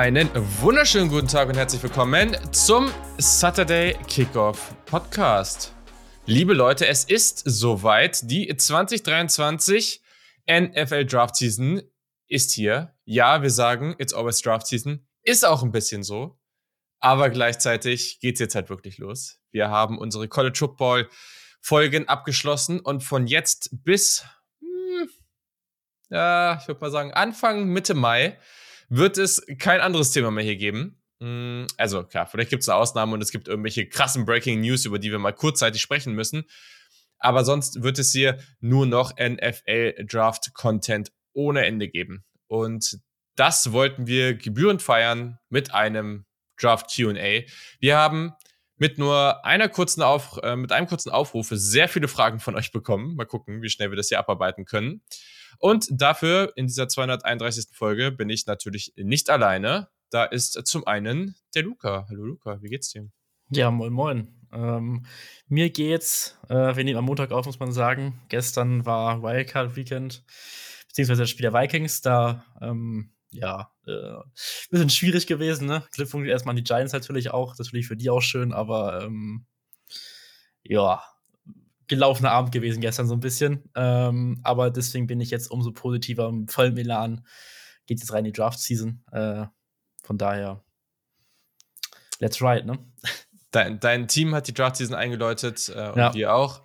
Einen wunderschönen guten Tag und herzlich willkommen zum Saturday Kickoff Podcast. Liebe Leute, es ist soweit. Die 2023 NFL Draft Season ist hier. Ja, wir sagen, it's always Draft Season. Ist auch ein bisschen so. Aber gleichzeitig geht's jetzt halt wirklich los. Wir haben unsere College Football Folgen abgeschlossen und von jetzt bis, hm, ja, ich würde mal sagen, Anfang, Mitte Mai wird es kein anderes Thema mehr hier geben. Mm, also klar, vielleicht gibt es eine Ausnahme und es gibt irgendwelche krassen Breaking News, über die wir mal kurzzeitig sprechen müssen. Aber sonst wird es hier nur noch NFL Draft Content ohne Ende geben. Und das wollten wir gebührend feiern mit einem Draft QA. Wir haben mit nur einer kurzen Auf, äh, mit einem kurzen Aufruf sehr viele Fragen von euch bekommen. Mal gucken, wie schnell wir das hier abarbeiten können. Und dafür in dieser 231. Folge bin ich natürlich nicht alleine. Da ist zum einen der Luca. Hallo Luca, wie geht's dir? Ja, moin moin. Ähm, mir geht's, äh, wir nehmen am Montag auf, muss man sagen. Gestern war Wildcard Weekend, beziehungsweise das Spiel der Vikings. Da, ähm, ja, äh, bisschen schwierig gewesen, ne? Glückwunsch erstmal an die Giants natürlich auch. Das finde ich für die auch schön, aber ähm, ja, gelaufener Abend gewesen gestern so ein bisschen. Ähm, aber deswegen bin ich jetzt umso positiver im vollen Milan. Geht jetzt rein in die Draft-Season. Äh, von daher, let's ride, ne? Dein, dein Team hat die Draft-Season eingeläutet äh, und ja. wir auch.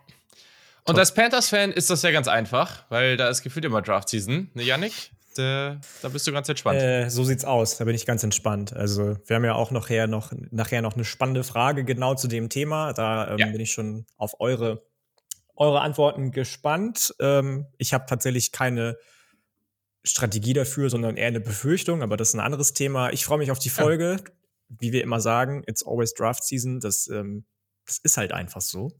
Und Top. als Panthers-Fan ist das ja ganz einfach, weil da ist gefühlt immer Draft-Season, ne, Yannick? Da, da bist du ganz entspannt. Äh, so sieht's aus, da bin ich ganz entspannt. Also, wir haben ja auch nachher noch, nachher noch eine spannende Frage genau zu dem Thema. Da ähm, ja. bin ich schon auf eure eure Antworten gespannt. Ähm, ich habe tatsächlich keine Strategie dafür, sondern eher eine Befürchtung, aber das ist ein anderes Thema. Ich freue mich auf die Folge. Ja. Wie wir immer sagen, it's always Draft Season. Das, ähm, das ist halt einfach so.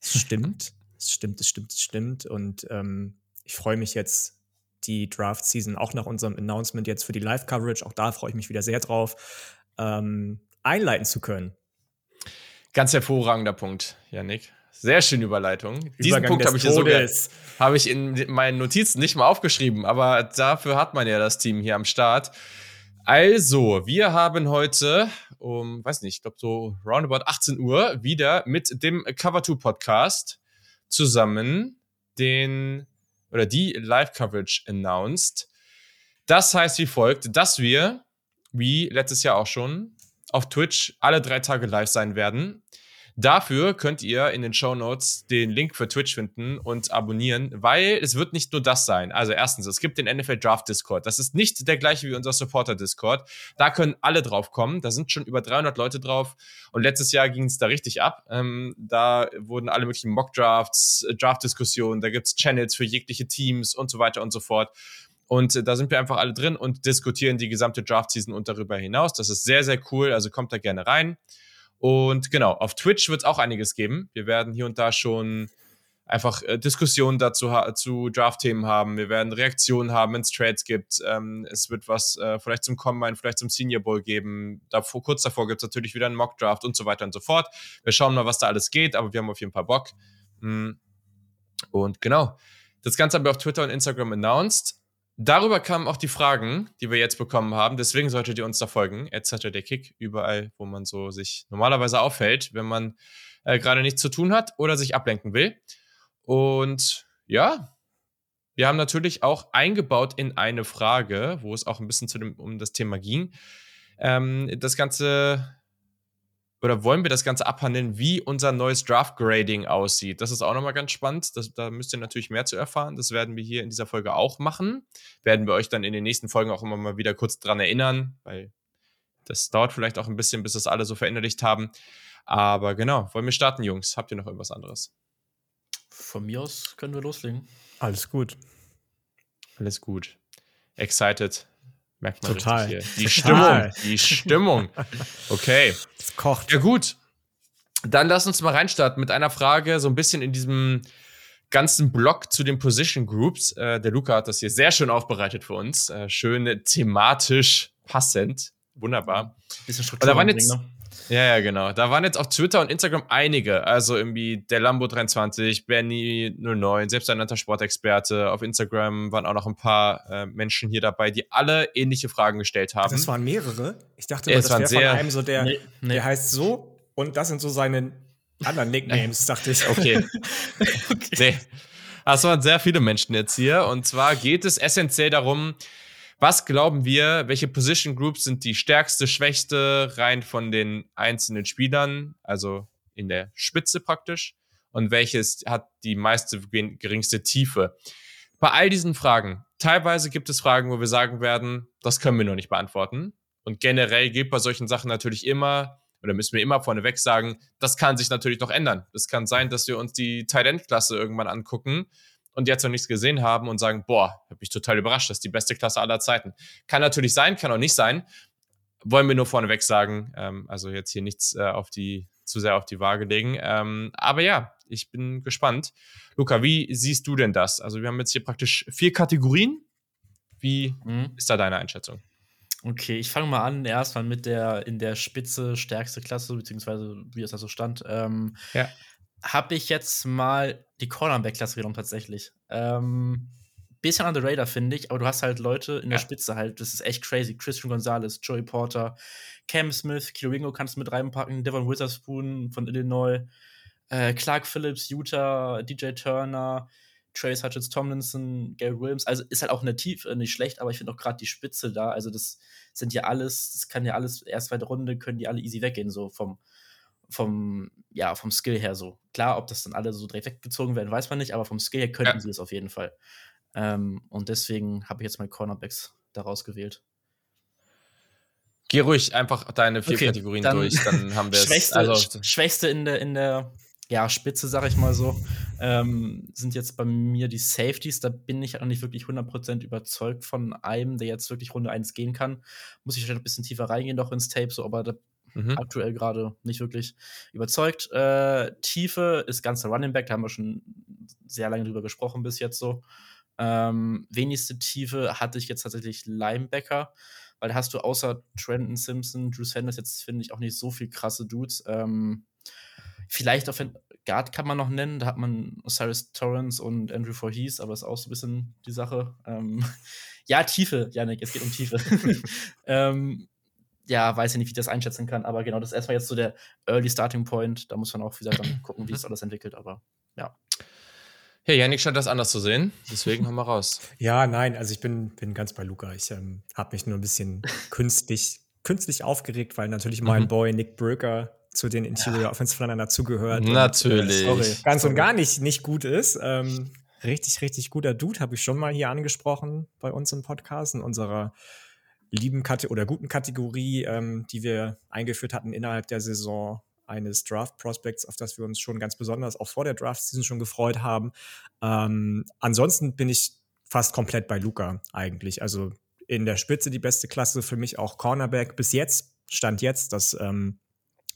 Es stimmt. Es stimmt, es stimmt, es stimmt. Und ähm, ich freue mich jetzt, die Draft Season auch nach unserem Announcement jetzt für die Live-Coverage, auch da freue ich mich wieder sehr drauf, ähm, einleiten zu können. Ganz hervorragender Punkt, Janik. Sehr schöne Überleitung. Übergang Diesen Punkt habe ich, sogar, hab ich in meinen Notizen nicht mal aufgeschrieben, aber dafür hat man ja das Team hier am Start. Also, wir haben heute um, weiß nicht, ich glaube so roundabout 18 Uhr wieder mit dem Cover 2 Podcast zusammen den oder die Live-Coverage announced. Das heißt wie folgt, dass wir, wie letztes Jahr auch schon, auf Twitch alle drei Tage live sein werden. Dafür könnt ihr in den Show Notes den Link für Twitch finden und abonnieren, weil es wird nicht nur das sein. Also erstens, es gibt den NFL Draft Discord. Das ist nicht der gleiche wie unser Supporter Discord. Da können alle drauf kommen. Da sind schon über 300 Leute drauf. Und letztes Jahr ging es da richtig ab. Ähm, da wurden alle möglichen Mock Drafts, Draft-Diskussionen. Da gibt's Channels für jegliche Teams und so weiter und so fort. Und äh, da sind wir einfach alle drin und diskutieren die gesamte Draft-Season und darüber hinaus. Das ist sehr, sehr cool. Also kommt da gerne rein. Und genau, auf Twitch wird es auch einiges geben. Wir werden hier und da schon einfach äh, Diskussionen dazu zu Draft-Themen haben. Wir werden Reaktionen haben, wenn es Trades gibt. Ähm, es wird was äh, vielleicht zum Combine, vielleicht zum Senior Bowl geben. Davor, kurz davor gibt es natürlich wieder einen Mock-Draft und so weiter und so fort. Wir schauen mal, was da alles geht, aber wir haben auf jeden Fall Bock. Mm. Und genau, das Ganze haben wir auf Twitter und Instagram announced. Darüber kamen auch die Fragen, die wir jetzt bekommen haben. Deswegen solltet ihr uns da folgen. Hat der Kick überall, wo man so sich normalerweise aufhält, wenn man äh, gerade nichts zu tun hat oder sich ablenken will. Und ja, wir haben natürlich auch eingebaut in eine Frage, wo es auch ein bisschen zu dem, um das Thema ging, ähm, das Ganze oder wollen wir das Ganze abhandeln, wie unser neues Draft-Grading aussieht? Das ist auch nochmal ganz spannend. Das, da müsst ihr natürlich mehr zu erfahren. Das werden wir hier in dieser Folge auch machen. Werden wir euch dann in den nächsten Folgen auch immer mal wieder kurz dran erinnern, weil das dauert vielleicht auch ein bisschen, bis das alle so verinnerlicht haben. Aber genau, wollen wir starten, Jungs? Habt ihr noch irgendwas anderes? Von mir aus können wir loslegen. Alles gut. Alles gut. Excited Merkt man Total. hier. Die Total. Stimmung. Die Stimmung. Okay. Es kocht. Ja, gut. Dann lass uns mal reinstarten mit einer Frage, so ein bisschen in diesem ganzen Block zu den Position Groups. Äh, der Luca hat das hier sehr schön aufbereitet für uns. Äh, schön thematisch passend. Wunderbar. Bisschen Struktur. Da waren jetzt, Ja, ja, genau. Da waren jetzt auf Twitter und Instagram einige. Also irgendwie der Lambo23, Benny09, selbsternannter Sportexperte. Auf Instagram waren auch noch ein paar äh, Menschen hier dabei, die alle ähnliche Fragen gestellt haben. Das waren mehrere? Ich dachte, ja, das wäre von einem so, der, nee, nee. der heißt so und das sind so seine anderen Nicknames, dachte ich. Okay. okay. Nee. Das waren sehr viele Menschen jetzt hier. Und zwar geht es essentiell darum, was glauben wir, welche Position Groups sind die stärkste, schwächste rein von den einzelnen Spielern, also in der Spitze praktisch, und welches hat die meiste geringste Tiefe? Bei all diesen Fragen, teilweise gibt es Fragen, wo wir sagen werden, das können wir noch nicht beantworten. Und generell gilt bei solchen Sachen natürlich immer, oder müssen wir immer vorneweg sagen, das kann sich natürlich noch ändern. Es kann sein, dass wir uns die Talentklasse irgendwann angucken und jetzt noch nichts gesehen haben und sagen, boah, habe mich total überrascht, das ist die beste Klasse aller Zeiten. Kann natürlich sein, kann auch nicht sein. Wollen wir nur vorneweg sagen, ähm, also jetzt hier nichts äh, auf die, zu sehr auf die Waage legen. Ähm, aber ja, ich bin gespannt. Luca, wie siehst du denn das? Also wir haben jetzt hier praktisch vier Kategorien. Wie mhm. ist da deine Einschätzung? Okay, ich fange mal an, erstmal mit der in der Spitze stärkste Klasse, beziehungsweise wie es da so stand. Ähm, ja habe ich jetzt mal die Cornerback-Klasse genommen, tatsächlich. Ähm, bisschen under the radar, finde ich, aber du hast halt Leute in der ja. Spitze halt, das ist echt crazy. Christian Gonzalez, Joey Porter, Cam Smith, Kilo Ringo kannst du mit reinpacken, Devon Witherspoon von Illinois, äh, Clark Phillips, Utah, DJ Turner, Trace Hutchins Tomlinson, Gary Williams. Also ist halt auch in der Tiefe nicht schlecht, aber ich finde auch gerade die Spitze da. Also das sind ja alles, das kann ja alles, erst zweite Runde, können die alle easy weggehen, so vom, vom, ja, vom Skill her so. Klar, ob das dann alle so direkt weggezogen werden, weiß man nicht, aber vom Skill her könnten ja. sie es auf jeden Fall. Ähm, und deswegen habe ich jetzt mal Cornerbacks daraus gewählt. Geh ruhig einfach deine vier okay, Kategorien durch, dann haben wir es. Schwächste, also, Schwächste in der, in der ja, Spitze, sag ich mal so, ähm, sind jetzt bei mir die Safeties. Da bin ich auch nicht wirklich 100% überzeugt von einem, der jetzt wirklich Runde 1 gehen kann. Muss ich vielleicht ein bisschen tiefer reingehen, doch ins Tape, so, aber da Mhm. Aktuell gerade nicht wirklich überzeugt. Äh, Tiefe ist ganz der Running Back, da haben wir schon sehr lange drüber gesprochen bis jetzt so. Ähm, wenigste Tiefe hatte ich jetzt tatsächlich Linebacker, weil da hast du außer Trenton Simpson, Drew Sanders jetzt, finde ich, auch nicht so viel krasse Dudes. Ähm, vielleicht auf Guard kann man noch nennen, da hat man Cyrus Torrance und Andrew Voorhees, aber ist auch so ein bisschen die Sache. Ähm, ja, Tiefe, Janik, es geht um Tiefe. ähm, ja, weiß ja nicht, wie ich das einschätzen kann, aber genau, das ist erstmal jetzt so der Early Starting Point. Da muss man auch wieder dann gucken, wie sich alles entwickelt, aber ja. Hey, Janik scheint das anders zu sehen, deswegen haben wir raus. Ja, nein, also ich bin, bin ganz bei Luca. Ich ähm, habe mich nur ein bisschen künstlich, künstlich aufgeregt, weil natürlich mein mhm. Boy Nick Bröker zu den Interior ja. Offensive Linern dazugehört. Natürlich. Und, äh, ganz und gar nicht, nicht gut ist. Ähm, richtig, richtig guter Dude, habe ich schon mal hier angesprochen bei uns im Podcast, in unserer lieben Kate oder guten Kategorie, ähm, die wir eingeführt hatten innerhalb der Saison eines Draft Prospects, auf das wir uns schon ganz besonders auch vor der Draft Season schon gefreut haben. Ähm, ansonsten bin ich fast komplett bei Luca eigentlich. Also in der Spitze die beste Klasse für mich auch Cornerback. Bis jetzt, Stand jetzt, das ähm,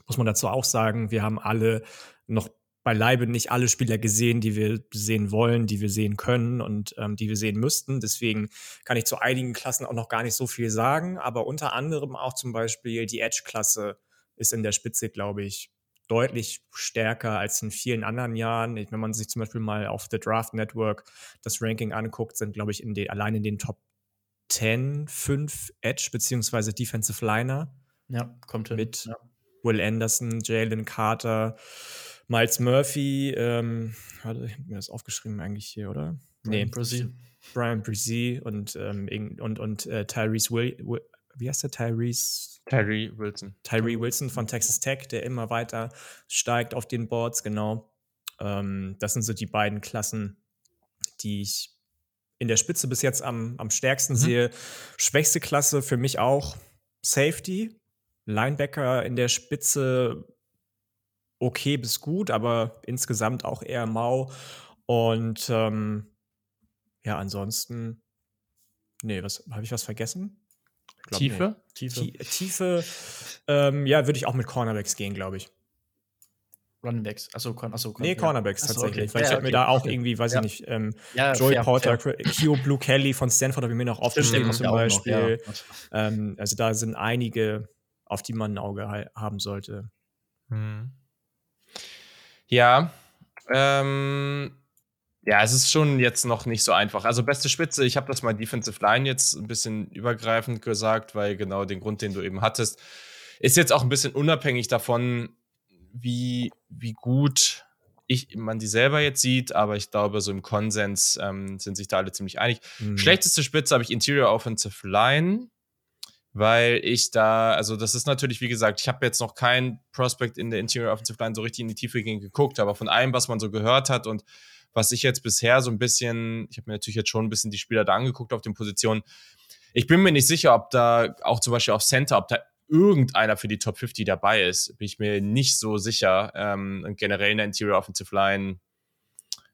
muss man dazu auch sagen, wir haben alle noch beileibe nicht alle Spieler gesehen, die wir sehen wollen, die wir sehen können und ähm, die wir sehen müssten. Deswegen kann ich zu einigen Klassen auch noch gar nicht so viel sagen, aber unter anderem auch zum Beispiel die Edge-Klasse ist in der Spitze, glaube ich, deutlich stärker als in vielen anderen Jahren. Wenn man sich zum Beispiel mal auf The Draft Network das Ranking anguckt, sind, glaube ich, in den, allein in den Top 10 fünf Edge- bzw. Defensive Liner. Ja, kommt hin. Mit ja. Will Anderson, Jalen Carter, Miles Murphy, ähm, warte, ich habe mir das aufgeschrieben eigentlich hier, oder? Brian nee, Brzee. Brian Brzee und, ähm, und, und äh, Tyrese Will, wie heißt der? Tyrese? Tyree Wilson. Tyree Wilson von Texas Tech, der immer weiter steigt auf den Boards, genau. Ähm, das sind so die beiden Klassen, die ich in der Spitze bis jetzt am, am stärksten mhm. sehe. Schwächste Klasse für mich auch Safety. Linebacker in der Spitze okay bis gut, aber insgesamt auch eher mau. Und ähm, ja, ansonsten, nee, was habe ich was vergessen? Glaub, Tiefe? Nee. Tiefe. Tiefe, ähm, ja, würde ich auch mit Cornerbacks gehen, glaube ich. Runningbacks, achso, Corn achso Corn Nee, Cornerbacks achso, tatsächlich. Okay. Weil ja, ich habe okay. mir da auch okay. irgendwie, weiß ja. ich nicht, ähm, ja, Joey fair, Porter, fair. Kio Blue Kelly von Stanford habe ich mir noch aufgeschrieben zum Beispiel. Noch, ähm, also da sind einige auf die man ein Auge haben sollte. Mhm. Ja, ähm, ja, es ist schon jetzt noch nicht so einfach. Also beste Spitze, ich habe das mal Defensive Line jetzt ein bisschen übergreifend gesagt, weil genau den Grund, den du eben hattest, ist jetzt auch ein bisschen unabhängig davon, wie, wie gut ich, man die selber jetzt sieht, aber ich glaube, so im Konsens ähm, sind sich da alle ziemlich einig. Mhm. Schlechteste Spitze habe ich Interior Offensive Line, weil ich da, also das ist natürlich, wie gesagt, ich habe jetzt noch kein Prospect in der Interior Offensive Line so richtig in die Tiefe geguckt, aber von allem, was man so gehört hat und was ich jetzt bisher so ein bisschen, ich habe mir natürlich jetzt schon ein bisschen die Spieler da angeguckt auf den Positionen. Ich bin mir nicht sicher, ob da auch zum Beispiel auf Center, ob da irgendeiner für die Top 50 dabei ist. Bin ich mir nicht so sicher. Ähm, generell in der Interior Offensive Line,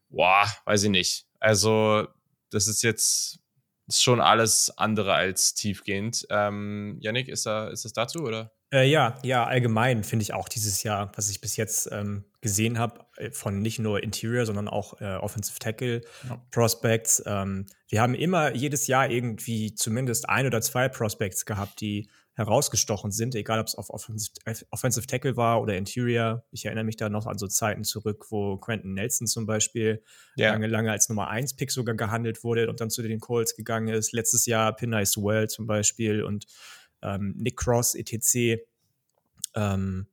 boah, weiß ich nicht. Also, das ist jetzt ist schon alles andere als tiefgehend. Ähm, Yannick, ist, da, ist das dazu oder? Äh, ja, ja, allgemein finde ich auch dieses Jahr, was ich bis jetzt ähm, gesehen habe, äh, von nicht nur Interior, sondern auch äh, Offensive Tackle ja. Prospects. Ähm, wir haben immer jedes Jahr irgendwie zumindest ein oder zwei Prospects gehabt, die herausgestochen sind, egal ob es auf Offensive, Tackle war oder Interior. Ich erinnere mich da noch an so Zeiten zurück, wo Quentin Nelson zum Beispiel ja. lange, lange als Nummer 1 Pick sogar gehandelt wurde und dann zu den Colts gegangen ist. Letztes Jahr Pinay Well zum Beispiel und ähm, Nick Cross, etc. Ähm,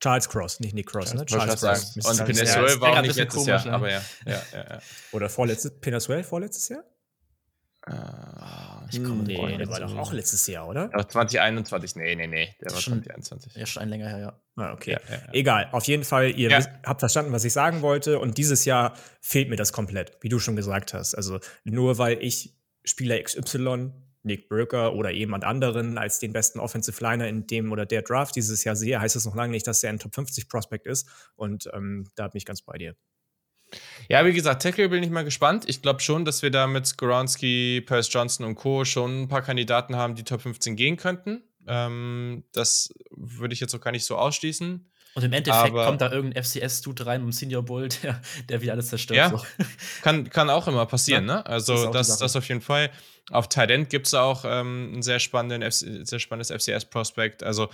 Charles Cross, nicht Nick Cross, ne? Charles Cross. Und Pinaswell war auch nicht letztes komisch, Jahr, ne? aber ja. ja, ja, ja. Oder vorletztes, Pinaswell vorletztes Jahr? Äh, ich komme nee, der war doch auch letztes Jahr, oder? Ach, 2021, nee, nee, nee, der war schon, 2021. Ja, schon ein länger her, ja. Ah, okay. Ja, ja, ja. Egal, auf jeden Fall, ihr wisst, habt verstanden, was ich sagen wollte und dieses Jahr fehlt mir das komplett, wie du schon gesagt hast. Also nur weil ich Spieler XY Nick Burger oder jemand anderen als den besten Offensive Liner in dem oder der Draft dieses Jahr sehe, heißt das noch lange nicht, dass er ein Top 50 Prospect ist. Und ähm, da bin ich ganz bei dir. Ja, wie gesagt, Tackle bin ich mal gespannt. Ich glaube schon, dass wir da mit Skoronski, Percy Johnson und Co. schon ein paar Kandidaten haben, die Top 15 gehen könnten. Ähm, das würde ich jetzt auch gar nicht so ausschließen. Und im Endeffekt aber, kommt da irgendein FCS-Dude rein um Senior Bull, der, der wieder alles zerstört. Ja, so. kann, kann auch immer passieren, ja, ne? Also, das, das, auf jeden Fall. Auf Tight gibt es auch ähm, ein sehr, spannenden, sehr spannendes FCS-Prospekt. Also,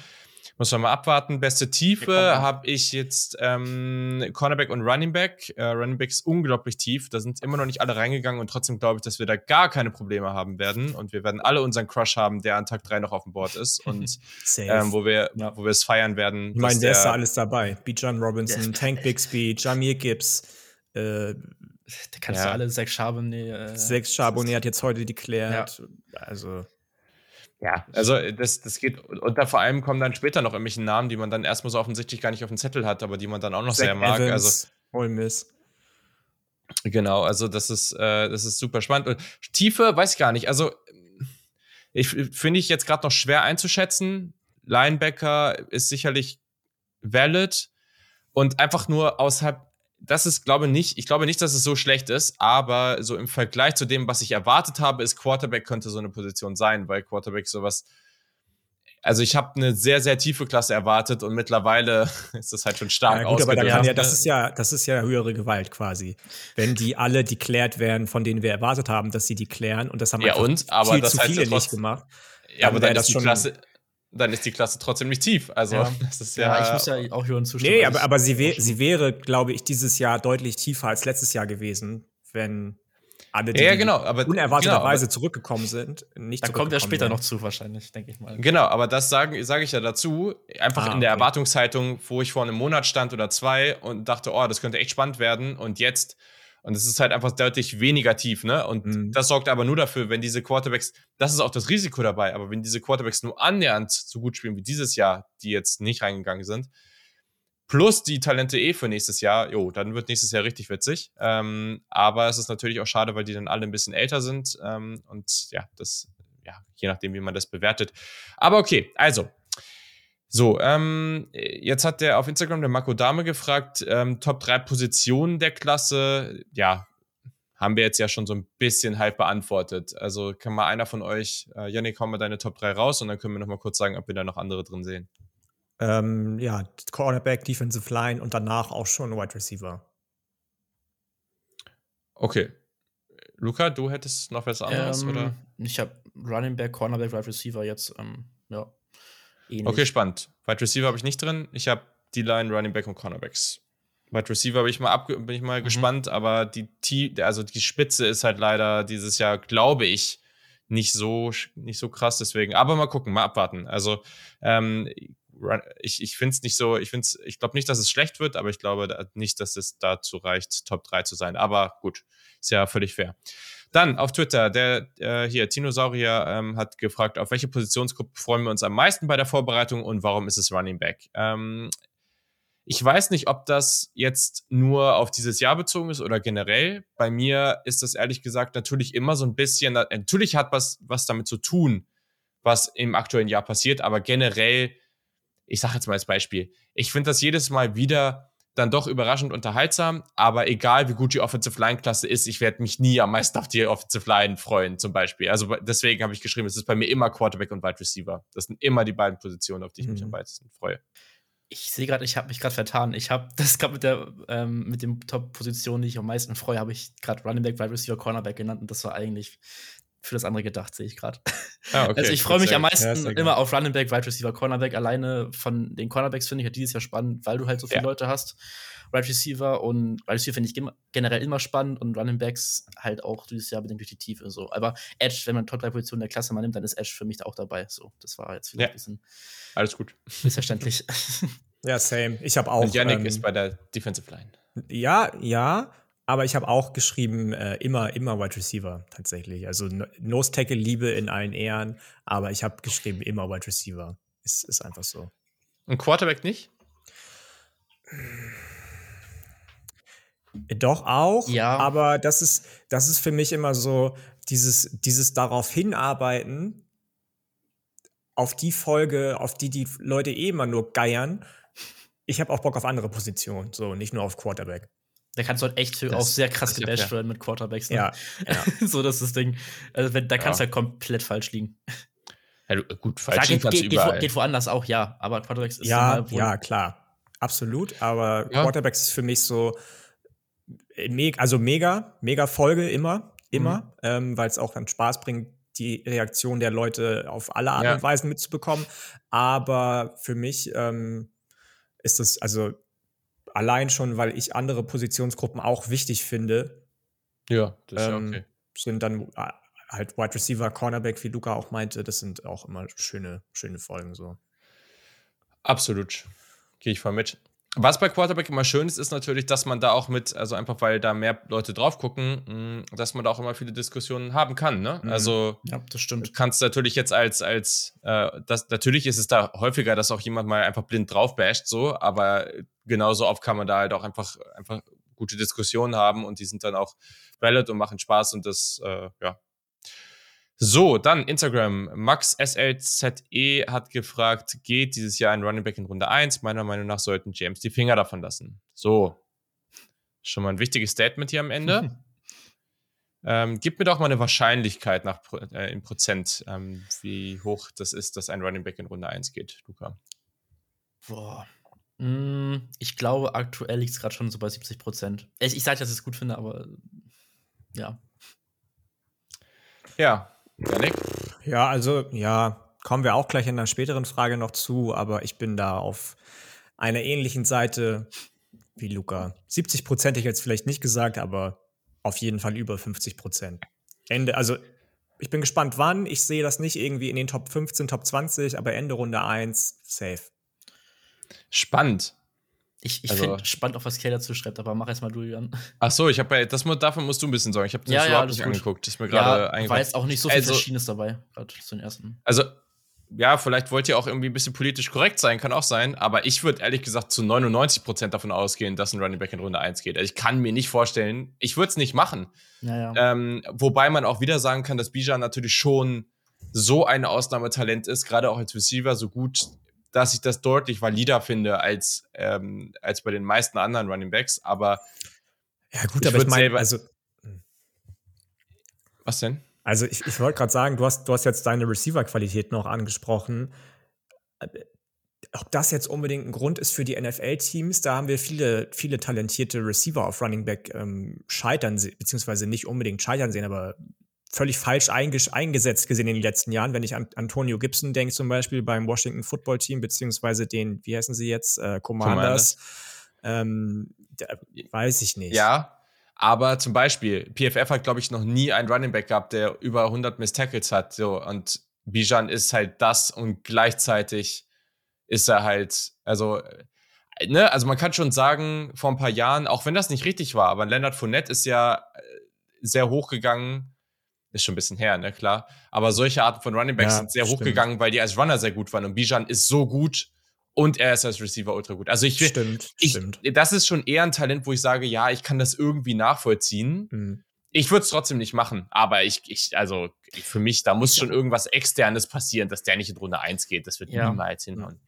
muss man mal abwarten. Beste Tiefe habe ich jetzt ähm, Cornerback und Running Back. Äh, Running Back ist unglaublich tief. Da sind immer noch nicht alle reingegangen und trotzdem glaube ich, dass wir da gar keine Probleme haben werden. Und wir werden alle unseren Crush haben, der an Tag 3 noch auf dem Board ist und ähm, wo wir ja. wo wir es feiern werden. Ich meine, der ist da alles dabei. B. John Robinson, ja. Tank Bixby, Jamir Gibbs, äh, da kannst ja. du alle sechs Charbonnet. Äh, sechs Charbonnet hat jetzt heute deklärt. Ja. Also. Ja, also das, das geht, und da vor allem kommen dann später noch irgendwelche Namen, die man dann erstmal so offensichtlich gar nicht auf dem Zettel hat, aber die man dann auch noch Zach sehr mag. Evans, also, Ole Miss. Genau, also das ist, äh, das ist super spannend. Und Tiefe weiß ich gar nicht. Also, ich finde ich jetzt gerade noch schwer einzuschätzen. Linebacker ist sicherlich valid und einfach nur außerhalb das ist, glaube nicht, ich glaube nicht, dass es so schlecht ist, aber so im Vergleich zu dem, was ich erwartet habe, ist Quarterback könnte so eine Position sein, weil Quarterback sowas. Also ich habe eine sehr, sehr tiefe Klasse erwartet und mittlerweile ist das halt schon stark ja, gut, aber da kann ja, das ist ja, das ist ja höhere Gewalt quasi. Wenn die alle deklärt werden, von denen wir erwartet haben, dass sie die klären und das haben ja, und, aber viel das zu viele nicht gemacht. Ja, aber dann ist das schon Klasse, dann ist die Klasse trotzdem nicht tief. Also, ja. das ist ja. ja ich muss ja auch hören zustimmen. Nee, aber, aber sie, wär, sie wäre, glaube ich, dieses Jahr deutlich tiefer als letztes Jahr gewesen, wenn alle, die, ja, genau, aber, unerwarteterweise genau, zurückgekommen sind, nicht Dann kommt er später sind. noch zu, wahrscheinlich, denke ich mal. Genau, aber das sage sag ich ja dazu, einfach ah, in der okay. Erwartungshaltung, wo ich vor einem Monat stand oder zwei und dachte, oh, das könnte echt spannend werden und jetzt und es ist halt einfach deutlich weniger tief, ne? Und mhm. das sorgt aber nur dafür, wenn diese Quarterbacks, das ist auch das Risiko dabei, aber wenn diese Quarterbacks nur annähernd so gut spielen wie dieses Jahr, die jetzt nicht reingegangen sind, plus die Talente eh für nächstes Jahr, jo, dann wird nächstes Jahr richtig witzig. Ähm, aber es ist natürlich auch schade, weil die dann alle ein bisschen älter sind. Ähm, und ja, das, ja, je nachdem, wie man das bewertet. Aber okay, also, so, ähm, jetzt hat der auf Instagram der Marco Dame gefragt, ähm, Top 3 Positionen der Klasse. Ja, haben wir jetzt ja schon so ein bisschen halb beantwortet. Also kann mal einer von euch, äh, Yannick, hau mal deine Top 3 raus und dann können wir noch mal kurz sagen, ob wir da noch andere drin sehen. Ähm, ja, Cornerback, Defensive Line und danach auch schon Wide Receiver. Okay. Luca, du hättest noch was anderes, ähm, oder? Ich habe Running Back, Cornerback, Wide Receiver jetzt, ähm, ja. Ähnlich. Okay, spannend. Wide Receiver habe ich nicht drin. Ich habe D-Line, Running Back und Cornerbacks. Wide Receiver bin ich mal, ab, bin ich mal mhm. gespannt, aber die, also die Spitze ist halt leider dieses Jahr, glaube ich, nicht so, nicht so krass. Deswegen, aber mal gucken, mal abwarten. Also, ähm, ich, ich finde es nicht so, ich finde ich glaube nicht, dass es schlecht wird, aber ich glaube nicht, dass es dazu reicht, Top 3 zu sein. Aber gut, ist ja völlig fair. Dann auf Twitter, der äh, hier, Tinosaurier ähm, hat gefragt, auf welche Positionsgruppe freuen wir uns am meisten bei der Vorbereitung und warum ist es Running Back? Ähm, ich weiß nicht, ob das jetzt nur auf dieses Jahr bezogen ist oder generell. Bei mir ist das ehrlich gesagt natürlich immer so ein bisschen, natürlich hat was, was damit zu tun, was im aktuellen Jahr passiert, aber generell, ich sage jetzt mal als Beispiel, ich finde das jedes Mal wieder dann doch überraschend unterhaltsam, aber egal wie gut die Offensive Line Klasse ist, ich werde mich nie am meisten auf die Offensive Line freuen, zum Beispiel. Also deswegen habe ich geschrieben, es ist bei mir immer Quarterback und Wide Receiver. Das sind immer die beiden Positionen, auf die ich mhm. mich am meisten freue. Ich sehe gerade, ich habe mich gerade vertan. Ich habe das gerade mit der ähm, mit den Top-Positionen, die ich am meisten freue, habe ich gerade Running Back, Wide Receiver, Cornerback genannt und das war eigentlich für das andere gedacht, sehe ich gerade. Ah, okay. Also ich freue mich am meisten ja, immer auf Running Back, Wide Receiver, Cornerback. Alleine von den Cornerbacks finde ich ja dieses Jahr spannend, weil du halt so viele ja. Leute hast. Wide Receiver und Wide Receiver finde ich generell immer spannend und Running Backs halt auch dieses Jahr bedingt durch die Tiefe so. Aber Edge, wenn man Top 3 Positionen der Klasse mal nimmt, dann ist Edge für mich auch dabei. So, das war jetzt vielleicht ja. ein bisschen alles gut. Missverständlich. ja, same. Ich habe auch. Und Yannick ähm, ist bei der Defensive Line. Ja, ja. Aber ich habe auch geschrieben, äh, immer, immer Wide Receiver tatsächlich. Also Nose Tackle Liebe in allen Ehren, aber ich habe geschrieben, immer Wide Receiver. Ist, ist einfach so. Und Quarterback nicht? Doch auch, ja. aber das ist, das ist für mich immer so dieses, dieses darauf hinarbeiten, auf die Folge, auf die die Leute eh immer nur geiern. Ich habe auch Bock auf andere Positionen, so nicht nur auf Quarterback. Da kannst du halt echt das, auch sehr krass gebasht werden mit Quarterbacks. Ne? Ja, ja. so, das ist das Ding. Also, wenn, da kannst du halt komplett falsch liegen. Ja, du, gut, falsch liegen kannst geht, überall. Geht, woanders auch, ja. Aber Quarterbacks ist Ja, ja, klar. Absolut. Aber ja. Quarterbacks ist für mich so, also mega, mega Folge immer, immer, mhm. ähm, weil es auch dann Spaß bringt, die Reaktion der Leute auf alle Art ja. und Weisen mitzubekommen. Aber für mich ähm, ist das, also Allein schon, weil ich andere Positionsgruppen auch wichtig finde. Ja, das ist ähm, okay. Sind dann äh, halt Wide Receiver, Cornerback, wie Luca auch meinte, das sind auch immer schöne, schöne Folgen so. Absolut. Gehe ich voll mit. Was bei Quarterback immer schön ist, ist natürlich, dass man da auch mit, also einfach weil da mehr Leute drauf gucken, mm, dass man da auch immer viele Diskussionen haben kann. Ne? Mhm. Also ja, das stimmt. Kannst natürlich jetzt als, als äh, das, natürlich ist es da häufiger, dass auch jemand mal einfach blind drauf basht, so, aber genauso oft kann man da halt auch einfach, einfach gute Diskussionen haben und die sind dann auch valid und machen Spaß und das, äh, ja, so, dann Instagram. Max SLZE hat gefragt, geht dieses Jahr ein Running Back in Runde 1? Meiner Meinung nach sollten James die Finger davon lassen. So. Schon mal ein wichtiges Statement hier am Ende. ähm, gib mir doch mal eine Wahrscheinlichkeit nach, äh, in Prozent, ähm, wie hoch das ist, dass ein Running Back in Runde 1 geht, Luca. Boah. Mm, ich glaube, aktuell liegt es gerade schon so bei 70 Prozent. Ich, ich sage, dass ich es gut finde, aber ja. Ja, Janik? Ja, also, ja, kommen wir auch gleich in einer späteren Frage noch zu, aber ich bin da auf einer ähnlichen Seite wie Luca. 70 Prozent hätte ich jetzt vielleicht nicht gesagt, aber auf jeden Fall über 50 Prozent. Ende, also ich bin gespannt, wann. Ich sehe das nicht irgendwie in den Top 15, Top 20, aber Ende Runde 1, safe. Spannend. Ich, ich also, finde spannend, auf was Kay dazu schreibt, aber mach erst mal du, Jan. Ach so, ich habe das davon musst du ein bisschen sagen. Ich habe das ja, überhaupt ja, nicht gut. angeguckt. Das ist mir gerade ja, war jetzt auch nicht so viel also, Verschiedenes dabei, gerade zu den ersten. Also, ja, vielleicht wollt ihr auch irgendwie ein bisschen politisch korrekt sein, kann auch sein, aber ich würde ehrlich gesagt zu 99% davon ausgehen, dass ein Running Back in Runde 1 geht. Also ich kann mir nicht vorstellen, ich würde es nicht machen. Ja, ähm, wobei man auch wieder sagen kann, dass Bijan natürlich schon so ein Ausnahmetalent ist, gerade auch als Receiver so gut dass ich das deutlich valider finde als, ähm, als bei den meisten anderen Running Backs. Aber ja, gut, ich aber ich meine, also. Was denn? Also, ich, ich wollte gerade sagen, du hast, du hast jetzt deine Receiver-Qualität noch angesprochen. Ob das jetzt unbedingt ein Grund ist für die NFL-Teams, da haben wir viele, viele talentierte Receiver auf Running Back ähm, scheitern, beziehungsweise nicht unbedingt scheitern sehen, aber völlig falsch eingesetzt gesehen in den letzten Jahren. Wenn ich an Antonio Gibson denke, zum Beispiel beim Washington Football Team, beziehungsweise den, wie heißen sie jetzt, äh, Commanders. Ähm, weiß ich nicht. Ja, aber zum Beispiel, PFF hat, glaube ich, noch nie einen Running Back gehabt, der über 100 Miss Tackles hat. So, und Bijan ist halt das und gleichzeitig ist er halt, also, äh, ne, also man kann schon sagen, vor ein paar Jahren, auch wenn das nicht richtig war, aber Leonard Fournette ist ja äh, sehr hochgegangen ist schon ein bisschen her, ne, klar. Aber solche Arten von Running Backs ja, sind sehr stimmt. hochgegangen, weil die als Runner sehr gut waren. Und Bijan ist so gut und er ist als Receiver ultra gut. Also ich stimmt, ich, stimmt. Das ist schon eher ein Talent, wo ich sage, ja, ich kann das irgendwie nachvollziehen. Mhm. Ich würde es trotzdem nicht machen, aber ich, ich, also für mich, da muss schon irgendwas Externes passieren, dass der nicht in Runde 1 geht. Das wird ja. niemals hinhauen.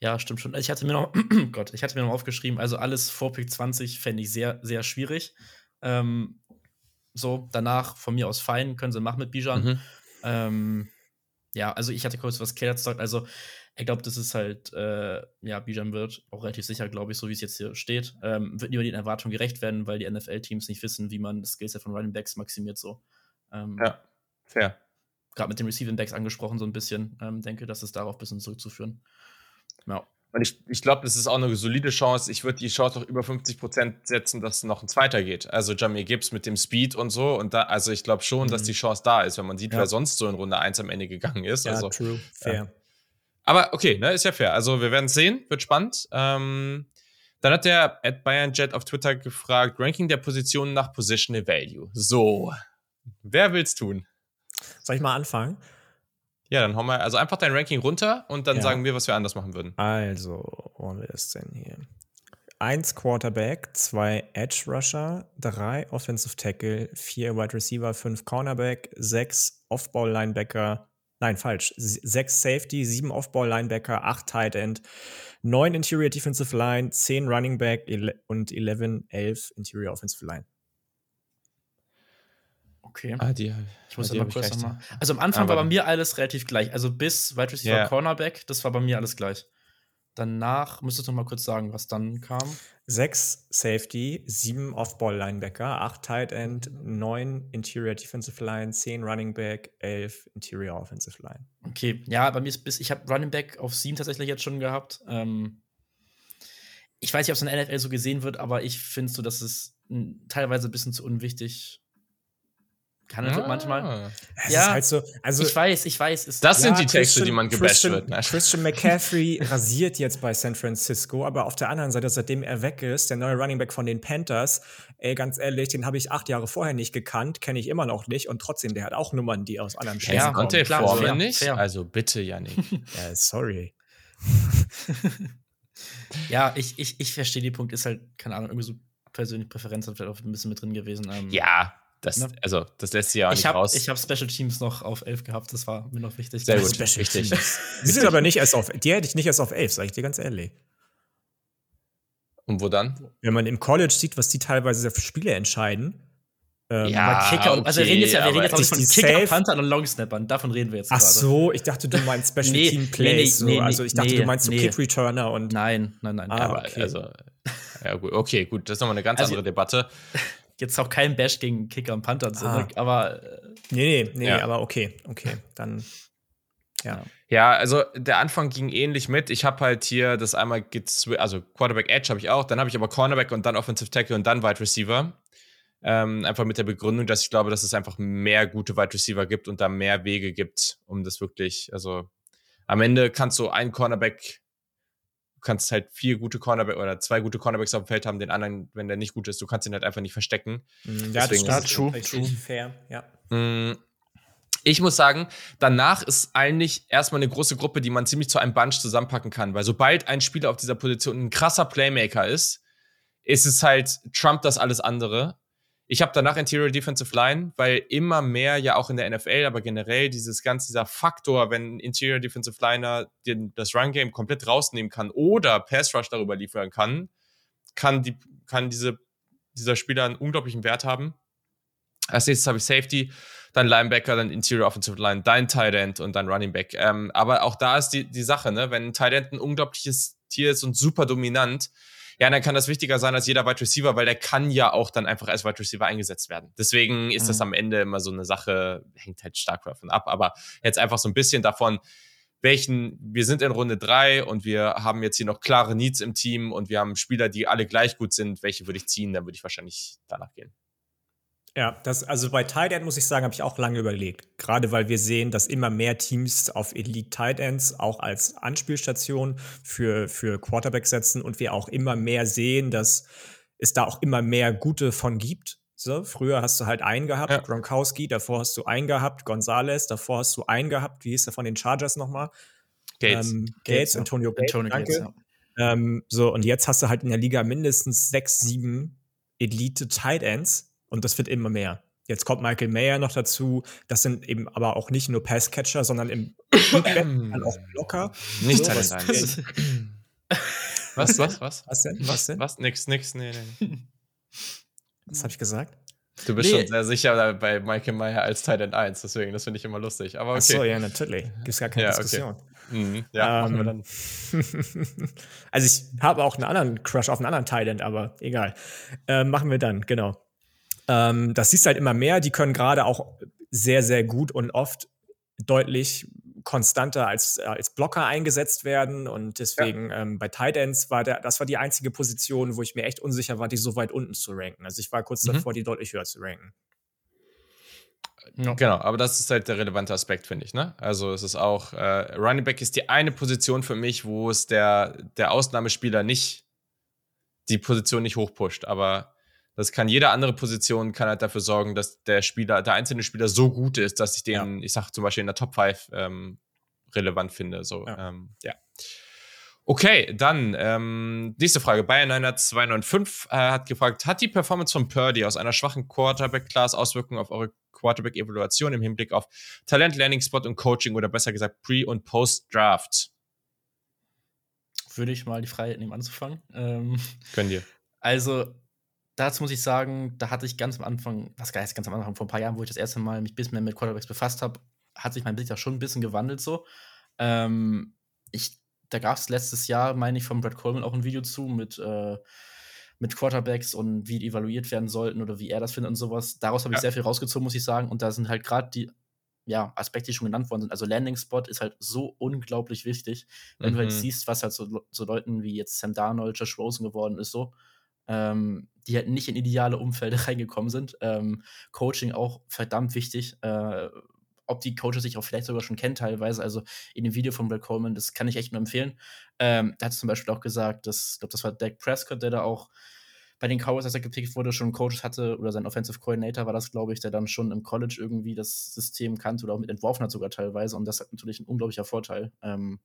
Ja, stimmt schon. Ich hatte mir noch, Gott, ich hatte mir noch aufgeschrieben, also alles vor Pick 20 fände ich sehr, sehr schwierig. Ähm, so, danach von mir aus fein, können sie machen mit Bijan. Mhm. Ähm, ja, also ich hatte kurz was Keller gesagt. Also, ich glaube, das ist halt, äh, ja, Bijan wird auch relativ sicher, glaube ich, so wie es jetzt hier steht, ähm, wird nie den Erwartungen gerecht werden, weil die NFL-Teams nicht wissen, wie man das Skillset von Running Backs maximiert. So. Ähm, ja, fair. Gerade mit den Receiving Backs angesprochen, so ein bisschen. Ähm, denke, das ist darauf ein bisschen zurückzuführen. Ja. Und ich, ich glaube, das ist auch eine solide Chance. Ich würde die Chance auch über 50 Prozent setzen, dass noch ein zweiter geht. Also Jamie Gibbs mit dem Speed und so. Und da, also ich glaube schon, mhm. dass die Chance da ist, wenn man sieht, ja. wer sonst so in Runde 1 am Ende gegangen ist. Ja, also, true, fair. Ja. Aber okay, ne, ist ja fair. Also wir werden es sehen, wird spannend. Ähm, dann hat der at Bayern Jet auf Twitter gefragt, Ranking der Positionen nach Positional Value. So, wer will's tun? Soll ich mal anfangen? Ja, dann hauen wir also einfach dein Ranking runter und dann ja. sagen wir, was wir anders machen würden. Also, wo haben wir das denn hier? Eins Quarterback, zwei Edge Rusher, drei Offensive Tackle, vier Wide Receiver, fünf Cornerback, sechs Offball Linebacker, nein, falsch, sechs Safety, sieben Offball Linebacker, acht Tight End, neun Interior Defensive Line, zehn Running Back und 11, elf Interior Offensive Line. Okay. Ah, die, ich muss ja, mal kurz nochmal. Also am Anfang Aber war bei mir alles relativ gleich. Also bis Wide Receiver yeah. Cornerback, das war bei mir alles gleich. Danach müsstest du noch mal kurz sagen, was dann kam. Sechs Safety, sieben Off-Ball-Linebacker, acht Tight End, neun Interior Defensive Line, zehn Running Back, elf Interior Offensive Line. Okay, ja, bei mir ist bis, ich habe Running Back auf sieben tatsächlich jetzt schon gehabt. Ähm, ich weiß nicht, ob es in der NFL so gesehen wird, aber ich finde so, dass es teilweise ein bisschen zu unwichtig kann er ah. manchmal. Es ja, halt so, also ich weiß, ich weiß. das ja, sind die Texte, die man gebasht Christian, wird. Ne? Christian McCaffrey rasiert jetzt bei San Francisco, aber auf der anderen Seite, seitdem er weg ist, der neue Running Back von den Panthers, ey, ganz ehrlich, den habe ich acht Jahre vorher nicht gekannt, kenne ich immer noch nicht und trotzdem, der hat auch Nummern, die aus anderen Städten ja, kommen. Klar, Foreman nicht? Fair. Also bitte, Janik. ja, sorry. ja, ich, ich, ich verstehe den Punkt, ist halt, keine Ahnung, irgendwie so persönliche Präferenz hat vielleicht auch ein bisschen mit drin gewesen. Ähm, ja, das, ne? also, das lässt sich ja auch ich nicht hab, raus. Ich habe Special Teams noch auf 11 gehabt, das war mir noch wichtig. Sehr gut, Special wichtig. Die sind aber nicht erst auf, die hätte ich nicht erst auf 11, sage ich dir ganz ehrlich. Und wo dann? Wenn man im College sieht, was die teilweise für Spiele entscheiden. Ähm, ja, Kicker, okay, also wir reden jetzt ja, wir reden jetzt auch nicht von Kicker, Panthern und Longsnappern, davon reden wir jetzt Ach gerade. so, ich dachte, du meinst Special nee, Team Plays. Nee, nee, so. also ich dachte, du meinst so Kick Returner und. Nein, nein, nein. Ah, aber okay. also, ja, gut, okay, gut, das ist nochmal eine ganz also, andere Debatte jetzt auch kein Bash gegen Kicker und Panther zurück, ah. aber. Äh, nee, nee, nee, ja. aber okay, okay, dann. Ja. Ja, also der Anfang ging ähnlich mit. Ich habe halt hier das einmal, also Quarterback Edge habe ich auch, dann habe ich aber Cornerback und dann Offensive Tackle und dann Wide Receiver. Ähm, einfach mit der Begründung, dass ich glaube, dass es einfach mehr gute Wide Receiver gibt und da mehr Wege gibt, um das wirklich, also am Ende kannst du einen Cornerback du kannst halt vier gute Cornerbacks oder zwei gute Cornerbacks auf dem Feld haben, den anderen, wenn der nicht gut ist, du kannst ihn halt einfach nicht verstecken. Mm, ja, Deswegen das ist true, true. fair, ja. Mm, ich muss sagen, danach ist eigentlich erstmal eine große Gruppe, die man ziemlich zu einem Bunch zusammenpacken kann, weil sobald ein Spieler auf dieser Position ein krasser Playmaker ist, ist es halt Trump das alles andere. Ich habe danach Interior Defensive Line, weil immer mehr ja auch in der NFL, aber generell dieses ganze, dieser Faktor, wenn Interior Defensive Liner den, das Run Game komplett rausnehmen kann oder Pass Rush darüber liefern kann, kann, die, kann diese, dieser Spieler einen unglaublichen Wert haben. Als nächstes habe ich Safety, dann Linebacker, dann Interior Offensive Line, dann Tight End und dann Running Back. Ähm, aber auch da ist die, die Sache, ne? wenn ein Tight End ein unglaubliches Tier ist und super dominant, ja, dann kann das wichtiger sein als jeder Wide Receiver, weil der kann ja auch dann einfach als Wide Receiver eingesetzt werden. Deswegen ist mhm. das am Ende immer so eine Sache, hängt halt stark davon ab, aber jetzt einfach so ein bisschen davon, welchen, wir sind in Runde drei und wir haben jetzt hier noch klare Needs im Team und wir haben Spieler, die alle gleich gut sind, welche würde ich ziehen, dann würde ich wahrscheinlich danach gehen. Ja, das, also bei Tight End muss ich sagen, habe ich auch lange überlegt. Gerade weil wir sehen, dass immer mehr Teams auf Elite Tight Ends auch als Anspielstation für, für Quarterback setzen und wir auch immer mehr sehen, dass es da auch immer mehr gute von gibt. So, früher hast du halt einen gehabt, ja. Gronkowski, davor hast du einen gehabt, Gonzalez, davor hast du einen gehabt, wie hieß der von den Chargers nochmal? Gates. Ähm, Gates, Gates, Antonio Gates, Antonio danke. Gates, ja. ähm, so, und jetzt hast du halt in der Liga mindestens sechs, sieben Elite Tight Ends und das wird immer mehr. Jetzt kommt Michael Mayer noch dazu. Das sind eben aber auch nicht nur Passcatcher, sondern im dann auch Blocker. Nicht so, was, was, was, was? Was denn? Was denn? Was? Nix, nix, nee, nee. Was habe ich gesagt? Du bist nee. schon sehr sicher bei Michael Meyer als Tight End 1, deswegen, das finde ich immer lustig. Aber okay. Ach so, ja, natürlich. Gibt es gar keine ja, Diskussion. Okay. Mhm. Ja, ähm, machen wir dann. also ich habe auch einen anderen Crush auf einen anderen End, aber egal. Äh, machen wir dann, genau. Ähm, das siehst du halt immer mehr. Die können gerade auch sehr, sehr gut und oft deutlich konstanter als, äh, als Blocker eingesetzt werden. Und deswegen ja. ähm, bei Tight Ends war der, das war die einzige Position, wo ich mir echt unsicher war, die so weit unten zu ranken. Also ich war kurz mhm. davor, die deutlich höher zu ranken. Ja. Genau, aber das ist halt der relevante Aspekt, finde ich. Ne? Also es ist auch, äh, Running Back ist die eine Position für mich, wo es der, der Ausnahmespieler nicht, die Position nicht hochpusht. Aber das kann jede andere Position kann halt dafür sorgen, dass der Spieler, der einzelne Spieler so gut ist, dass ich den, ja. ich sag zum Beispiel in der Top 5 ähm, relevant finde. So, ja. Ähm, ja. Okay, dann ähm, nächste Frage. Bayern 295 äh, hat gefragt, hat die Performance von Purdy aus einer schwachen Quarterback-Class Auswirkungen auf eure Quarterback-Evaluation im Hinblick auf Talent, Landing Spot und Coaching oder besser gesagt Pre- und Post-Draft? Würde ich mal die Freiheit nehmen anzufangen. Ähm, Können dir. Also, dazu muss ich sagen, da hatte ich ganz am Anfang, was ist, ganz am Anfang, vor ein paar Jahren, wo ich das erste Mal mich ein bisschen mehr mit Quarterbacks befasst habe, hat sich mein Blick da schon ein bisschen gewandelt so. Ähm, ich, da gab es letztes Jahr, meine ich, von Brad Coleman auch ein Video zu mit, äh, mit Quarterbacks und wie die evaluiert werden sollten oder wie er das findet und sowas. Daraus habe ich ja. sehr viel rausgezogen, muss ich sagen. Und da sind halt gerade die ja, Aspekte, die schon genannt worden sind. Also Landing Spot ist halt so unglaublich wichtig. Wenn mhm. du halt mhm. siehst, was halt so, so Leuten wie jetzt Sam Darnold, Josh Rosen geworden ist, so, ähm, die halt nicht in ideale Umfelder reingekommen sind. Ähm, Coaching auch verdammt wichtig. Äh, ob die Coaches sich auch vielleicht sogar schon kennen teilweise. Also in dem Video von Brad Coleman, das kann ich echt nur empfehlen. Ähm, da hat zum Beispiel auch gesagt, dass, ich glaube, das war Dak Prescott, der da auch bei den Cowboys, als er gepickt wurde, schon Coaches hatte, oder sein Offensive Coordinator war das, glaube ich, der dann schon im College irgendwie das System kannte oder auch mit entworfen hat sogar teilweise. Und das hat natürlich ein unglaublicher Vorteil. Ähm,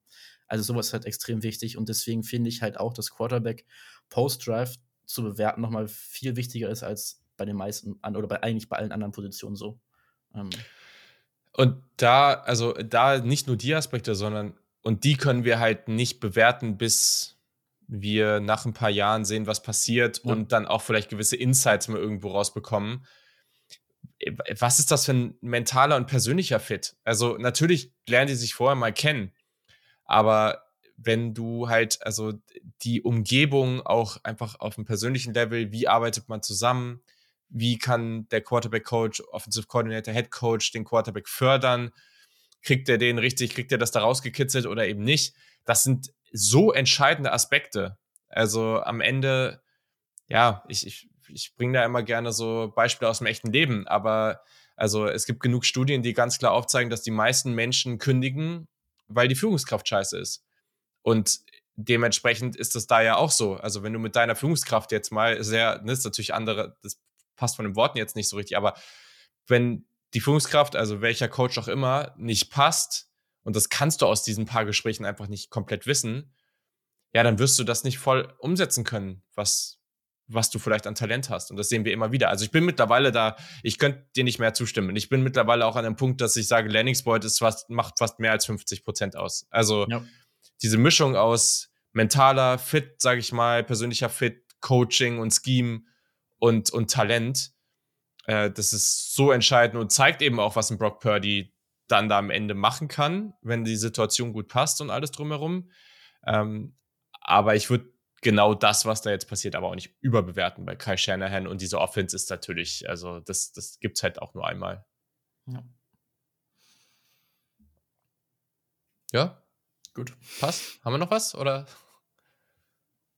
also sowas ist halt extrem wichtig. Und deswegen finde ich halt auch, dass Quarterback Post-Drive zu bewerten nochmal viel wichtiger ist als bei den meisten oder bei eigentlich bei allen anderen Positionen so. Ähm. Und da, also da nicht nur die Aspekte, sondern und die können wir halt nicht bewerten, bis wir nach ein paar Jahren sehen, was passiert ja. und dann auch vielleicht gewisse Insights mal irgendwo rausbekommen. Was ist das für ein mentaler und persönlicher Fit? Also natürlich lernen die sich vorher mal kennen, aber wenn du halt, also die Umgebung auch einfach auf einem persönlichen Level, wie arbeitet man zusammen, wie kann der Quarterback-Coach, Offensive Coordinator, Head Coach den Quarterback fördern, kriegt er den richtig, kriegt er das da rausgekitzelt oder eben nicht. Das sind so entscheidende Aspekte. Also am Ende, ja, ich, ich, ich bringe da immer gerne so Beispiele aus dem echten Leben, aber also es gibt genug Studien, die ganz klar aufzeigen, dass die meisten Menschen kündigen, weil die Führungskraft scheiße ist. Und dementsprechend ist das da ja auch so. Also wenn du mit deiner Führungskraft jetzt mal sehr, das ist natürlich andere, das passt von den Worten jetzt nicht so richtig, aber wenn die Führungskraft, also welcher Coach auch immer, nicht passt, und das kannst du aus diesen paar Gesprächen einfach nicht komplett wissen, ja, dann wirst du das nicht voll umsetzen können, was, was du vielleicht an Talent hast. Und das sehen wir immer wieder. Also ich bin mittlerweile da, ich könnte dir nicht mehr zustimmen. Ich bin mittlerweile auch an einem Punkt, dass ich sage, Landingsport ist fast, macht fast mehr als 50 Prozent aus. Also ja diese Mischung aus mentaler Fit, sage ich mal, persönlicher Fit, Coaching und Scheme und, und Talent, äh, das ist so entscheidend und zeigt eben auch, was ein Brock Purdy dann da am Ende machen kann, wenn die Situation gut passt und alles drumherum. Ähm, aber ich würde genau das, was da jetzt passiert, aber auch nicht überbewerten bei Kai Shanahan. Und diese Offense ist natürlich, also das, das gibt es halt auch nur einmal. Ja. Ja, gut. Passt. Haben wir noch was? Oder?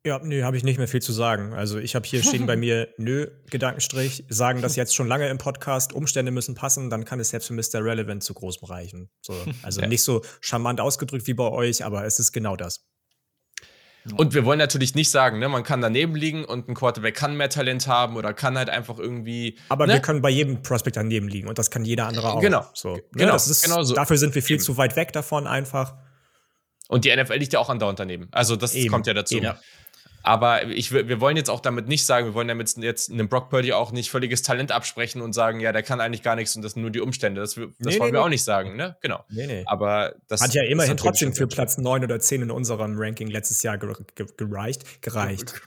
Ja, nö, habe ich nicht mehr viel zu sagen. Also ich habe hier stehen bei mir, nö, Gedankenstrich, sagen das jetzt schon lange im Podcast, Umstände müssen passen, dann kann es selbst für Mr. Relevant zu groß reichen. So, also ja. nicht so charmant ausgedrückt wie bei euch, aber es ist genau das. Und wir wollen natürlich nicht sagen, ne, man kann daneben liegen und ein Quarterback kann mehr Talent haben oder kann halt einfach irgendwie. Aber ne? wir können bei jedem Prospect daneben liegen und das kann jeder andere auch. Genau. So, ne, genau. Das ist, genau so. Dafür sind wir viel Eben. zu weit weg davon einfach. Und die NFL liegt ja auch andauernd daneben. Also das Eben. kommt ja dazu. Eben. Aber ich, wir wollen jetzt auch damit nicht sagen, wir wollen damit jetzt einem Brock Purdy auch nicht völliges Talent absprechen und sagen, ja, der kann eigentlich gar nichts und das sind nur die Umstände. Das, das nee, wollen nee, wir nee. auch nicht sagen, ne? Genau. Aber das hat ja immerhin trotzdem für Platz 9 oder 10 in unserem Ranking letztes Jahr gereicht. gereicht.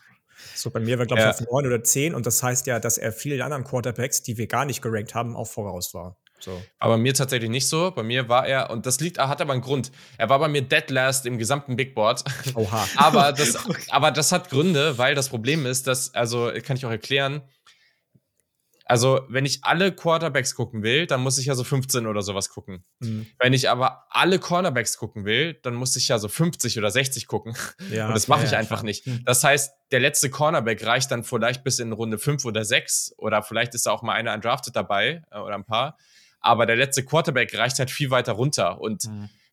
So, bei mir war, glaube ich, ja. auf 9 oder 10 und das heißt ja, dass er vielen anderen Quarterbacks, die wir gar nicht gerankt haben, auch voraus war. So. Aber mir tatsächlich nicht so. Bei mir war er, und das liegt, hat aber einen Grund. Er war bei mir dead last im gesamten Big Board. Oha. aber, das, aber das hat Gründe, weil das Problem ist, dass, also kann ich auch erklären, also, wenn ich alle Quarterbacks gucken will, dann muss ich ja so 15 oder sowas gucken. Mhm. Wenn ich aber alle Cornerbacks gucken will, dann muss ich ja so 50 oder 60 gucken. Ja, und das mache ich ja, einfach klar. nicht. Mhm. Das heißt, der letzte Cornerback reicht dann vielleicht bis in Runde 5 oder 6 oder vielleicht ist da auch mal einer undrafted dabei äh, oder ein paar. Aber der letzte Quarterback reicht halt viel weiter runter. Und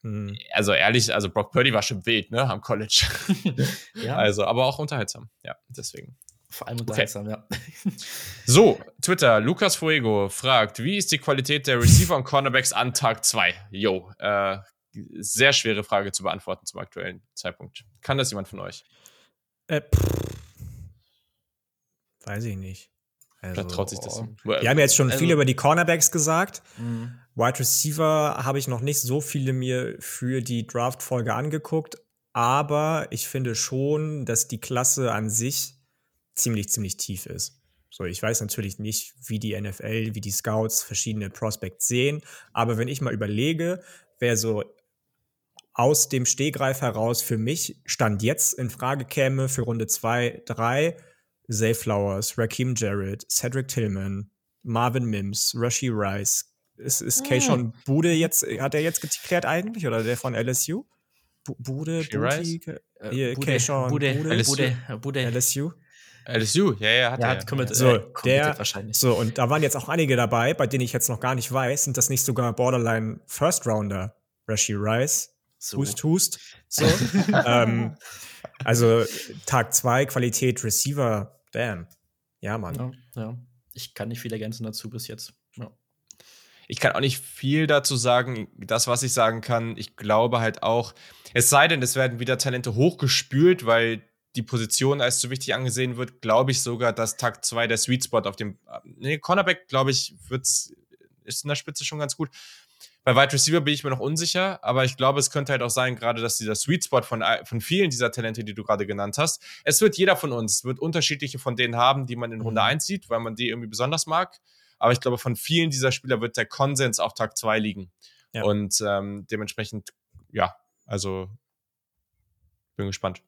mhm. also ehrlich, also Brock Purdy war schon wild, ne, am College. ja. Also, aber auch unterhaltsam. Ja, deswegen. Vor allem unterhaltsam, okay. ja. so, Twitter, Lukas Fuego fragt, wie ist die Qualität der Receiver und Cornerbacks an Tag 2? Jo, äh, sehr schwere Frage zu beantworten zum aktuellen Zeitpunkt. Kann das jemand von euch? Äh, weiß ich nicht. Also, da traut sich das. Wir haben jetzt schon also, viel über die Cornerbacks gesagt. Mhm. Wide Receiver habe ich noch nicht so viele mir für die Draft-Folge angeguckt, aber ich finde schon, dass die Klasse an sich ziemlich, ziemlich tief ist. So, ich weiß natürlich nicht, wie die NFL, wie die Scouts verschiedene Prospects sehen, aber wenn ich mal überlege, wer so aus dem Stehgreif heraus für mich Stand jetzt in Frage käme für Runde 2, 3, Zay Flowers, Raheem Jarrett, Cedric Tillman, Marvin Mims, Rashi Rice. Ist, ist ah. Keishon Bude jetzt, hat er jetzt geklärt eigentlich oder der von LSU? B Bude, Booty, äh, Bude, Keishon, Bude, Bude, Bude, Bude, LSU? LSU, ja, ja, hat ja, er. Kommit, so, äh, der, wahrscheinlich. So, und da waren jetzt auch einige dabei, bei denen ich jetzt noch gar nicht weiß, sind das nicht sogar Borderline First Rounder? Rashi Rice, so. Hust, Hust. So. ähm, also Tag 2, Qualität Receiver, Damn. Ja, Mann. Ja, ja. Ich kann nicht viel ergänzen dazu bis jetzt. Ja. Ich kann auch nicht viel dazu sagen. Das, was ich sagen kann, ich glaube halt auch, es sei denn, es werden wieder Talente hochgespült, weil die Position als zu wichtig angesehen wird, glaube ich sogar, dass Tag 2 der Sweet Spot auf dem. Nee, Cornerback, glaube ich, wird's, ist in der Spitze schon ganz gut. Bei Wide Receiver bin ich mir noch unsicher, aber ich glaube, es könnte halt auch sein, gerade dass dieser Sweet Spot von, von vielen dieser Talente, die du gerade genannt hast, es wird jeder von uns, wird unterschiedliche von denen haben, die man in Runde mhm. 1 sieht, weil man die irgendwie besonders mag. Aber ich glaube, von vielen dieser Spieler wird der Konsens auf Tag 2 liegen. Ja. Und ähm, dementsprechend, ja, also bin gespannt.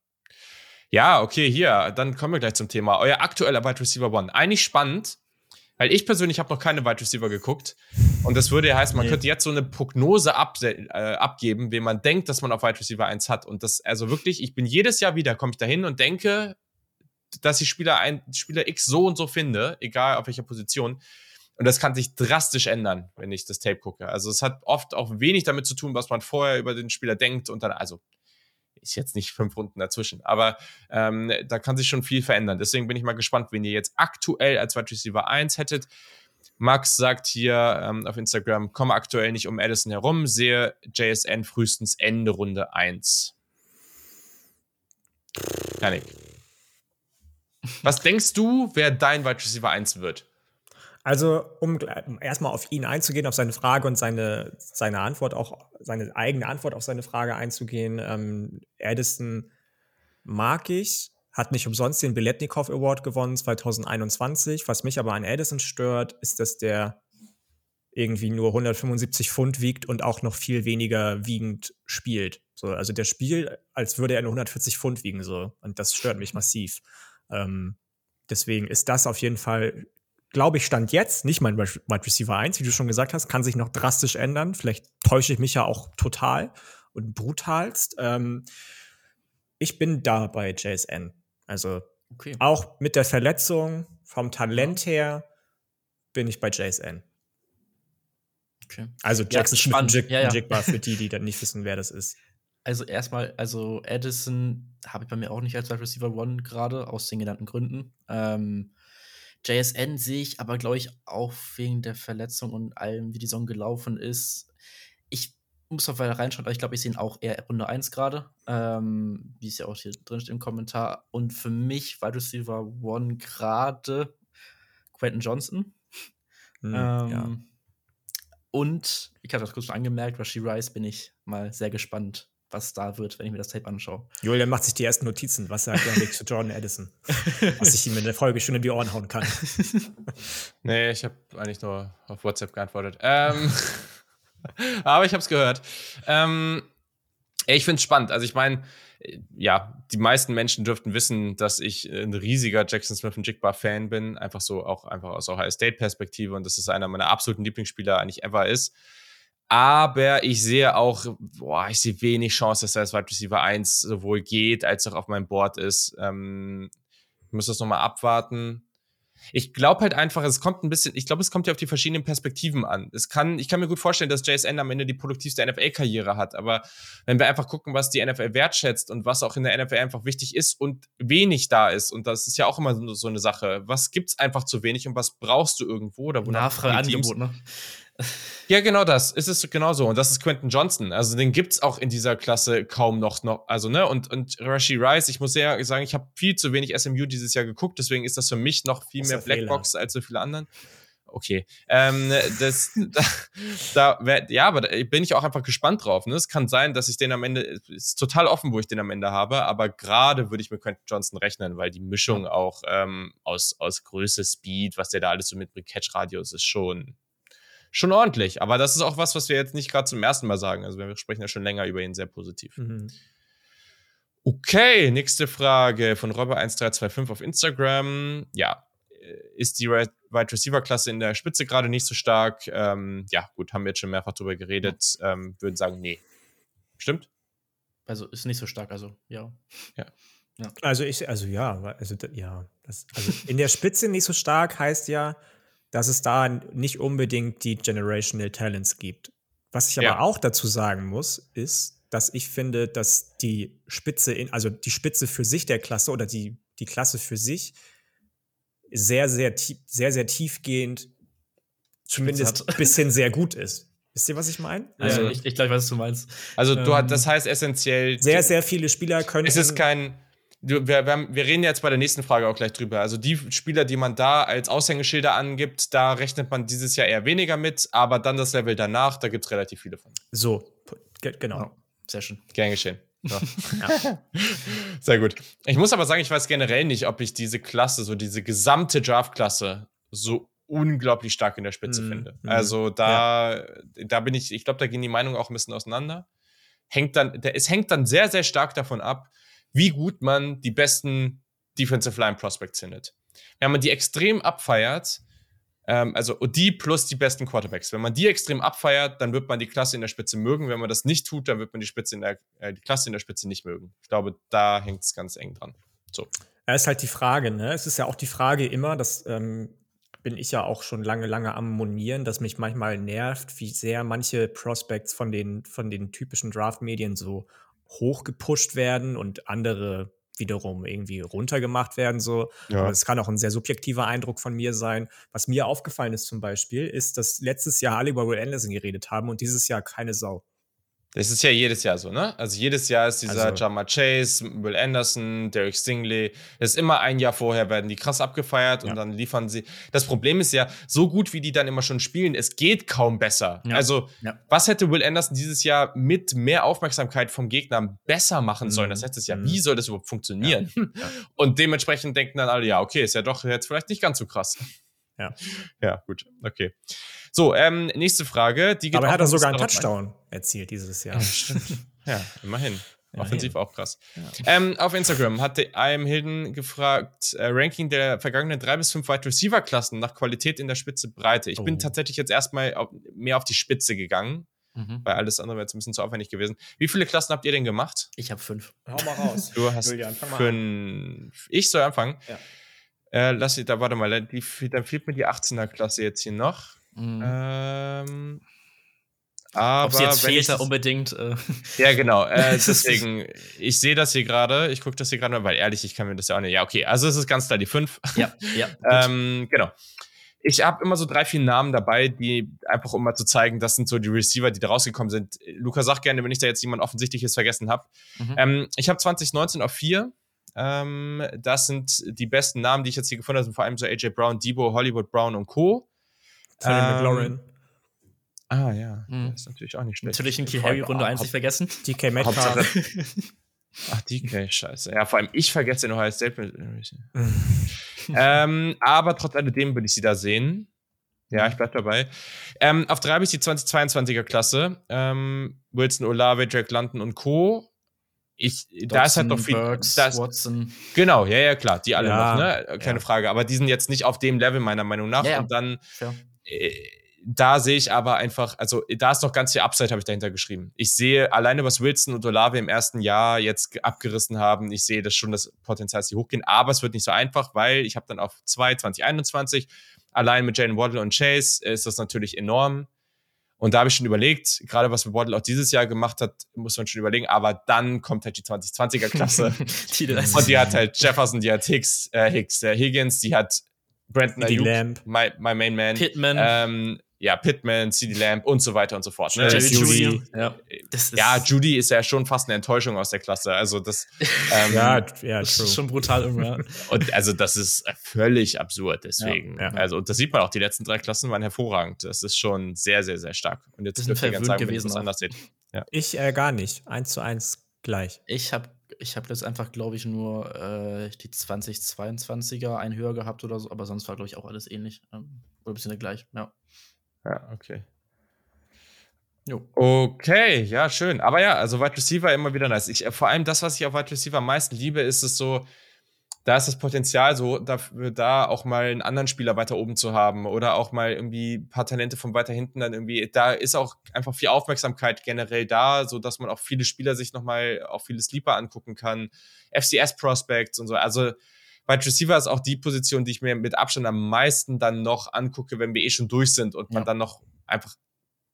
Ja, okay, hier, dann kommen wir gleich zum Thema. Euer aktueller Wide Receiver One. Eigentlich spannend, weil ich persönlich habe noch keine Wide Receiver geguckt. Und das würde ja heißen, man nee. könnte jetzt so eine Prognose ab, äh, abgeben, wen man denkt, dass man auf Wide Receiver 1 hat. Und das, also wirklich, ich bin jedes Jahr wieder, komme ich dahin und denke, dass ich Spieler, ein, Spieler X so und so finde, egal auf welcher Position. Und das kann sich drastisch ändern, wenn ich das Tape gucke. Also es hat oft auch wenig damit zu tun, was man vorher über den Spieler denkt und dann, also ist jetzt nicht fünf Runden dazwischen, aber ähm, da kann sich schon viel verändern. Deswegen bin ich mal gespannt, wen ihr jetzt aktuell als Wide Receiver 1 hättet. Max sagt hier ähm, auf Instagram, komme aktuell nicht um Addison herum, sehe JSN frühestens Ende Runde 1. Janik. Was denkst du, wer dein Wide Receiver 1 wird? Also, um erstmal auf ihn einzugehen, auf seine Frage und seine, seine Antwort, auch seine eigene Antwort auf seine Frage einzugehen. Ähm, Addison mag ich, hat nicht umsonst den Biletnikow Award gewonnen 2021. Was mich aber an Addison stört, ist, dass der irgendwie nur 175 Pfund wiegt und auch noch viel weniger wiegend spielt. So, also der Spiel, als würde er nur 140 Pfund wiegen, so. Und das stört mich massiv. Ähm, deswegen ist das auf jeden Fall, glaube ich, Stand jetzt nicht mein Wide Receiver 1, wie du schon gesagt hast, kann sich noch drastisch ändern. Vielleicht täusche ich mich ja auch total und brutalst. Ähm, ich bin da bei JSN. Also okay. auch mit der Verletzung, vom Talent her, bin ich bei JSN. Okay. Also Jackson ja, Smith und ja, ja. für die, die dann nicht wissen, wer das ist. Also erstmal, also Addison habe ich bei mir auch nicht als Wide Receiver One gerade, aus den genannten Gründen. Ähm, JSN sehe ich aber, glaube ich, auch wegen der Verletzung und allem, wie die Saison gelaufen ist. Ich muss auf weiter reinschauen, aber ich glaube, ich sehe ihn auch eher Runde 1 gerade, ähm, wie es ja auch hier drin steht im Kommentar. Und für mich Wide Receiver One gerade Quentin Johnson. Mhm, ähm, ja. Und ich habe das kurz schon angemerkt, Rashi Rice bin ich mal sehr gespannt, was da wird, wenn ich mir das Tape anschaue. Julian macht sich die ersten Notizen, was sagt der Weg zu Jordan Addison? was ich ihm in der Folge schon in die Ohren hauen kann. nee, ich habe eigentlich nur auf WhatsApp geantwortet. Ähm, aber ich habe es gehört. Ähm, ich finde es spannend. Also ich meine, ja, die meisten Menschen dürften wissen, dass ich ein riesiger Jackson Smith und Jigba Fan bin. Einfach so, auch einfach aus Ohio State Perspektive und dass es einer meiner absoluten Lieblingsspieler eigentlich ever ist. Aber ich sehe auch, boah, ich sehe wenig Chance, dass er als Wide Receiver 1 sowohl geht, als auch auf meinem Board ist. Ähm, ich muss das nochmal abwarten. Ich glaube halt einfach, es kommt ein bisschen, ich glaube, es kommt ja auf die verschiedenen Perspektiven an. Es kann, ich kann mir gut vorstellen, dass JSN am Ende die produktivste NFL-Karriere hat, aber wenn wir einfach gucken, was die NFL wertschätzt und was auch in der NFL einfach wichtig ist und wenig da ist, und das ist ja auch immer so eine Sache, was gibt's einfach zu wenig und was brauchst du irgendwo oder wo Nachfrage, Angebot, ne? Ja, genau das. Es ist genau so. Und das ist Quentin Johnson. Also den gibt's auch in dieser Klasse kaum noch, noch. Also, ne, und, und Rashi Rice, ich muss sehr sagen, ich habe viel zu wenig SMU dieses Jahr geguckt, deswegen ist das für mich noch viel mehr Blackbox als so viele anderen. Okay. Ähm, das, da, da ja, aber da bin ich auch einfach gespannt drauf. Ne? Es kann sein, dass ich den am Ende, ist total offen, wo ich den am Ende habe, aber gerade würde ich mit Quentin Johnson rechnen, weil die Mischung auch ähm, aus, aus Größe, Speed, was der da alles so mitbringt, Catch-Radius ist schon schon ordentlich. Aber das ist auch was, was wir jetzt nicht gerade zum ersten Mal sagen. Also wir sprechen ja schon länger über ihn sehr positiv. Mhm. Okay, nächste Frage von Robber1325 auf Instagram. Ja, äh, ist die Wide Receiver Klasse in der Spitze gerade nicht so stark? Ähm, ja, gut, haben wir jetzt schon mehrfach drüber geredet. Ähm, würden sagen, nee. Stimmt? Also ist nicht so stark, also ja. Ja. ja. Also ich, also ja, also ja, das, also in der Spitze nicht so stark heißt ja, dass es da nicht unbedingt die Generational Talents gibt. Was ich aber ja. auch dazu sagen muss, ist, dass ich finde, dass die Spitze, in, also die Spitze für sich der Klasse oder die, die Klasse für sich sehr, sehr, tief, sehr, sehr tiefgehend, zumindest ein bisschen sehr gut ist. Wisst ihr, was ich meine? Also, ja, ich, ich glaube, was du meinst. Also, du, ähm, das heißt essentiell. Sehr, sehr viele Spieler können. Es ist kein wir, wir, wir, reden jetzt bei der nächsten Frage auch gleich drüber. Also die Spieler, die man da als Aushängeschilder angibt, da rechnet man dieses Jahr eher weniger mit, aber dann das Level danach, da gibt es relativ viele von. So, genau. Ja, sehr schön. Gern geschehen. Ja. ja. Sehr gut. Ich muss aber sagen, ich weiß generell nicht, ob ich diese Klasse, so diese gesamte Draft-Klasse, so unglaublich stark in der Spitze mm, finde. Mm, also da, ja. da bin ich, ich glaube, da gehen die Meinungen auch ein bisschen auseinander. Hängt dann, der, es hängt dann sehr, sehr stark davon ab, wie gut man die besten Defensive Line Prospects findet. Wenn man die extrem abfeiert, ähm, also die plus die besten Quarterbacks, wenn man die extrem abfeiert, dann wird man die Klasse in der Spitze mögen. Wenn man das nicht tut, dann wird man die, Spitze in der, äh, die Klasse in der Spitze nicht mögen. Ich glaube, da hängt es ganz eng dran. So. Ja, ist halt die Frage, ne? Es ist ja auch die Frage immer, das ähm, bin ich ja auch schon lange, lange am Monieren, dass mich manchmal nervt, wie sehr manche Prospects von den, von den typischen Draft-Medien so hochgepusht werden und andere wiederum irgendwie runtergemacht werden. So. Ja. Das kann auch ein sehr subjektiver Eindruck von mir sein. Was mir aufgefallen ist zum Beispiel, ist, dass letztes Jahr alle über Will Anderson geredet haben und dieses Jahr keine Sau. Das ist ja jedes Jahr so, ne? Also jedes Jahr ist dieser also, Jama Chase, Will Anderson, Derek Stingley. Das ist immer ein Jahr vorher, werden die krass abgefeiert und ja. dann liefern sie. Das Problem ist ja, so gut wie die dann immer schon spielen, es geht kaum besser. Ja. Also, ja. was hätte Will Anderson dieses Jahr mit mehr Aufmerksamkeit vom Gegner besser machen sollen? Mhm. Das letztes Jahr, mhm. wie soll das überhaupt funktionieren? Und dementsprechend denken dann alle, ja, okay, ist ja doch jetzt vielleicht nicht ganz so krass. Ja. Ja, gut, okay. So, ähm, nächste Frage. Die geht Aber er hat er sogar einen Touchdown ein. erzielt dieses Jahr. Ja, stimmt. Ja, immerhin. Offensiv auch krass. Ja. Ähm, auf Instagram hat IM Hilden gefragt: äh, Ranking der vergangenen drei bis fünf Wide Receiver Klassen nach Qualität in der Spitze Breite. Ich oh. bin tatsächlich jetzt erstmal auf, mehr auf die Spitze gegangen, mhm. weil alles andere wäre jetzt ein bisschen zu aufwendig gewesen. Wie viele Klassen habt ihr denn gemacht? Ich habe fünf. Hau mal raus. Du hast Julian, fünf. Ich soll anfangen. Ja. Äh, lass ich da, warte mal, die, dann fehlt mir die 18er Klasse jetzt hier noch. Mhm. Ähm, aber Ob sie jetzt fehlt, da unbedingt. Äh. Ja, genau. Äh, deswegen, ich sehe das hier gerade, ich gucke das hier gerade, weil ehrlich, ich kann mir das ja auch nicht. Ja, okay, also es ist ganz klar die 5. Ja, ja. ähm, genau. Ich habe immer so drei, vier Namen dabei, die einfach um mal zu zeigen, das sind so die Receiver, die da rausgekommen sind. Luca, sag gerne, wenn ich da jetzt jemand Offensichtliches vergessen habe. Mhm. Ähm, ich habe 2019 auf 4. Ähm, das sind die besten Namen, die ich jetzt hier gefunden habe, vor allem so AJ Brown, Debo, Hollywood Brown und Co. Tony ähm, McLaurin. Ah ja, mhm. das ist natürlich auch nicht schlecht. Natürlich in Key Harry Runde 1 nicht vergessen. DK Metcalf. Ach, DK, scheiße. Ja, vor allem ich vergesse den Ohio State. ähm, aber trotz alledem würde ich sie da sehen. Ja, ich bleib dabei. Ähm, auf drei habe ich die 2022er Klasse. Ähm, Wilson, Olave, Drake London und Co. Ich, Dodson, da ist halt noch viel. Burks, das, Watson. Genau, ja, ja, klar, die alle ja, noch, ne? Keine ja. Frage. Aber die sind jetzt nicht auf dem Level, meiner Meinung nach. Ja, und dann, da sehe ich aber einfach, also da ist noch ganz viel Upside, habe ich dahinter geschrieben. Ich sehe alleine, was Wilson und Olave im ersten Jahr jetzt abgerissen haben, ich sehe das schon das Potenzial, dass sie hochgehen, aber es wird nicht so einfach, weil ich habe dann auf 2, 2021, allein mit Jalen Waddle und Chase ist das natürlich enorm. Und da habe ich schon überlegt, gerade was Waddle auch dieses Jahr gemacht hat, muss man schon überlegen, aber dann kommt halt die 2020er Klasse. die und die hat halt Jefferson, die hat Hicks, äh, Hicks, äh, Higgins, die hat Brandon Ayuk, my, my main man. Pittman. Ähm, ja, Pittman, CD Lamb und so weiter und so fort. Ne? Judy. Ja. ja. Judy ist ja schon fast eine Enttäuschung aus der Klasse. Also das, ähm, ja, ja, das ist schon brutal irgendwann. und also das ist völlig absurd. Deswegen, ja, ja. also und das sieht man auch. Die letzten drei Klassen waren hervorragend. Das ist schon sehr, sehr, sehr stark. Und jetzt dürft ihr ganz sagen, gewesen, wenn anders seht. Ja. Ich äh, gar nicht. Eins zu eins gleich. Ich habe ich habe jetzt einfach, glaube ich, nur äh, die 2022er ein höher gehabt oder so, aber sonst war, glaube ich, auch alles ähnlich. Ähm, oder ein bisschen gleich, ja. Ja, okay. Jo. Okay, ja, schön. Aber ja, also Wide Receiver immer wieder nice. Ich, vor allem das, was ich auf Wide Receiver am meisten liebe, ist es so, da ist das Potenzial so, dafür, da auch mal einen anderen Spieler weiter oben zu haben oder auch mal irgendwie ein paar Talente von weiter hinten dann irgendwie, da ist auch einfach viel Aufmerksamkeit generell da, so dass man auch viele Spieler sich nochmal auch viele Sleeper angucken kann, FCS Prospects und so. Also Wide Receiver ist auch die Position, die ich mir mit Abstand am meisten dann noch angucke, wenn wir eh schon durch sind und man dann noch einfach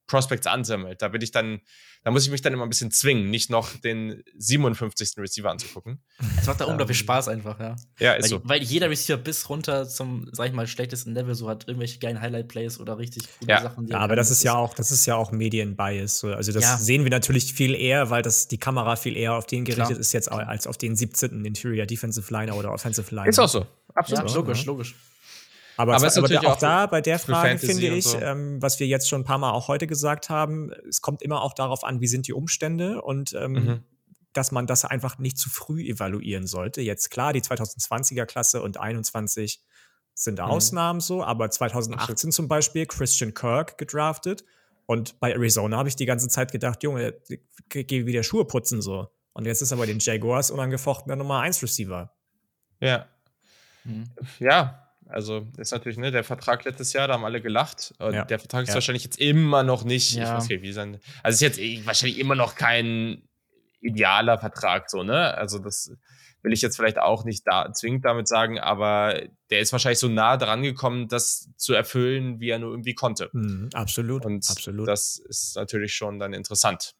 Prospects ansammelt. Da bin ich dann, da muss ich mich dann immer ein bisschen zwingen, nicht noch den 57. Receiver anzugucken. Es macht da unglaublich ähm, Spaß einfach, ja. Ja, ist weil, so. Weil jeder Receiver bis runter zum, sag ich mal, schlechtesten Level so hat irgendwelche geilen Highlight-Plays oder richtig gute ja. Sachen. Ja, aber das ist ja auch, das ist ja auch Medienbias. Also das ja. sehen wir natürlich viel eher, weil das die Kamera viel eher auf den gerichtet Klar. ist jetzt als auf den 17. Interior Defensive Liner oder Offensive Liner. Ist auch so. Absolut. Ja, logisch, logisch. Aber, aber, aber auch, auch da bei der Frage finde ich, so. ähm, was wir jetzt schon ein paar Mal auch heute gesagt haben, es kommt immer auch darauf an, wie sind die Umstände und ähm, mhm. dass man das einfach nicht zu früh evaluieren sollte. Jetzt klar, die 2020er Klasse und 21 sind mhm. Ausnahmen so, aber 2018 Absolut. zum Beispiel Christian Kirk gedraftet und bei Arizona habe ich die ganze Zeit gedacht, Junge, geh wieder Schuhe putzen so. Und jetzt ist aber den Jaguars unangefochtener Nummer 1 Receiver. Ja. Mhm. Ja, also ist natürlich, ne, der Vertrag letztes Jahr, da haben alle gelacht. Ja. Der Vertrag ist ja. wahrscheinlich jetzt immer noch nicht, ja. ich weiß nicht, wie sein. Also ist jetzt eh wahrscheinlich immer noch kein idealer Vertrag, so, ne? Also das will ich jetzt vielleicht auch nicht da zwingend damit sagen, aber der ist wahrscheinlich so nah dran gekommen, das zu erfüllen, wie er nur irgendwie konnte. Mhm, absolut. Und absolut. das ist natürlich schon dann interessant.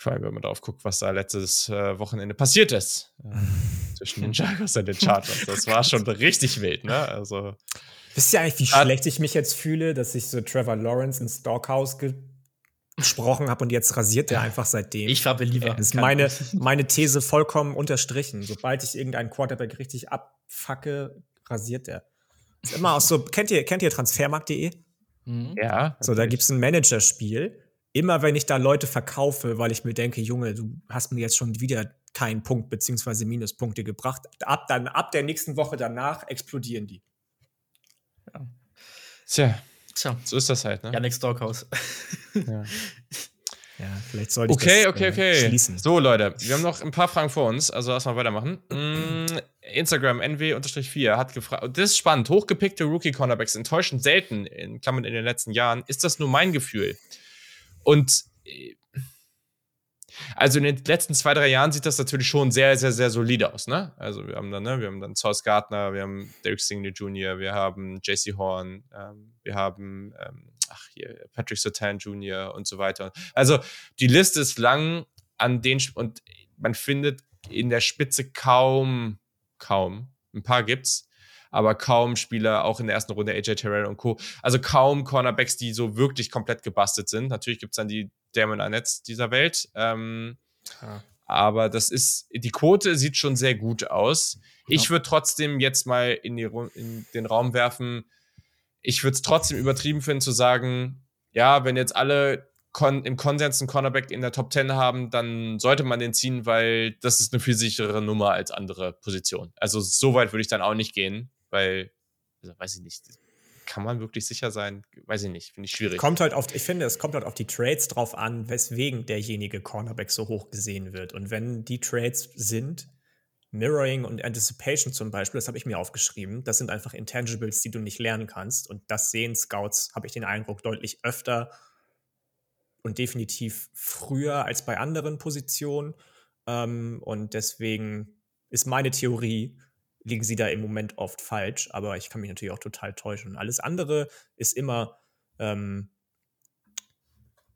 Vor allem, wenn man darauf guckt, was da letztes äh, Wochenende passiert ist. Äh, zwischen den Jaguars und den Chargers. Das war schon richtig wild, ne? Also. Wisst ihr eigentlich, wie schlecht ich mich jetzt fühle, dass ich so Trevor Lawrence ins Stockhouse gesprochen habe und jetzt rasiert er einfach seitdem. Ich war Believer. Das ist meine, meine These vollkommen unterstrichen. Sobald ich irgendeinen Quarterback richtig abfacke, rasiert er. Ist immer auch so, kennt ihr, kennt ihr transfermarkt.de? Mhm. Ja. So, da gibt es ein Managerspiel immer wenn ich da Leute verkaufe, weil ich mir denke, Junge, du hast mir jetzt schon wieder keinen Punkt beziehungsweise Minuspunkte gebracht, ab, dann, ab der nächsten Woche danach explodieren die. Ja. Tja. Tja. So ist das halt, ne? Janik Stockhaus. ja. Ja, vielleicht sollte ich okay, das okay, äh, okay. schließen. So, Leute, wir haben noch ein paar Fragen vor uns, also erstmal weitermachen. Mm, Instagram NW-4 hat gefragt, das ist spannend, hochgepickte Rookie-Cornerbacks enttäuschen selten, in Klammern in den letzten Jahren. Ist das nur mein Gefühl? Und äh, also in den letzten zwei, drei Jahren sieht das natürlich schon sehr, sehr, sehr solide aus, ne? Also wir haben dann, ne, wir haben dann Sauce Gardner, wir haben Derek Stingley Jr., wir haben JC Horn, ähm, wir haben ähm, ach hier, Patrick Sertan Jr. und so weiter. Also die Liste ist lang an den und man findet in der Spitze kaum, kaum, ein paar gibt's, aber kaum Spieler, auch in der ersten Runde, AJ Terrell und Co. Also kaum Cornerbacks, die so wirklich komplett gebastelt sind. Natürlich gibt es dann die Damon Arnetts dieser Welt. Ähm, ja. Aber das ist, die Quote sieht schon sehr gut aus. Ja. Ich würde trotzdem jetzt mal in, die, in den Raum werfen, ich würde es trotzdem übertrieben finden zu sagen, ja, wenn jetzt alle Kon im Konsens einen Cornerback in der Top 10 haben, dann sollte man den ziehen, weil das ist eine viel sicherere Nummer als andere Positionen. Also so weit würde ich dann auch nicht gehen, weil, also weiß ich nicht, kann man wirklich sicher sein? Weiß ich nicht, finde ich schwierig. Kommt halt auf, ich finde, es kommt halt auf die Trades drauf an, weswegen derjenige Cornerback so hoch gesehen wird. Und wenn die Trades sind, Mirroring und Anticipation zum Beispiel, das habe ich mir aufgeschrieben. Das sind einfach Intangibles, die du nicht lernen kannst. Und das sehen Scouts, habe ich den Eindruck, deutlich öfter und definitiv früher als bei anderen Positionen. Ähm, und deswegen ist meine Theorie, liegen sie da im Moment oft falsch. Aber ich kann mich natürlich auch total täuschen. Alles andere ist immer ähm,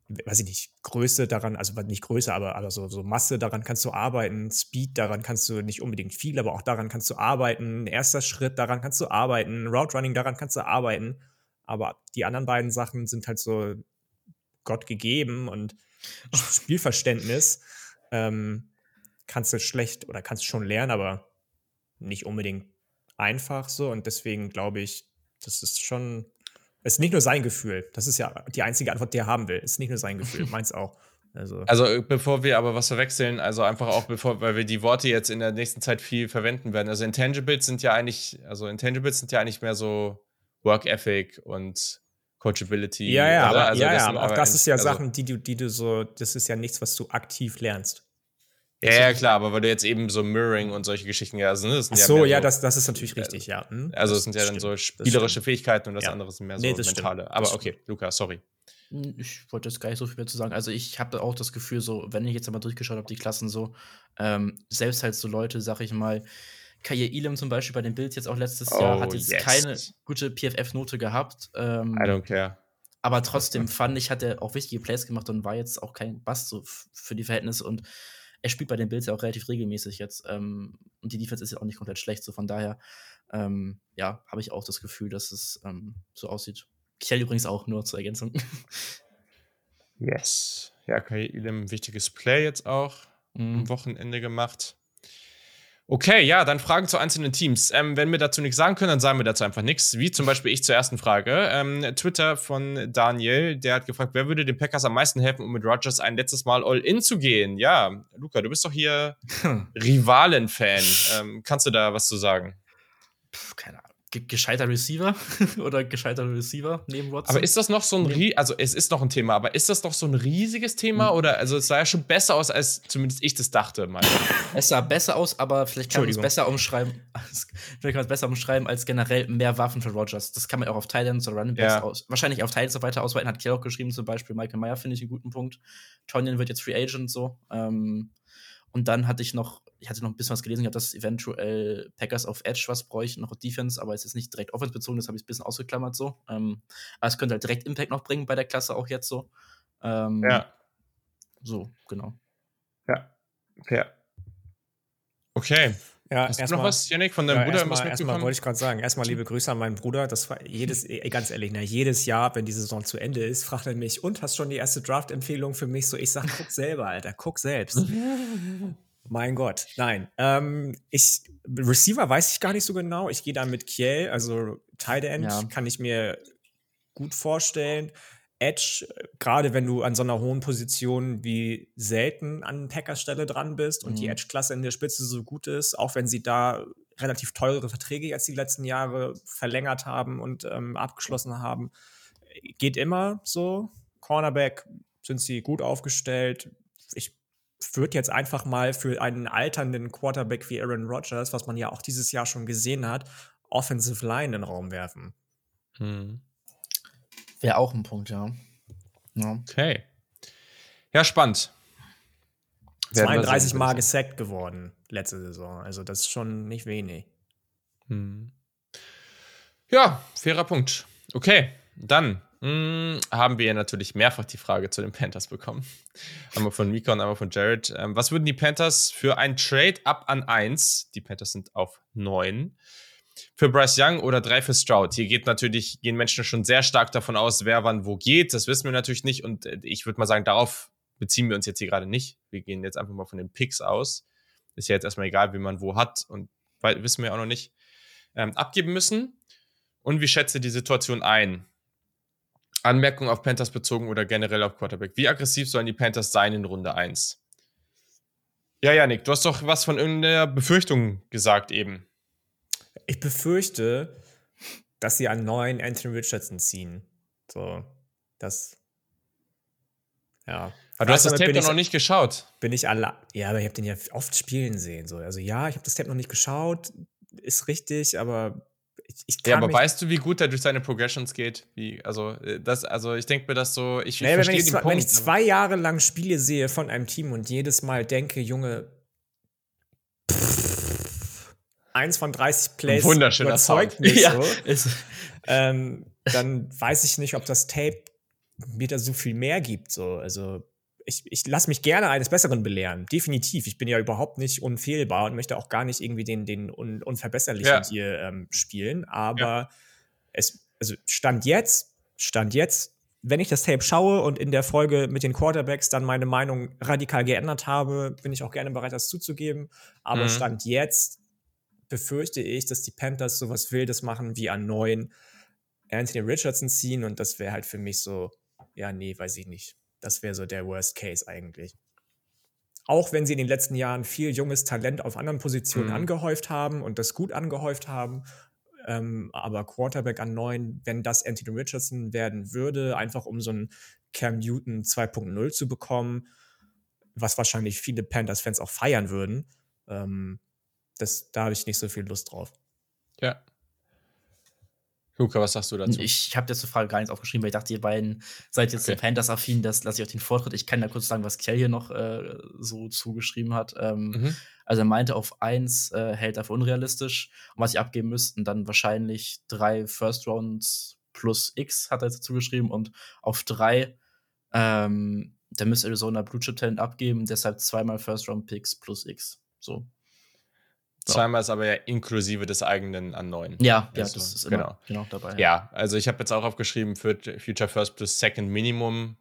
weiß ich nicht, Größe daran, also nicht Größe, aber, aber so, so Masse, daran kannst du arbeiten, Speed, daran kannst du nicht unbedingt viel, aber auch daran kannst du arbeiten, erster Schritt, daran kannst du arbeiten, Route Running, daran kannst du arbeiten. Aber die anderen beiden Sachen sind halt so Gott gegeben und Spielverständnis ähm, kannst du schlecht oder kannst du schon lernen, aber nicht unbedingt einfach so. Und deswegen glaube ich, das ist schon es ist nicht nur sein Gefühl. Das ist ja die einzige Antwort, die er haben will. Es ist nicht nur sein Gefühl, meins auch. Also. also. Äh, bevor wir aber was verwechseln, also einfach auch bevor, weil wir die Worte jetzt in der nächsten Zeit viel verwenden werden. Also Intangibles sind ja eigentlich, also Intangibles sind ja eigentlich mehr so Work Ethic und Coachability. Ja, ja, aber, also ja, ja, aber auch das ist ja also, Sachen, die du, die du so, das ist ja nichts, was du aktiv lernst. Ja, ja, klar, aber weil du jetzt eben so Mirroring und solche Geschichten ja, also, ne, das sind Ach so, ja, ja so, das, das ist natürlich richtig, ja. Hm? Also, es sind ja dann stimmt, so spielerische Fähigkeiten und das ja. andere sind mehr so nee, mentale. Stimmt. Aber okay, Luca, sorry. Hm, ich wollte jetzt gar nicht so viel mehr zu sagen. Also, ich habe auch das Gefühl, so, wenn ich jetzt einmal durchgeschaut habe, die Klassen so, ähm, selbst halt so Leute, sag ich mal, Kaye Elam zum Beispiel bei den Bills jetzt auch letztes oh, Jahr hat jetzt yes. keine gute PFF-Note gehabt. Ähm, I don't care. Aber trotzdem fand ich, hat er auch wichtige Plays gemacht und war jetzt auch kein Bass so für die Verhältnisse und er spielt bei den Bills ja auch relativ regelmäßig jetzt. Ähm, und die Defense ist ja auch nicht komplett schlecht. So von daher, ähm, ja, habe ich auch das Gefühl, dass es ähm, so aussieht. Kiel übrigens auch, nur zur Ergänzung. Yes. Ja, Kai Ilem, wichtiges Play jetzt auch mhm. am Wochenende gemacht. Okay, ja, dann Fragen zu einzelnen Teams. Ähm, wenn wir dazu nichts sagen können, dann sagen wir dazu einfach nichts. Wie zum Beispiel ich zur ersten Frage. Ähm, Twitter von Daniel, der hat gefragt, wer würde den Packers am meisten helfen, um mit Rogers ein letztes Mal All-In zu gehen? Ja, Luca, du bist doch hier Rivalen-Fan. Ähm, kannst du da was zu sagen? Puh, keine Ahnung gescheiter Receiver oder gescheiter Receiver neben Watson. Aber ist das noch so ein, also es ist noch ein Thema, aber ist das noch so ein riesiges Thema mhm. oder, also es sah ja schon besser aus, als zumindest ich das dachte. Mal. Es sah besser aus, aber vielleicht kann man es besser umschreiben, vielleicht kann man es besser umschreiben als generell mehr Waffen für Rogers. Das kann man auch auf Titans oder Running Backs ja. aus, wahrscheinlich auf Titans weiter ausweiten, hat Kiel auch geschrieben, zum Beispiel Michael Meyer finde ich einen guten Punkt. Tonyan wird jetzt Free Agent so. Ähm, und dann hatte ich noch, ich hatte noch ein bisschen was gelesen, dass eventuell Packers auf Edge was bräuchten, noch Defense, aber es ist nicht direkt Offense bezogen, das habe ich ein bisschen ausgeklammert so. Ähm, aber es könnte halt direkt Impact noch bringen bei der Klasse auch jetzt so. Ähm, ja. So, genau. Ja, fair. Okay. Ja, Hast du noch was, Janik, von deinem ja, Bruder? Erstmal, erstmal wollte ich gerade sagen, erstmal liebe Grüße an meinen Bruder. Das war jedes, ganz ehrlich, ne, jedes Jahr, wenn die Saison zu Ende ist, fragt er mich, und hast schon die erste Draft-Empfehlung für mich? So, ich sag, guck selber, Alter, guck selbst. mein Gott, nein. Ähm, ich, Receiver weiß ich gar nicht so genau. Ich gehe da mit Kiel, also Tight End, ja. kann ich mir gut vorstellen. Edge, gerade wenn du an so einer hohen Position wie selten an Packers Stelle dran bist und mhm. die Edge-Klasse in der Spitze so gut ist, auch wenn sie da relativ teure Verträge jetzt die letzten Jahre verlängert haben und ähm, abgeschlossen haben, geht immer so. Cornerback sind sie gut aufgestellt. Ich würde jetzt einfach mal für einen alternden Quarterback wie Aaron Rodgers, was man ja auch dieses Jahr schon gesehen hat, Offensive Line in den Raum werfen. Hm. Wäre auch ein Punkt, ja. ja. Okay. Ja, spannend. 32 Mal gesackt geworden letzte Saison. Also das ist schon nicht wenig. Hm. Ja, fairer Punkt. Okay, dann mh, hm, haben wir natürlich mehrfach die Frage zu den Panthers bekommen. einmal von Mika und einmal von Jared. Ähm, was würden die Panthers für ein Trade up an 1, die Panthers sind auf 9, für Bryce Young oder 3 für Stroud? Hier geht natürlich, gehen Menschen schon sehr stark davon aus, wer wann wo geht. Das wissen wir natürlich nicht. Und äh, ich würde mal sagen, darauf beziehen wir uns jetzt hier gerade nicht. Wir gehen jetzt einfach mal von den Picks aus. Ist ja jetzt erstmal egal, wie man wo hat und wissen wir auch noch nicht. Ähm, abgeben müssen. Und wie schätze die Situation ein? Anmerkung auf Panthers bezogen oder generell auf Quarterback. Wie aggressiv sollen die Panthers sein in Runde 1? Ja, Janik, du hast doch was von irgendeiner Befürchtung gesagt eben. Ich befürchte, dass sie einen neuen Anthony Richardson ziehen. So, das. Ja. Aber du hast das Tape doch noch nicht geschaut. Bin ich alle. Ja, aber ich habe den ja oft spielen sehen. So. Also ja, ich habe das Tape noch nicht geschaut. Ist richtig, aber ich, ich ja, aber weißt du, wie gut er durch seine Progressions geht? Wie, also, äh, das, also ich denke mir das so, ich, naja, verstehe wenn ich, den zwei, Punkt. Wenn ich zwei Jahre lang Spiele sehe von einem Team und jedes Mal denke, Junge, pff, eins von 30 Plays überzeugt mich ja. so, ähm, dann weiß ich nicht, ob das Tape mir da so viel mehr gibt. So. Also ich, ich lasse mich gerne eines Besseren belehren. Definitiv. Ich bin ja überhaupt nicht unfehlbar und möchte auch gar nicht irgendwie den, den Un Unverbesserlichen ja. hier ähm, spielen. Aber ja. es, also Stand jetzt, Stand jetzt, wenn ich das Tape schaue und in der Folge mit den Quarterbacks dann meine Meinung radikal geändert habe, bin ich auch gerne bereit, das zuzugeben. Aber mhm. Stand jetzt befürchte ich, dass die Panthers sowas Wildes machen wie an neuen Anthony Richardson ziehen und das wäre halt für mich so, ja, nee, weiß ich nicht. Das wäre so der Worst Case eigentlich. Auch wenn sie in den letzten Jahren viel junges Talent auf anderen Positionen mhm. angehäuft haben und das gut angehäuft haben, ähm, aber Quarterback an neun, wenn das Anthony Richardson werden würde, einfach um so einen Cam Newton 2.0 zu bekommen, was wahrscheinlich viele Panthers-Fans auch feiern würden, ähm, das, da habe ich nicht so viel Lust drauf. Ja, Luca, was sagst du dazu? Ich, ich habe dir zur Frage gar nichts aufgeschrieben, weil ich dachte, ihr beiden seid jetzt okay. so Panthers-affin, das lasse ich euch den Vortritt. Ich kann da kurz sagen, was Kell hier noch äh, so zugeschrieben hat. Ähm, mhm. Also er meinte, auf eins äh, hält er für unrealistisch. Und was sie abgeben müssten, dann wahrscheinlich drei First Rounds plus X, hat er dazu geschrieben. Und auf drei, ähm, da müsste Arizona Blue Chip Talent abgeben, deshalb zweimal First Round Picks plus X. So. Zweimal ist aber ja inklusive des eigenen an neun. Ja, ja, also, das ist genau. genau dabei. Ja. ja, also ich habe jetzt auch aufgeschrieben für Future First plus Second Minimum.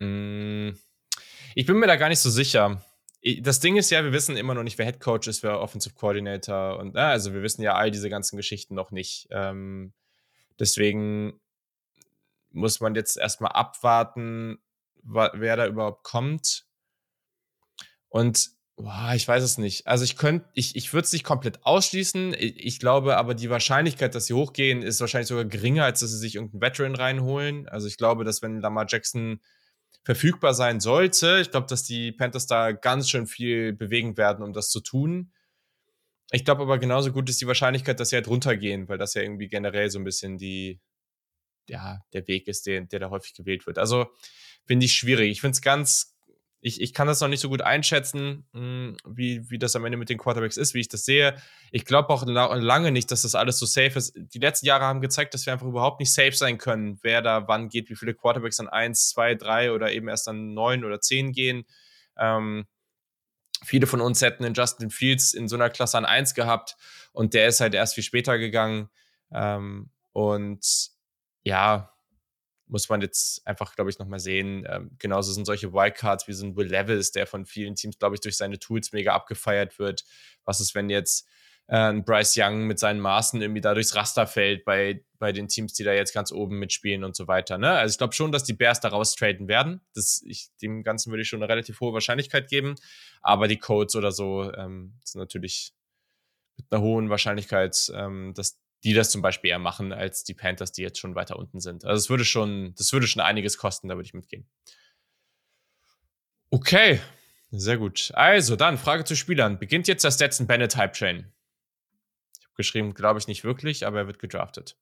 Hm, ich bin mir da gar nicht so sicher. Das Ding ist ja, wir wissen immer noch nicht, wer Head Coach ist, wer Offensive Coordinator und also wir wissen ja all diese ganzen Geschichten noch nicht. Ähm, deswegen muss man jetzt erstmal abwarten, wer da überhaupt kommt. Und Boah, ich weiß es nicht. Also ich könnte, ich, ich würde es nicht komplett ausschließen. Ich, ich, glaube aber, die Wahrscheinlichkeit, dass sie hochgehen, ist wahrscheinlich sogar geringer, als dass sie sich irgendeinen Veteran reinholen. Also ich glaube, dass wenn Lamar Jackson verfügbar sein sollte, ich glaube, dass die Panthers da ganz schön viel bewegen werden, um das zu tun. Ich glaube aber genauso gut ist die Wahrscheinlichkeit, dass sie halt runtergehen, weil das ja irgendwie generell so ein bisschen die, ja, der Weg ist, der, der da häufig gewählt wird. Also finde ich schwierig. Ich finde es ganz, ich, ich kann das noch nicht so gut einschätzen, hm, wie, wie das am Ende mit den Quarterbacks ist, wie ich das sehe. Ich glaube auch lange nicht, dass das alles so safe ist. Die letzten Jahre haben gezeigt, dass wir einfach überhaupt nicht safe sein können, wer da wann geht, wie viele Quarterbacks an eins, zwei, drei oder eben erst an neun oder zehn gehen. Ähm, viele von uns hätten den Justin Fields in so einer Klasse an eins gehabt und der ist halt erst viel später gegangen. Ähm, und ja, muss man jetzt einfach, glaube ich, nochmal sehen. Ähm, genauso sind solche Wildcards wie so ein Will Levels, der von vielen Teams, glaube ich, durch seine Tools mega abgefeiert wird. Was ist, wenn jetzt äh, Bryce Young mit seinen Maßen irgendwie da durchs Raster fällt bei, bei den Teams, die da jetzt ganz oben mitspielen und so weiter. Ne? Also ich glaube schon, dass die Bears da raustraden werden. Das, ich, dem Ganzen würde ich schon eine relativ hohe Wahrscheinlichkeit geben. Aber die Codes oder so ähm, sind natürlich mit einer hohen Wahrscheinlichkeit, ähm, dass die das zum Beispiel eher machen als die Panthers, die jetzt schon weiter unten sind. Also es würde schon, das würde schon einiges kosten, da würde ich mitgehen. Okay, sehr gut. Also, dann Frage zu Spielern. Beginnt jetzt das Stetson Bennett Hype Train? Ich habe geschrieben, glaube ich nicht wirklich, aber er wird gedraftet.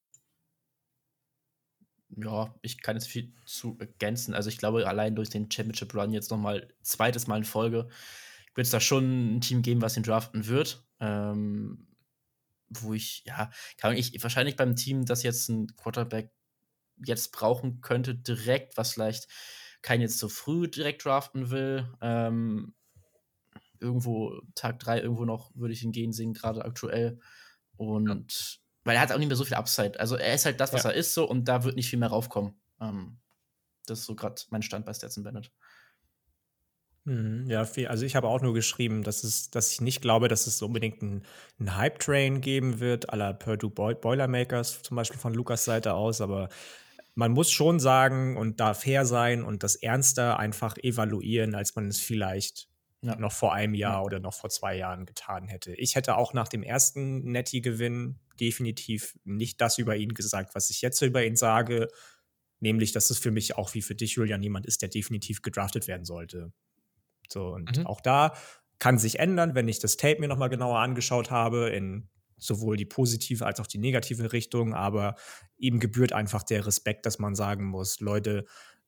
Ja, ich kann jetzt viel zu ergänzen. Also, ich glaube, allein durch den Championship Run jetzt nochmal zweites Mal in Folge wird es da schon ein Team geben, was ihn draften wird. Ähm, wo ich, ja, kann ich wahrscheinlich beim Team, das jetzt ein Quarterback jetzt brauchen könnte, direkt, was vielleicht kein jetzt so früh direkt draften will. Ähm, irgendwo Tag 3 irgendwo noch würde ich ihn gehen sehen, gerade aktuell. Und ja. weil er hat auch nicht mehr so viel Upside. Also er ist halt das, was ja. er ist, so und da wird nicht viel mehr raufkommen. Ähm, das ist so gerade mein Stand bei Stetson Bennett. Mhm, ja, viel, also ich habe auch nur geschrieben, dass, es, dass ich nicht glaube, dass es unbedingt einen, Hype-Train geben wird, à la Purdue Boilermakers, zum Beispiel von Lukas Seite aus, aber man muss schon sagen und da fair sein und das ernster einfach evaluieren, als man es vielleicht ja. noch vor einem Jahr ja. oder noch vor zwei Jahren getan hätte. Ich hätte auch nach dem ersten Netty-Gewinn definitiv nicht das über ihn gesagt, was ich jetzt über ihn sage, nämlich, dass es für mich auch wie für dich, Julian, jemand ist, der definitiv gedraftet werden sollte. So, und mhm. auch da kann sich ändern, wenn ich das Tape mir nochmal genauer angeschaut habe, in sowohl die positive als auch die negative Richtung, aber ihm gebührt einfach der Respekt, dass man sagen muss, Leute,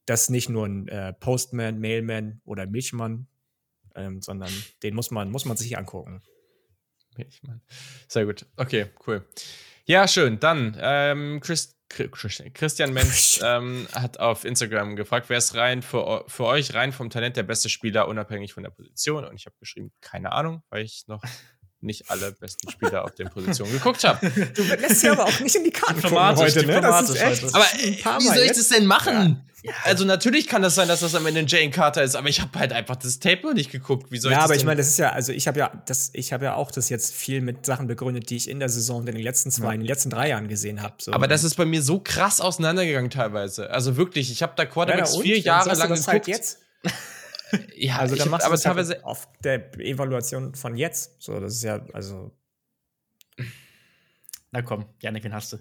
das ist nicht nur ein äh, Postman, Mailman oder Milchmann, ähm, sondern den muss man, muss man sich angucken. Milchmann. Sehr gut. Okay, cool. Ja, schön. Dann, ähm, Chris, Christian Menz ähm, hat auf Instagram gefragt, wer ist rein für, für euch rein vom Talent der beste Spieler, unabhängig von der Position? Und ich habe geschrieben, keine Ahnung, weil ich noch nicht alle besten Spieler auf den Positionen geguckt habe. Du lässt sie aber auch nicht in die Karten gucken heute, ne? Das ist echt aber äh, wie soll ich das denn machen? Ja. Also natürlich kann das sein, dass das am Ende Jane Carter ist, aber ich habe halt einfach das Tape noch nicht geguckt. Wie soll ja, ich das aber ich meine, das ist ja, also ich habe ja, das, ich habe ja auch das jetzt viel mit Sachen begründet, die ich in der Saison in den letzten zwei, ja. in den letzten drei Jahren gesehen habe. So. Aber das ist bei mir so krass auseinandergegangen teilweise. Also wirklich, ich habe da Quarterbacks ja, vier Jahre lang geguckt. Halt jetzt? Ja, also da machst du aber halt teilweise halt auf der Evaluation von jetzt. So, das ist ja, also. Na komm, Janik, wen hast du?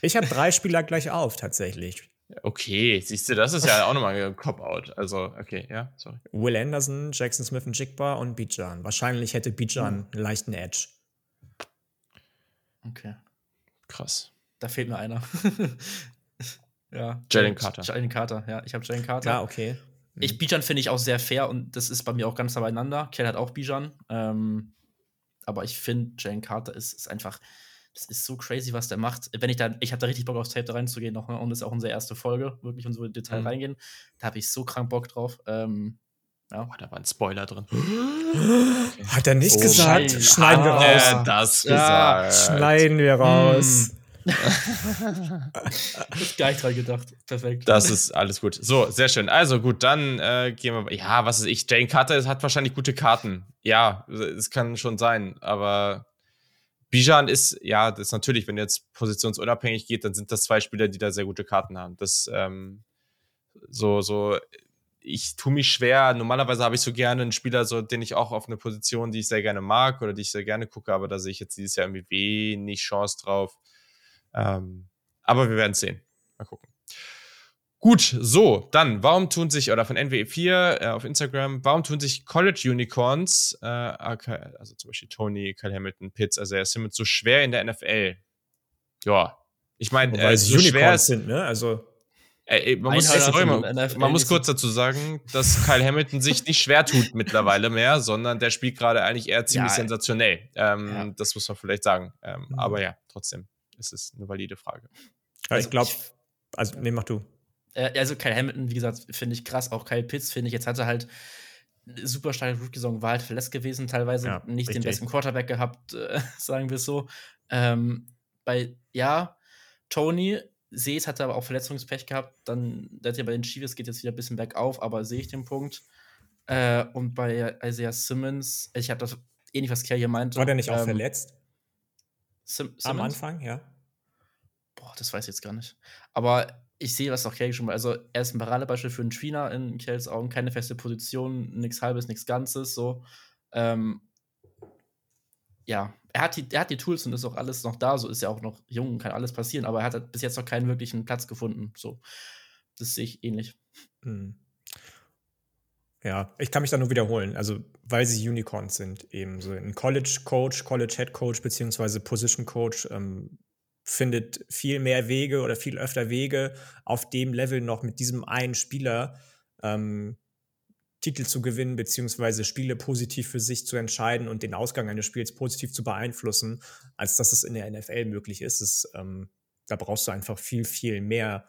Ich habe drei Spieler gleich auf, tatsächlich. Okay, siehst du, das ist ja auch nochmal ein Cop-Out. Also, okay, ja, sorry. Will Anderson, Jackson Smith und Jigba und Bijan. Wahrscheinlich hätte Bijan mhm. einen leichten Edge. Okay. Krass. Da fehlt mir einer. ja. Jalen Carter. Jalen Carter, ja. Ich habe Jalen Carter. Ja, okay. Mhm. Ich, Bijan finde ich auch sehr fair und das ist bei mir auch ganz nah beieinander. Kell hat auch Bijan. Ähm, aber ich finde, Jane Carter ist, ist, einfach, das ist so crazy, was der macht. Wenn ich da, ich habe da richtig Bock aufs Tape da reinzugehen noch, ne? und das ist auch unsere erste Folge, wirklich in so Detail mhm. reingehen. Da habe ich so krank Bock drauf. Ähm, ja. Oh, da war ein Spoiler drin. Hat er nicht oh, gesagt? Schneiden wir raus. Er das gesagt. Schneiden wir raus. Hm ich gar nicht dran gedacht. Perfekt. Das ist alles gut. So, sehr schön. Also gut, dann äh, gehen wir. Ja, was ist ich? Jane Carter hat wahrscheinlich gute Karten. Ja, es kann schon sein. Aber Bijan ist, ja, das ist natürlich, wenn jetzt positionsunabhängig geht, dann sind das zwei Spieler, die da sehr gute Karten haben. Das, ähm, so, so, ich tue mich schwer. Normalerweise habe ich so gerne einen Spieler, so, den ich auch auf eine Position, die ich sehr gerne mag oder die ich sehr gerne gucke, aber da sehe ich jetzt dieses Jahr irgendwie wenig Chance drauf. Ähm, aber wir werden es sehen. Mal gucken. Gut, so, dann, warum tun sich, oder von NWE4 äh, auf Instagram, warum tun sich College Unicorns, äh, also zum Beispiel Tony, Kyle Hamilton, Pitts, also er Simmons, so schwer in der NFL? Ja, ich meine, äh, so Unicorns schwer sind, ne? Also. Äh, man, muss, sorry, man, man muss kurz dazu sagen, dass Kyle Hamilton sich nicht schwer tut mittlerweile mehr, sondern der spielt gerade eigentlich eher ziemlich ja, sensationell. Ähm, ja. Das muss man vielleicht sagen. Ähm, mhm. Aber ja, trotzdem ist es eine valide Frage. Ja, also ich glaube, also, nee, mach du. Also, Kyle Hamilton, wie gesagt, finde ich krass. Auch Kyle Pitts, finde ich, jetzt hatte halt super starke Rookie-Saison, war halt verletzt gewesen, teilweise ja, nicht richtig. den besten Quarterback gehabt, äh, sagen wir es so. Ähm, bei, ja, Tony, Sees hatte aber auch Verletzungspech gehabt, dann, der hat ja bei den Chiefs geht jetzt wieder ein bisschen bergauf, aber sehe ich den Punkt. Äh, und bei Isaiah Simmons, ich habe das ähnlich, was Kerr hier meinte. War der nicht auch ähm, verletzt? Sim Am Anfang, ja. Boah, das weiß ich jetzt gar nicht. Aber ich sehe, was auch Kelly schon mal. Also, er ist ein Paradebeispiel für einen Trainer in Kells Augen. Keine feste Position, nichts Halbes, nichts Ganzes. So. Ähm, ja, er hat, die, er hat die Tools und ist auch alles noch da. So ist er auch noch jung, kann alles passieren. Aber er hat bis jetzt noch keinen wirklichen Platz gefunden. So. Das sehe ich ähnlich. Mhm. Ja, ich kann mich da nur wiederholen. Also, weil sie Unicorns sind, eben so ein College Coach, College Head Coach beziehungsweise Position Coach ähm, findet viel mehr Wege oder viel öfter Wege, auf dem Level noch mit diesem einen Spieler ähm, Titel zu gewinnen, beziehungsweise Spiele positiv für sich zu entscheiden und den Ausgang eines Spiels positiv zu beeinflussen, als dass es in der NFL möglich ist. Es, ähm, da brauchst du einfach viel, viel mehr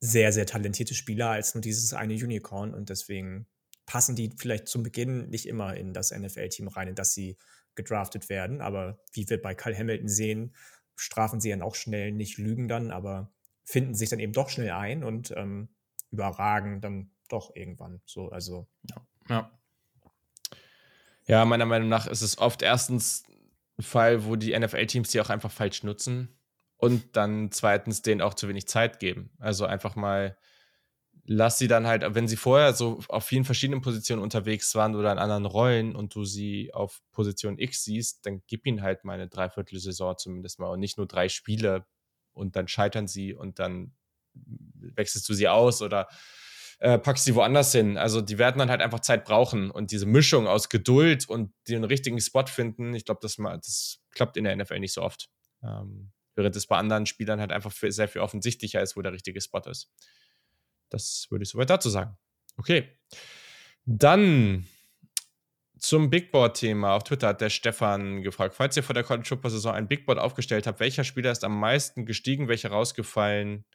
sehr, sehr talentierte Spieler als nur dieses eine Unicorn. Und deswegen passen die vielleicht zum Beginn nicht immer in das NFL-Team rein, in das sie gedraftet werden. Aber wie wir bei Kyle Hamilton sehen, strafen sie dann auch schnell, nicht lügen dann, aber finden sich dann eben doch schnell ein und ähm, überragen dann doch irgendwann. So, also. Ja. ja. Ja, meiner Meinung nach ist es oft erstens ein Fall, wo die NFL-Teams die auch einfach falsch nutzen und dann zweitens denen auch zu wenig Zeit geben. Also einfach mal lass sie dann halt, wenn sie vorher so auf vielen verschiedenen Positionen unterwegs waren oder in anderen Rollen und du sie auf Position X siehst, dann gib ihnen halt mal eine Dreiviertelsaison zumindest mal und nicht nur drei Spiele und dann scheitern sie und dann wechselst du sie aus oder äh, packst sie woanders hin. Also die werden dann halt einfach Zeit brauchen und diese Mischung aus Geduld und den richtigen Spot finden, ich glaube, das, das klappt in der NFL nicht so oft. Ähm, während es bei anderen Spielern halt einfach sehr viel offensichtlicher ist, wo der richtige Spot ist. Das würde ich soweit dazu sagen. Okay. Dann zum Bigboard-Thema. Auf Twitter hat der Stefan gefragt, falls ihr vor der College Football Saison ein Bigboard aufgestellt habt, welcher Spieler ist am meisten gestiegen, welcher rausgefallen?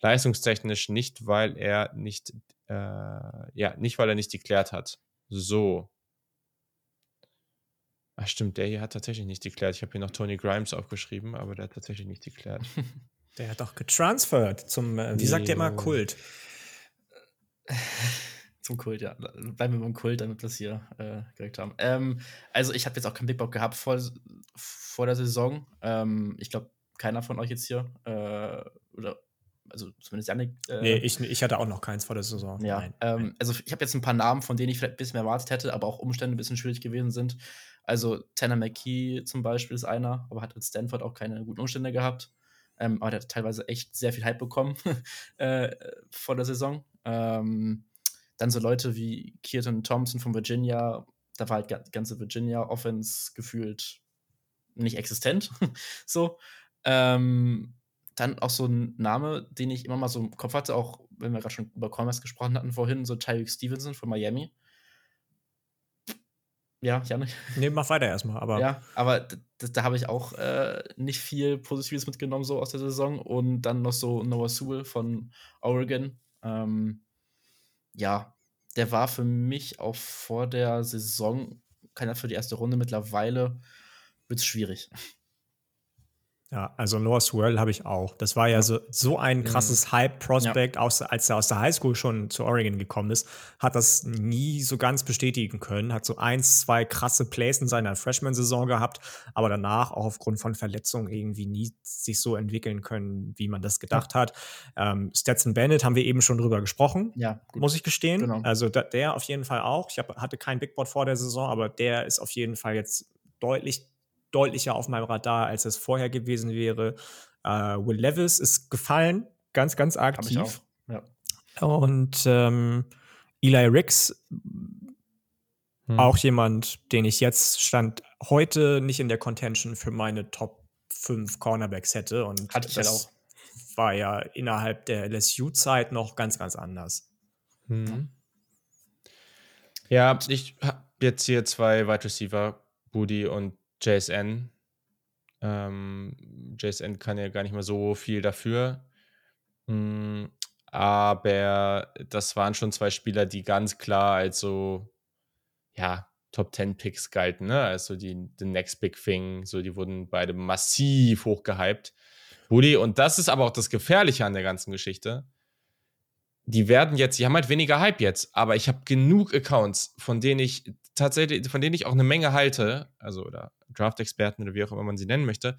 Leistungstechnisch nicht, weil er nicht, äh, ja, nicht, weil er nicht geklärt hat. So. Ach stimmt, der hier hat tatsächlich nicht geklärt. Ich habe hier noch Tony Grimes aufgeschrieben, aber der hat tatsächlich nicht geklärt. Der hat doch getransfert zum, äh, wie sagt ihr immer, Kult? zum Kult, ja. Bleiben wir beim Kult, damit wir das hier äh, gekriegt haben. Ähm, also, ich habe jetzt auch keinen Big Bock gehabt vor, vor der Saison. Ähm, ich glaube, keiner von euch jetzt hier. Äh, oder, also zumindest Janik. Äh, nee, ich, ich hatte auch noch keins vor der Saison. Ja, Nein. Ähm, also ich habe jetzt ein paar Namen, von denen ich vielleicht ein bisschen mehr erwartet hätte, aber auch Umstände ein bisschen schwierig gewesen sind. Also, Tanner McKee zum Beispiel ist einer, aber hat mit Stanford auch keine guten Umstände gehabt. Ähm, aber der hat teilweise echt sehr viel Hype bekommen äh, vor der Saison. Ähm, dann so Leute wie Keaton Thompson von Virginia, da war halt die ganze Virginia-Offense gefühlt nicht existent. so. Ähm, dann auch so ein Name, den ich immer mal so im Kopf hatte, auch wenn wir gerade schon über Commerce gesprochen hatten vorhin, so Tyreek Stevenson von Miami. Ja, Janik. Nee, mach weiter erstmal. Aber ja, aber da, da habe ich auch äh, nicht viel Positives mitgenommen, so aus der Saison. Und dann noch so Noah Sewell von Oregon. Ähm, ja, der war für mich auch vor der Saison keiner für die erste Runde. Mittlerweile wird es schwierig. Ja, also Noah Swirl habe ich auch. Das war ja so, so ein mhm. krasses Hype-Prospect, ja. als er aus der Highschool schon zu Oregon gekommen ist, hat das nie so ganz bestätigen können, hat so eins, zwei krasse Plays in seiner Freshman-Saison gehabt, aber danach auch aufgrund von Verletzungen irgendwie nie sich so entwickeln können, wie man das gedacht ja. hat. Ähm, Stetson Bennett haben wir eben schon drüber gesprochen, ja, muss ich gestehen. Genau. Also da, der auf jeden Fall auch. Ich hab, hatte kein Big Board vor der Saison, aber der ist auf jeden Fall jetzt deutlich deutlicher auf meinem Radar, als es vorher gewesen wäre. Äh, Will Levis ist gefallen, ganz, ganz aktiv. Ja. Und ähm, Eli Ricks, hm. auch jemand, den ich jetzt stand heute nicht in der Contention für meine Top 5 Cornerbacks hätte. Und Hatte ich das auch. war ja innerhalb der LSU-Zeit noch ganz, ganz anders. Hm. Ja, ich habe jetzt hier zwei Wide Receiver, Budi und JSN. Ähm, JSN kann ja gar nicht mehr so viel dafür. Mhm, aber das waren schon zwei Spieler, die ganz klar als so, ja, Top 10 Picks galten, ne? Also die the Next Big Thing, so die wurden beide massiv hochgehypt. Buddy, und das ist aber auch das Gefährliche an der ganzen Geschichte. Die werden jetzt, die haben halt weniger Hype jetzt, aber ich habe genug Accounts, von denen ich tatsächlich, von denen ich auch eine Menge halte, also oder Draft-Experten oder wie auch immer man sie nennen möchte,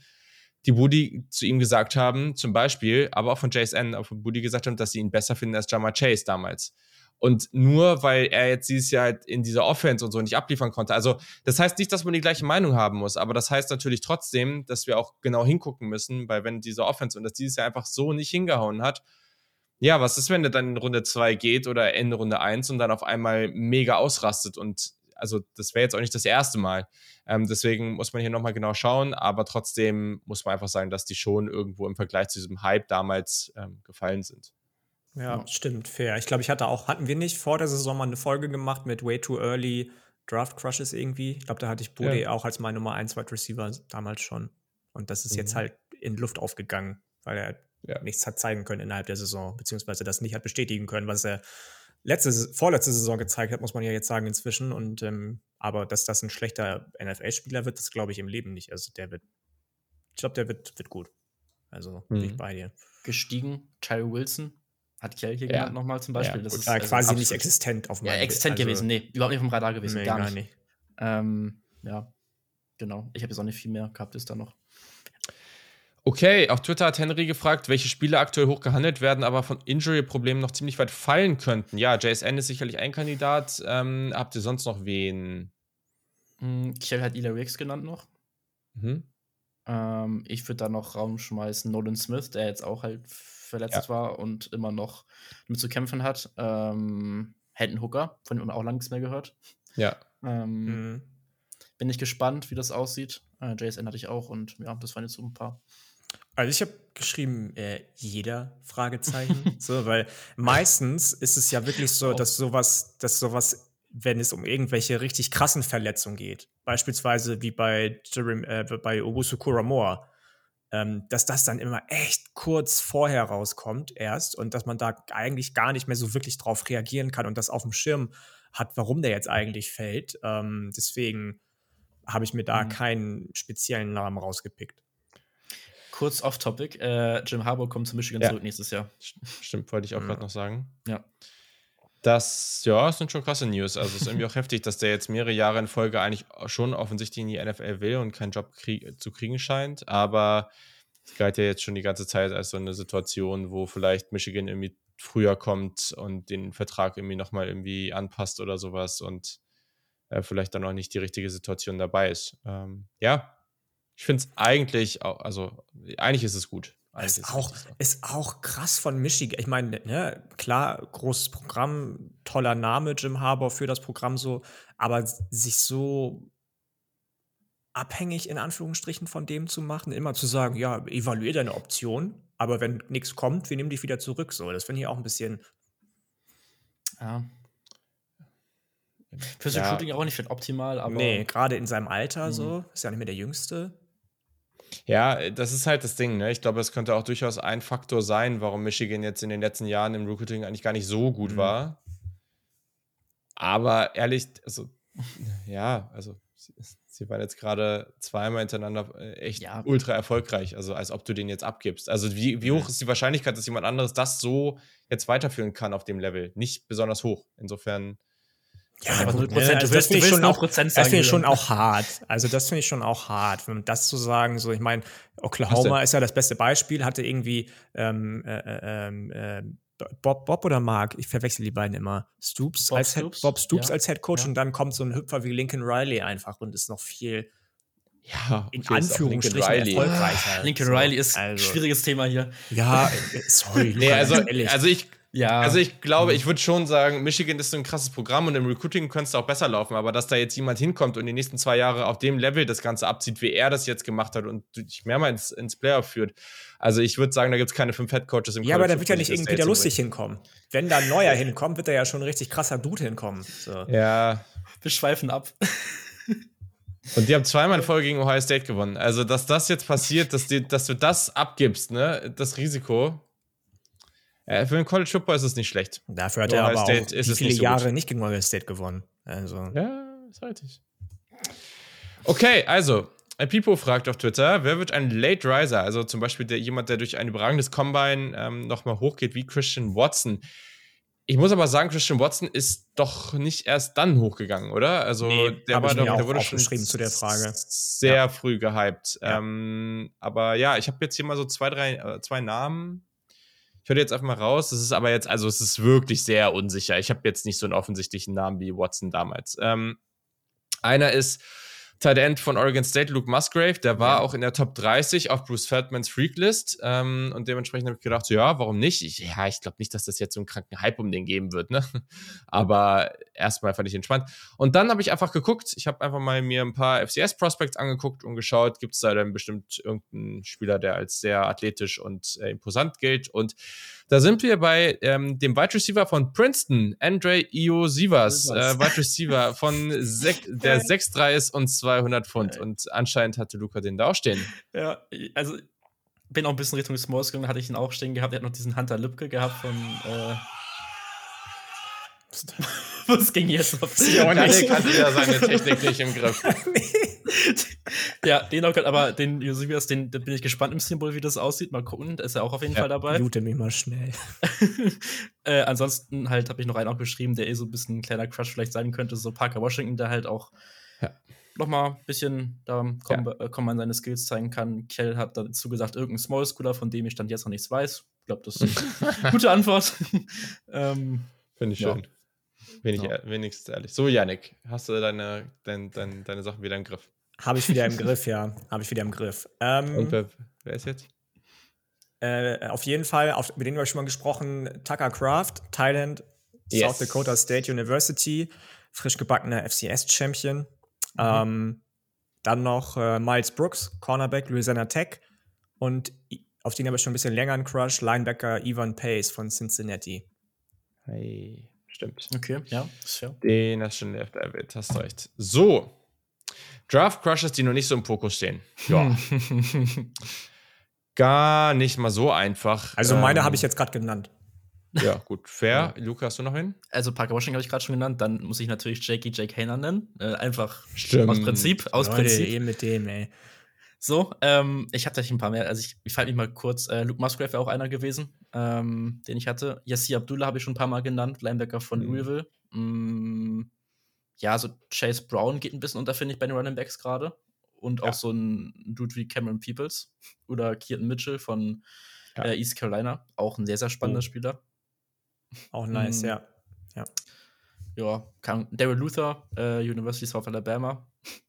die Budi zu ihm gesagt haben, zum Beispiel, aber auch von JSN, auch von Budi gesagt haben, dass sie ihn besser finden als Jama Chase damals. Und nur weil er jetzt dieses Jahr halt in dieser Offense und so nicht abliefern konnte. Also, das heißt nicht, dass man die gleiche Meinung haben muss, aber das heißt natürlich trotzdem, dass wir auch genau hingucken müssen, weil wenn diese Offense und das dieses Jahr einfach so nicht hingehauen hat, ja, was ist, wenn der dann in Runde 2 geht oder Ende Runde 1 und dann auf einmal mega ausrastet und also das wäre jetzt auch nicht das erste Mal. Ähm, deswegen muss man hier nochmal genau schauen, aber trotzdem muss man einfach sagen, dass die schon irgendwo im Vergleich zu diesem Hype damals ähm, gefallen sind. Ja, ja, stimmt, fair. Ich glaube, ich hatte auch, hatten wir nicht vor der Saison mal eine Folge gemacht mit Way Too Early Draft Crushes irgendwie? Ich glaube, da hatte ich Bode ja. auch als mein Nummer 1 Wide Receiver damals schon. Und das ist mhm. jetzt halt in Luft aufgegangen, weil er ja. nichts hat zeigen können innerhalb der Saison, beziehungsweise das nicht hat bestätigen können, was er letzte, vorletzte Saison gezeigt hat, muss man ja jetzt sagen inzwischen. Und ähm, aber dass das ein schlechter NFL-Spieler wird, das glaube ich im Leben nicht. Also der wird, ich glaube, der wird, wird gut. Also mhm. bin ich mhm. bei dir. Gestiegen, Tyree Wilson, hat Kell hier ja. genannt nochmal zum Beispiel. Ja, das ist also quasi nicht existent auf meinem Ja, existent also, gewesen, nee, überhaupt nicht vom Radar gewesen, nee, gar, nicht. nicht. Ähm, ja, genau. Ich habe jetzt auch nicht viel mehr gehabt, ist da noch. Okay, auf Twitter hat Henry gefragt, welche Spiele aktuell hoch gehandelt werden, aber von Injury-Problemen noch ziemlich weit fallen könnten. Ja, JSN ist sicherlich ein Kandidat. Ähm, habt ihr sonst noch wen? Hm, Kiel hat Ila Riggs genannt noch. Mhm. Ähm, ich würde da noch Raum schmeißen, Nolan Smith, der jetzt auch halt verletzt ja. war und immer noch mit zu kämpfen hat. Ähm, Hendon Hooker, von dem man auch lange nichts mehr gehört. Ja. Ähm, mhm. Bin ich gespannt, wie das aussieht. Äh, JSN hatte ich auch und ja, das waren jetzt so ein paar. Also ich habe geschrieben, äh, jeder Fragezeichen. so, weil meistens ist es ja wirklich so, dass sowas, dass sowas, wenn es um irgendwelche richtig krassen Verletzungen geht, beispielsweise wie bei, Jerem, äh, bei Obusu Kuramor, ähm, dass das dann immer echt kurz vorher rauskommt erst und dass man da eigentlich gar nicht mehr so wirklich drauf reagieren kann und das auf dem Schirm hat, warum der jetzt eigentlich fällt. Ähm, deswegen habe ich mir da mhm. keinen speziellen Namen rausgepickt kurz off-topic. Äh, Jim Harbour kommt zu Michigan ja. zurück nächstes Jahr. Stimmt, wollte ich auch mhm. gerade noch sagen. Ja. Das, ja, sind schon krasse News. Also es ist irgendwie auch heftig, dass der jetzt mehrere Jahre in Folge eigentlich schon offensichtlich in die NFL will und keinen Job krieg zu kriegen scheint. Aber es galt ja jetzt schon die ganze Zeit als so eine Situation, wo vielleicht Michigan irgendwie früher kommt und den Vertrag irgendwie nochmal irgendwie anpasst oder sowas und äh, vielleicht dann auch nicht die richtige Situation dabei ist. Ähm, ja, ich finde es eigentlich also eigentlich ist es gut. Ist, ist, auch, ist auch krass von Michigan. Ich meine, ne, klar, großes Programm, toller Name, Jim Harbour für das Programm so, aber sich so abhängig in Anführungsstrichen von dem zu machen, immer zu sagen, ja, evaluier deine Option, aber wenn nichts kommt, wir nehmen dich wieder zurück. So, das finde ich auch ein bisschen. Ja. Fürs ja. Shooting auch nicht optimal, aber. Nee, gerade in seinem Alter mhm. so, ist ja nicht mehr der Jüngste. Ja, das ist halt das Ding. Ne? Ich glaube, es könnte auch durchaus ein Faktor sein, warum Michigan jetzt in den letzten Jahren im Recruiting eigentlich gar nicht so gut mhm. war. Aber ehrlich, also, ja, also, sie, waren jetzt gerade zweimal hintereinander äh, echt ja. ultra erfolgreich. Also, als ob du den jetzt abgibst. Also, wie, wie hoch ist die Wahrscheinlichkeit, dass jemand anderes das so jetzt weiterführen kann auf dem Level? Nicht besonders hoch. Insofern. Ja, aber 0%, ne, also das finde ich, schon auch, das ich schon auch hart. Also das finde ich schon auch hart, wenn das zu sagen, so ich meine, Oklahoma ist ja das beste Beispiel, hatte irgendwie ähm, äh, äh, ähm, äh, Bob, Bob oder Mark, ich verwechsel die beiden immer, Stoops Bob als Stoops, Head, Bob Stoops ja. als Head Coach ja. und dann kommt so ein Hüpfer wie Lincoln Riley einfach und ist noch viel ja, in Anführungsstrichen erfolgreicher. Lincoln Riley ist ein also, schwieriges Thema hier. Ja, sorry. nee, also, also ich, ja. Also ich glaube, mhm. ich würde schon sagen, Michigan ist so ein krasses Programm und im Recruiting könnte es auch besser laufen, aber dass da jetzt jemand hinkommt und die nächsten zwei Jahre auf dem Level das Ganze abzieht, wie er das jetzt gemacht hat und dich mehrmals ins Playoff führt. Also ich würde sagen, da gibt es keine fünf Head Coaches im Ja, aber da wird ja nicht irgendwie der lustig hinkommen. Wenn da ein neuer hinkommt, wird da ja schon ein richtig krasser Dude hinkommen. So. Ja. Wir schweifen ab. Und die haben zweimal in Folge gegen Ohio State gewonnen. Also, dass das jetzt passiert, dass, die, dass du das abgibst, ne, das Risiko, äh, für den College Football ist es nicht schlecht. Dafür hat er aber auch State viele nicht so Jahre gut. nicht gegen Ohio State gewonnen. Also. Ja, ist richtig. Okay, also, Pipo fragt auf Twitter, wer wird ein Late Riser, also zum Beispiel der, jemand, der durch ein überragendes Combine ähm, nochmal hochgeht wie Christian Watson. Ich muss aber sagen, Christian Watson ist doch nicht erst dann hochgegangen, oder? Also nee, der, war doch, der wurde schon zu der Frage. sehr ja. früh gehypt. Ja. Ähm, aber ja, ich habe jetzt hier mal so zwei, drei, äh, zwei Namen ich höre jetzt einfach mal raus. Das ist aber jetzt, also es ist wirklich sehr unsicher. Ich habe jetzt nicht so einen offensichtlichen Namen wie Watson damals. Ähm, einer ist Tight End von Oregon State, Luke Musgrave, der war ja. auch in der Top 30 auf Bruce Feldmans Freaklist. Ähm, und dementsprechend habe ich gedacht, so, ja, warum nicht? Ich, ja, ich glaube nicht, dass das jetzt so einen kranken Hype um den geben wird, ne? Aber erstmal fand ich entspannt. Und dann habe ich einfach geguckt, ich habe einfach mal mir ein paar FCS-Prospects angeguckt und geschaut, gibt es da dann bestimmt irgendeinen Spieler, der als sehr athletisch und äh, imposant gilt. Und da sind wir bei ähm, dem Wide Receiver von Princeton, Andre Io Sivas, äh, Wide Receiver von der 6'3 ist und 200 Pfund. Und anscheinend hatte Luca den da auch stehen. Ja, also bin auch ein bisschen Richtung Smalls gegangen, hatte ich ihn auch stehen gehabt. Er hat noch diesen Hunter Lübke gehabt von. Äh Was ging jetzt auf nicht? hat wieder seine Technik nicht im Griff. ja, den auch, aber den Josephus, den, den bin ich gespannt im Symbol, wie das aussieht. Mal gucken, da ist er auch auf jeden ja, Fall dabei. Lute mich mal schnell. äh, ansonsten halt habe ich noch einen auch beschrieben, der eh so ein bisschen ein kleiner Crush vielleicht sein könnte, so Parker Washington, der halt auch ja. noch mal ein bisschen da kommen, ja. kommen an seine Skills zeigen kann. Kell hat dazu gesagt, irgendein Small Schooler, von dem ich stand jetzt noch nichts weiß. Ich glaube, das ist eine gute Antwort. ähm, Finde ich ja. schön. Wenig, ja. Wenigstens ehrlich. So, Yannick, hast du deine, dein, dein, deine Sachen wieder im Griff? Habe ich wieder im Griff, ja. Habe ich wieder im Griff. Ähm, Und wer, wer, ist jetzt? Äh, auf jeden Fall, auf, mit denen wir schon mal gesprochen, Tucker Craft, Thailand, yes. South Dakota State University, frisch gebackener FCS-Champion. Mhm. Ähm, dann noch äh, Miles Brooks, Cornerback, Louisiana Tech. Und auf den habe ich schon ein bisschen länger einen Crush, Linebacker Ivan Pace von Cincinnati. Hey. Stimmt. Okay, ja, ist fair. Den hast du schon erwähnt, hast recht. So. Draft Crushes, die noch nicht so im Fokus stehen. Ja. Gar nicht mal so einfach. Also meine ähm, habe ich jetzt gerade genannt. Ja, gut, fair. Ja. Luca, hast du noch hin? Also Parker Washington habe ich gerade schon genannt. Dann muss ich natürlich Jakey Jake Hayner nennen. Äh, einfach Stimmt. aus Prinzip. Aus Leute, Prinzip. Eh mit dem, ey. So, ähm, ich habe tatsächlich ein paar mehr. Also ich, ich falte mich mal kurz. Äh, Luke Musgrave wäre auch einer gewesen, ähm, den ich hatte. Yassi Abdullah habe ich schon ein paar Mal genannt, Linebacker von mhm. Louisville. Mm, ja, so Chase Brown geht ein bisschen unter, finde ich, bei den Running Backs gerade. Und ja. auch so ein Dude wie Cameron Peoples oder Keaton Mitchell von ja. äh, East Carolina. Auch ein sehr, sehr spannender oh. Spieler. Auch nice, mm, ja. Ja, ja Daryl Luther, äh, University of Alabama.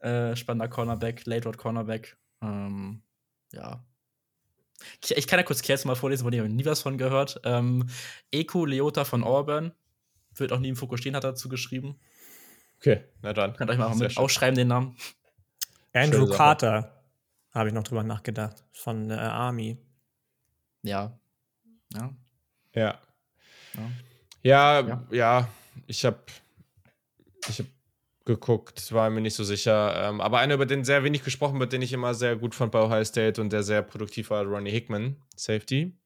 Äh, spannender Cornerback, Late Road Cornerback. Ähm, ja. Ich, ich, kann ja kurz Kerzen mal vorlesen, von dem ich nie was von gehört. Ähm, Eko Leota von Auburn. Wird auch nie im Fokus stehen, hat er dazu geschrieben. Okay, na dann. Könnt euch mal mit schön. ausschreiben, den Namen. Andrew Carter, habe ich noch drüber nachgedacht, von äh, Army. Ja. Ja. Ja. Ja, ja, ja. ich habe ich hab geguckt, war mir nicht so sicher. Ähm, aber einer, über den sehr wenig gesprochen wird, den ich immer sehr gut fand bei Ohio State und der sehr produktiv war, Ronnie Hickman, Safety.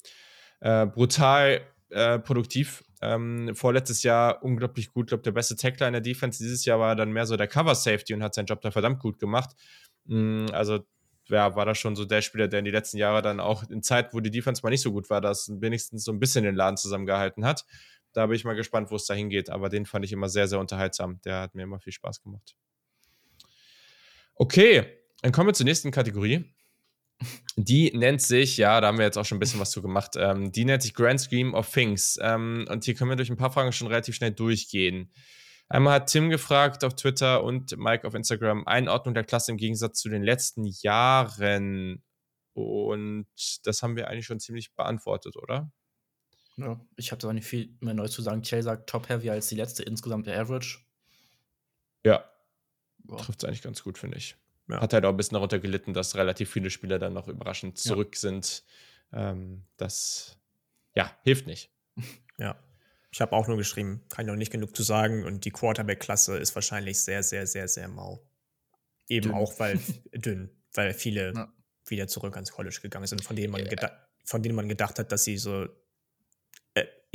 Äh, brutal äh, produktiv. Ähm, vorletztes Jahr unglaublich gut, glaube der beste Tackler in der Defense. Dieses Jahr war dann mehr so der Cover Safety und hat seinen Job da verdammt gut gemacht. Mhm, also ja, war da schon so der Spieler, der in die letzten Jahre dann auch in Zeiten, wo die Defense mal nicht so gut war, das wenigstens so ein bisschen den Laden zusammengehalten hat. Da bin ich mal gespannt, wo es da hingeht. Aber den fand ich immer sehr, sehr unterhaltsam. Der hat mir immer viel Spaß gemacht. Okay, dann kommen wir zur nächsten Kategorie. Die nennt sich, ja, da haben wir jetzt auch schon ein bisschen was zu gemacht. Ähm, die nennt sich Grand Scheme of Things. Ähm, und hier können wir durch ein paar Fragen schon relativ schnell durchgehen. Einmal hat Tim gefragt auf Twitter und Mike auf Instagram Einordnung der Klasse im Gegensatz zu den letzten Jahren. Und das haben wir eigentlich schon ziemlich beantwortet, oder? Ja, ich habe da nicht viel mehr neu zu sagen. Chell sagt top-heavy als die letzte insgesamt der Average. Ja. Trifft es eigentlich ganz gut, finde ich. Ja. Hat halt auch ein bisschen darunter gelitten, dass relativ viele Spieler dann noch überraschend zurück ja. sind. Ähm, das, ja, hilft nicht. Ja. Ich habe auch nur geschrieben, kann ich noch nicht genug zu sagen. Und die Quarterback-Klasse ist wahrscheinlich sehr, sehr, sehr, sehr mau. Eben dünn. auch, weil dünn, weil viele ja. wieder zurück ans College gegangen sind, von denen man, yeah. von denen man gedacht hat, dass sie so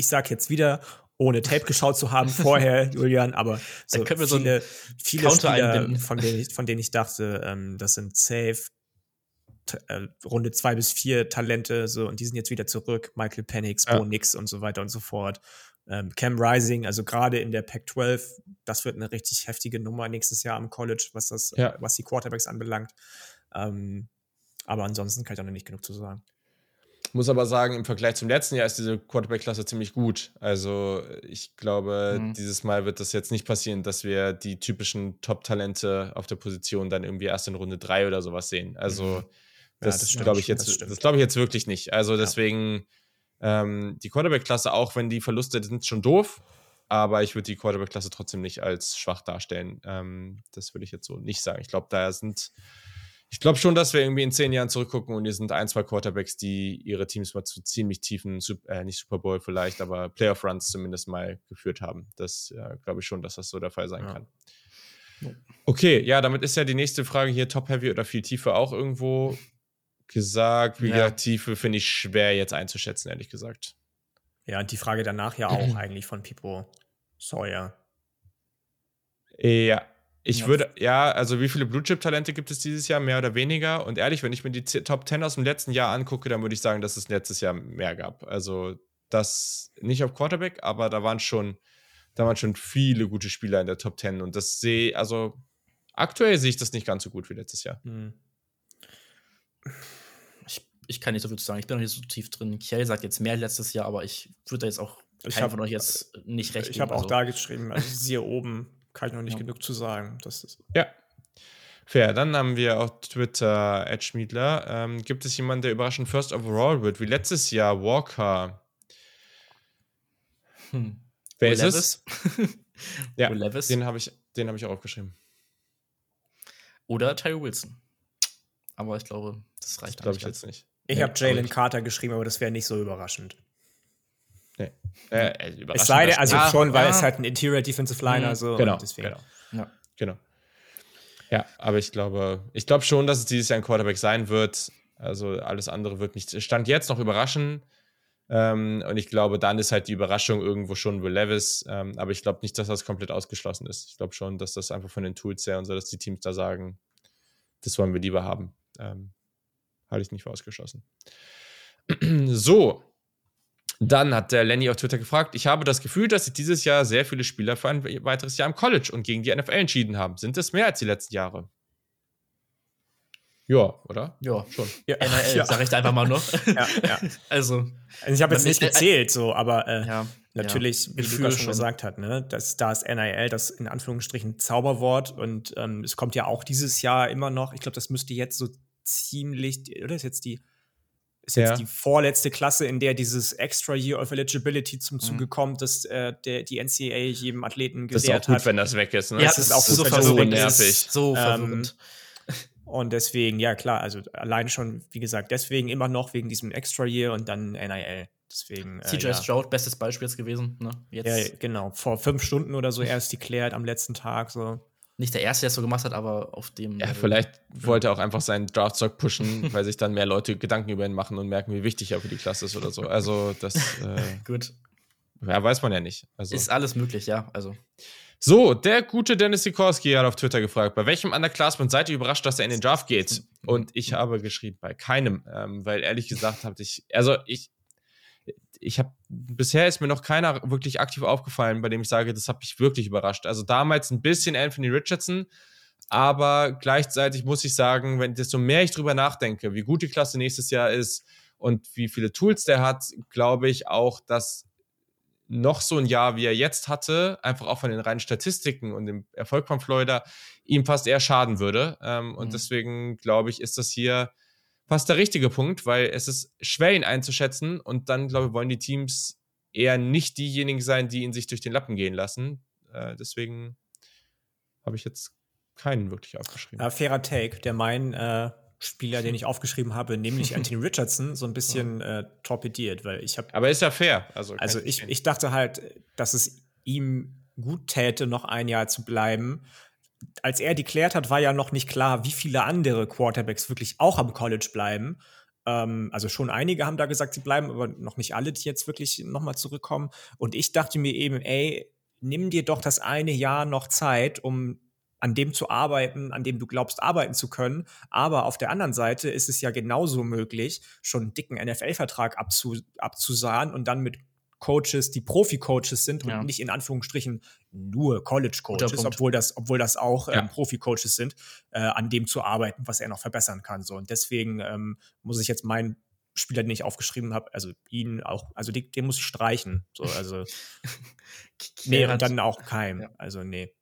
ich sage jetzt wieder, ohne Tape geschaut zu haben vorher, Julian, aber so viele, so viele Spieler, von denen, ich, von denen ich dachte, ähm, das sind safe äh, Runde zwei bis vier Talente, so und die sind jetzt wieder zurück. Michael Penix, Bo ja. Nix und so weiter und so fort. Ähm, Cam Rising, also gerade in der Pac-12, das wird eine richtig heftige Nummer nächstes Jahr am College, was das, ja. was die Quarterbacks anbelangt. Ähm, aber ansonsten kann ich auch noch nicht genug zu sagen. Muss aber sagen, im Vergleich zum letzten Jahr ist diese Quarterback-Klasse ziemlich gut. Also ich glaube, mhm. dieses Mal wird das jetzt nicht passieren, dass wir die typischen Top-Talente auf der Position dann irgendwie erst in Runde 3 oder sowas sehen. Also mhm. das, das glaube ich jetzt, das, das glaube ich jetzt wirklich nicht. Also deswegen ja. ähm, die Quarterback-Klasse, auch wenn die Verluste sind schon doof, aber ich würde die Quarterback-Klasse trotzdem nicht als schwach darstellen. Ähm, das würde ich jetzt so nicht sagen. Ich glaube, da sind ich glaube schon, dass wir irgendwie in zehn Jahren zurückgucken und hier sind ein, zwei Quarterbacks, die ihre Teams mal zu ziemlich tiefen, äh, nicht Super Bowl vielleicht, aber Playoff-Runs zumindest mal geführt haben. Das äh, glaube ich schon, dass das so der Fall sein ja. kann. Okay, ja, damit ist ja die nächste Frage hier Top-Heavy oder viel Tiefe auch irgendwo gesagt. Wie ja. gesagt, Tiefe finde ich schwer jetzt einzuschätzen, ehrlich gesagt. Ja, und die Frage danach ja auch eigentlich von Pipo Sawyer. Ja, ich ja. würde, ja, also wie viele Blue Chip-Talente gibt es dieses Jahr, mehr oder weniger? Und ehrlich, wenn ich mir die Top 10 aus dem letzten Jahr angucke, dann würde ich sagen, dass es letztes Jahr mehr gab. Also das nicht auf Quarterback, aber da waren schon, da waren schon viele gute Spieler in der Top 10. Und das sehe, also aktuell sehe ich das nicht ganz so gut wie letztes Jahr. Hm. Ich, ich kann nicht so viel zu sagen. Ich bin noch nicht so tief drin. Kiel sagt jetzt mehr letztes Jahr, aber ich würde da jetzt auch ich hab, von euch jetzt nicht recht. Ich habe auch also. da geschrieben, also siehe oben kann ich noch nicht ja. genug zu sagen. Das ist ja. Fair. Dann haben wir auf Twitter Ed Schmiedler. Ähm, gibt es jemanden, der überraschend First Overall wird, wie letztes Jahr Walker? Hm. Wer ist es? ja, Levis? den habe ich, hab ich auch aufgeschrieben. Oder Tyree Wilson. Aber ich glaube, das reicht. Glaube ich jetzt nicht. Ich nee, habe Jalen Carter geschrieben, aber das wäre nicht so überraschend. Nee. Äh, äh es sei denn, also schon, weil ja. es halt ein Interior Defensive Liner mhm. so. Genau. Genau. Ja. genau. Ja, aber ich glaube, ich glaube schon, dass es dieses Jahr ein Quarterback sein wird. Also alles andere wird nicht. Stand jetzt noch überraschen. Ähm, und ich glaube, dann ist halt die Überraschung irgendwo schon Will Levis. Ähm, aber ich glaube nicht, dass das komplett ausgeschlossen ist. Ich glaube schon, dass das einfach von den Tools her und so, dass die Teams da sagen, das wollen wir lieber haben. Ähm, halte ich nicht für ausgeschlossen. so, dann hat der Lenny auf Twitter gefragt, ich habe das Gefühl, dass sich dieses Jahr sehr viele Spieler für ein weiteres Jahr im College und gegen die NFL entschieden haben. Sind es mehr als die letzten Jahre? Ja, oder? Ja, schon. Ja, NRL, ja. sag ich einfach mal noch. ja, ja. Also, also ich habe jetzt nicht gezählt, so, aber äh, ja, natürlich, ja, wie Lukas schon gesagt hat, ne, das, da ist NIL das in Anführungsstrichen Zauberwort und ähm, es kommt ja auch dieses Jahr immer noch, ich glaube, das müsste jetzt so ziemlich, oder ist jetzt die ist jetzt ja. die vorletzte Klasse, in der dieses Extra Year of Eligibility zum mhm. Zuge mhm. kommt, dass äh, der, die NCAA jedem Athleten gewährt hat. Das ist auch gut, hat. wenn das weg ist. Ne? Ja, das ist auch gut, so wenn das weg nervig. ist. So ähm, und deswegen, ja klar, also allein schon, wie gesagt, deswegen immer noch wegen diesem Extra Year und dann NIL. Deswegen. Äh, CJ ja. Stroud, bestes Beispiel jetzt gewesen. Ne? Jetzt. Ja, genau. Vor fünf Stunden oder so erst deklärt am letzten Tag. So nicht der Erste, der es so gemacht hat, aber auf dem. Ja, vielleicht wollte er auch einfach seinen Draftstock pushen, weil sich dann mehr Leute Gedanken über ihn machen und merken, wie wichtig er für die Klasse ist oder so. Also, das. Äh, Gut. Ja, weiß man ja nicht. Also. Ist alles möglich, ja. Also. So, der gute Dennis Sikorski hat auf Twitter gefragt, bei welchem Underclassman seid ihr überrascht, dass er in den Draft geht? Und ich habe geschrieben, bei keinem, ähm, weil ehrlich gesagt habe ich, also ich, ich habe bisher ist mir noch keiner wirklich aktiv aufgefallen, bei dem ich sage, das hat mich wirklich überrascht. Also damals ein bisschen Anthony Richardson, aber gleichzeitig muss ich sagen, wenn desto mehr ich drüber nachdenke, wie gut die Klasse nächstes Jahr ist und wie viele Tools der hat, glaube ich auch, dass noch so ein Jahr, wie er jetzt hatte, einfach auch von den reinen Statistiken und dem Erfolg von Florida, ihm fast eher schaden würde. Ähm, mhm. Und deswegen glaube ich, ist das hier fast der richtige Punkt, weil es ist schwer, ihn einzuschätzen und dann, glaube ich, wollen die Teams eher nicht diejenigen sein, die ihn sich durch den Lappen gehen lassen. Äh, deswegen habe ich jetzt keinen wirklich aufgeschrieben. Ja, fairer Take, der mein äh, Spieler, den ich aufgeschrieben habe, nämlich Anthony Richardson, so ein bisschen äh, torpediert, weil ich habe. Aber ist ja fair. Also, also ich, ich dachte halt, dass es ihm gut täte, noch ein Jahr zu bleiben, als er deklärt hat, war ja noch nicht klar, wie viele andere Quarterbacks wirklich auch am College bleiben. Ähm, also schon einige haben da gesagt, sie bleiben, aber noch nicht alle, die jetzt wirklich nochmal zurückkommen. Und ich dachte mir eben, ey, nimm dir doch das eine Jahr noch Zeit, um an dem zu arbeiten, an dem du glaubst, arbeiten zu können. Aber auf der anderen Seite ist es ja genauso möglich, schon einen dicken NFL-Vertrag abzu abzusahen und dann mit Coaches, die Profi-Coaches sind ja. und nicht in Anführungsstrichen nur College-Coaches, obwohl das, obwohl das auch ja. ähm, Profi-Coaches sind, äh, an dem zu arbeiten, was er noch verbessern kann. So. Und deswegen ähm, muss ich jetzt meinen Spieler, den ich aufgeschrieben habe, also ihn auch, also den, den muss ich streichen. So, also nee, und dann auch kein. Ja. Also nee.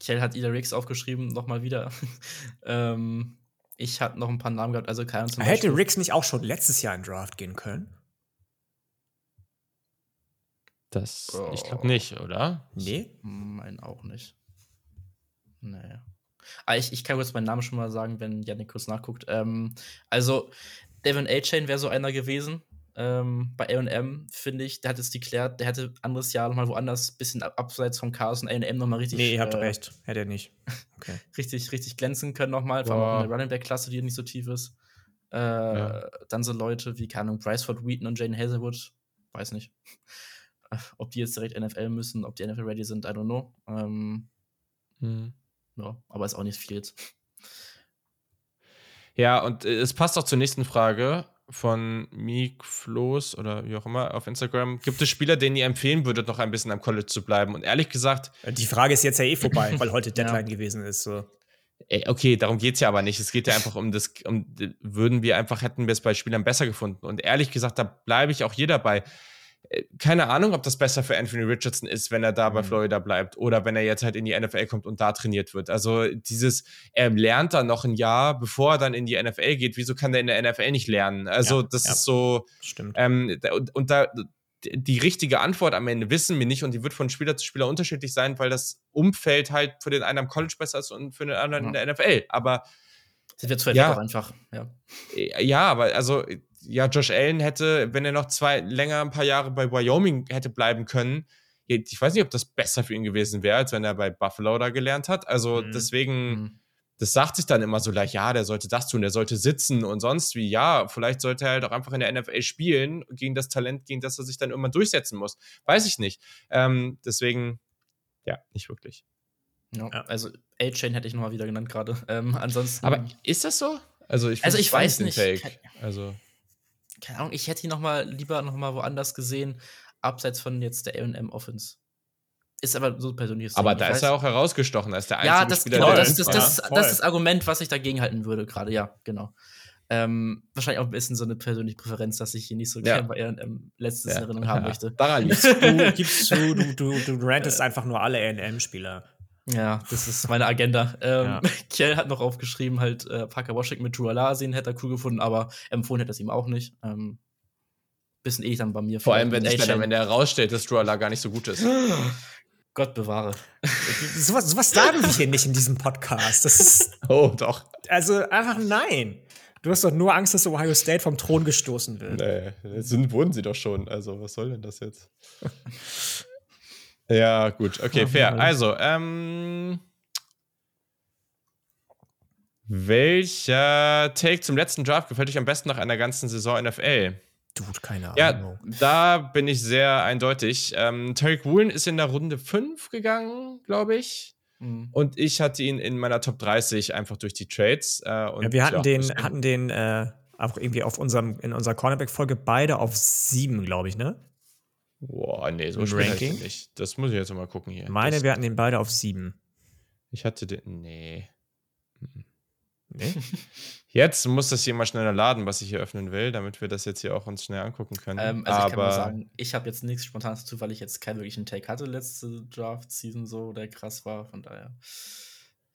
Kjell hat Ida Riggs aufgeschrieben, nochmal wieder. ähm, ich hatte noch ein paar Namen gehabt, also keiner zum Hätte Riggs nicht auch schon letztes Jahr in Draft gehen können? Das, oh. ich glaube nicht, oder? Nee? Mein auch nicht. Nee. Ah, ich, ich kann kurz meinen Namen schon mal sagen, wenn Janik kurz nachguckt. Ähm, also, Devin A-Chain wäre so einer gewesen. Ähm, bei AM, finde ich, der hat es deklärt, der hätte anderes Jahr nochmal woanders, bisschen abseits vom Chaos und AM nochmal richtig. Nee, ihr habt äh, recht, hätte er nicht. Okay. richtig, richtig glänzen können nochmal, vor allem in der Running Back-Klasse, die nicht so tief ist. Äh, ja. Dann so Leute wie, keine Ahnung, Bryceford Wheaton und Jane Hazelwood, weiß nicht. ob die jetzt direkt NFL müssen, ob die NFL ready sind, I don't know. Ähm, hm. Ja, aber ist auch nicht viel jetzt. Ja, und äh, es passt auch zur nächsten Frage von Meek Floß oder wie auch immer auf Instagram. Gibt es Spieler, denen ihr empfehlen würdet, noch ein bisschen am College zu bleiben? Und ehrlich gesagt. Die Frage ist jetzt ja eh vorbei, weil heute Deadline ja. gewesen ist. So. Okay, darum geht es ja aber nicht. Es geht ja einfach um das, um, würden wir einfach, hätten wir es bei Spielern besser gefunden. Und ehrlich gesagt, da bleibe ich auch hier dabei. Keine Ahnung, ob das besser für Anthony Richardson ist, wenn er da bei mhm. Florida bleibt oder wenn er jetzt halt in die NFL kommt und da trainiert wird. Also dieses, er lernt dann noch ein Jahr, bevor er dann in die NFL geht. Wieso kann der in der NFL nicht lernen? Also ja, das ja. ist so. Stimmt. Ähm, und, und da die richtige Antwort am Ende wissen wir nicht und die wird von Spieler zu Spieler unterschiedlich sein, weil das Umfeld halt für den einen am College besser ist und für den anderen ja. in der NFL. Aber das wird zu ja, einfach, ja. Ja, aber also ja, Josh Allen hätte, wenn er noch zwei länger ein paar Jahre bei Wyoming hätte bleiben können, ich weiß nicht, ob das besser für ihn gewesen wäre, als wenn er bei Buffalo da gelernt hat. Also mhm. deswegen, mhm. das sagt sich dann immer so leicht, ja, der sollte das tun, der sollte sitzen und sonst wie. Ja, vielleicht sollte er halt auch einfach in der NFL spielen, gegen das Talent, gegen das er sich dann irgendwann durchsetzen muss. Weiß ich nicht. Ähm, deswegen, ja, nicht wirklich. Ja, also A-Chain hätte ich nochmal wieder genannt gerade. Ähm, ansonsten. Aber ist das so? Also ich, also ich weiß nicht. Also keine Ahnung, ich hätte ihn noch mal lieber noch mal woanders gesehen, abseits von jetzt der A&M Offense. Ist aber so persönliches. Aber da ist er auch herausgestochen, als der einzige ja, das, Spieler, genau, das, das, das, ja, das ist das Argument, was ich dagegen halten würde gerade, ja, genau. Ähm, wahrscheinlich auch ein bisschen so eine persönliche Präferenz, dass ich hier nicht so ja. gerne bei A&M letztes ja. Erinnerung haben möchte. Daran liegst du, gibst du, du, du, du rantest einfach nur alle A&M-Spieler. Ja, das ist meine Agenda. Ähm, ja. Kjell hat noch aufgeschrieben, halt äh, Parker Washington mit Drew sehen hätte er cool gefunden, aber empfohlen hätte er es ihm auch nicht. Ähm, bisschen eh dann bei mir. Vor allem, wenn, sich dann, wenn der herausstellt, dass Drew gar nicht so gut ist. Gott bewahre. sowas, sowas sagen wir hier nicht in diesem Podcast. Das ist, oh, doch. Also einfach nein. Du hast doch nur Angst, dass Ohio State vom Thron gestoßen wird. Nee, sind, wurden sie doch schon. Also, was soll denn das jetzt? Ja, gut, okay, fair. Also, ähm. Welcher Take zum letzten Draft gefällt euch am besten nach einer ganzen Saison NFL? Dude, keine Ahnung. Ja, da bin ich sehr eindeutig. Ähm, Tarek Woolen ist in der Runde 5 gegangen, glaube ich. Mhm. Und ich hatte ihn in meiner Top 30 einfach durch die Trades. Äh, ja, wir hatten ja, den, hatten den äh, auch irgendwie auf unserem, in unserer Cornerback-Folge beide auf 7, glaube ich, ne? Boah, nee, so spät Ranking? nicht. Das muss ich jetzt mal gucken hier. Meine, das, wir hatten den beide auf sieben. Ich hatte den. Nee. Nee? jetzt muss das hier mal schneller laden, was ich hier öffnen will, damit wir das jetzt hier auch uns schnell angucken können. Ähm, also Aber ich kann mal sagen, ich habe jetzt nichts spontan dazu, weil ich jetzt keinen wirklichen Take hatte letzte Draft-Season so, der krass war. Von daher.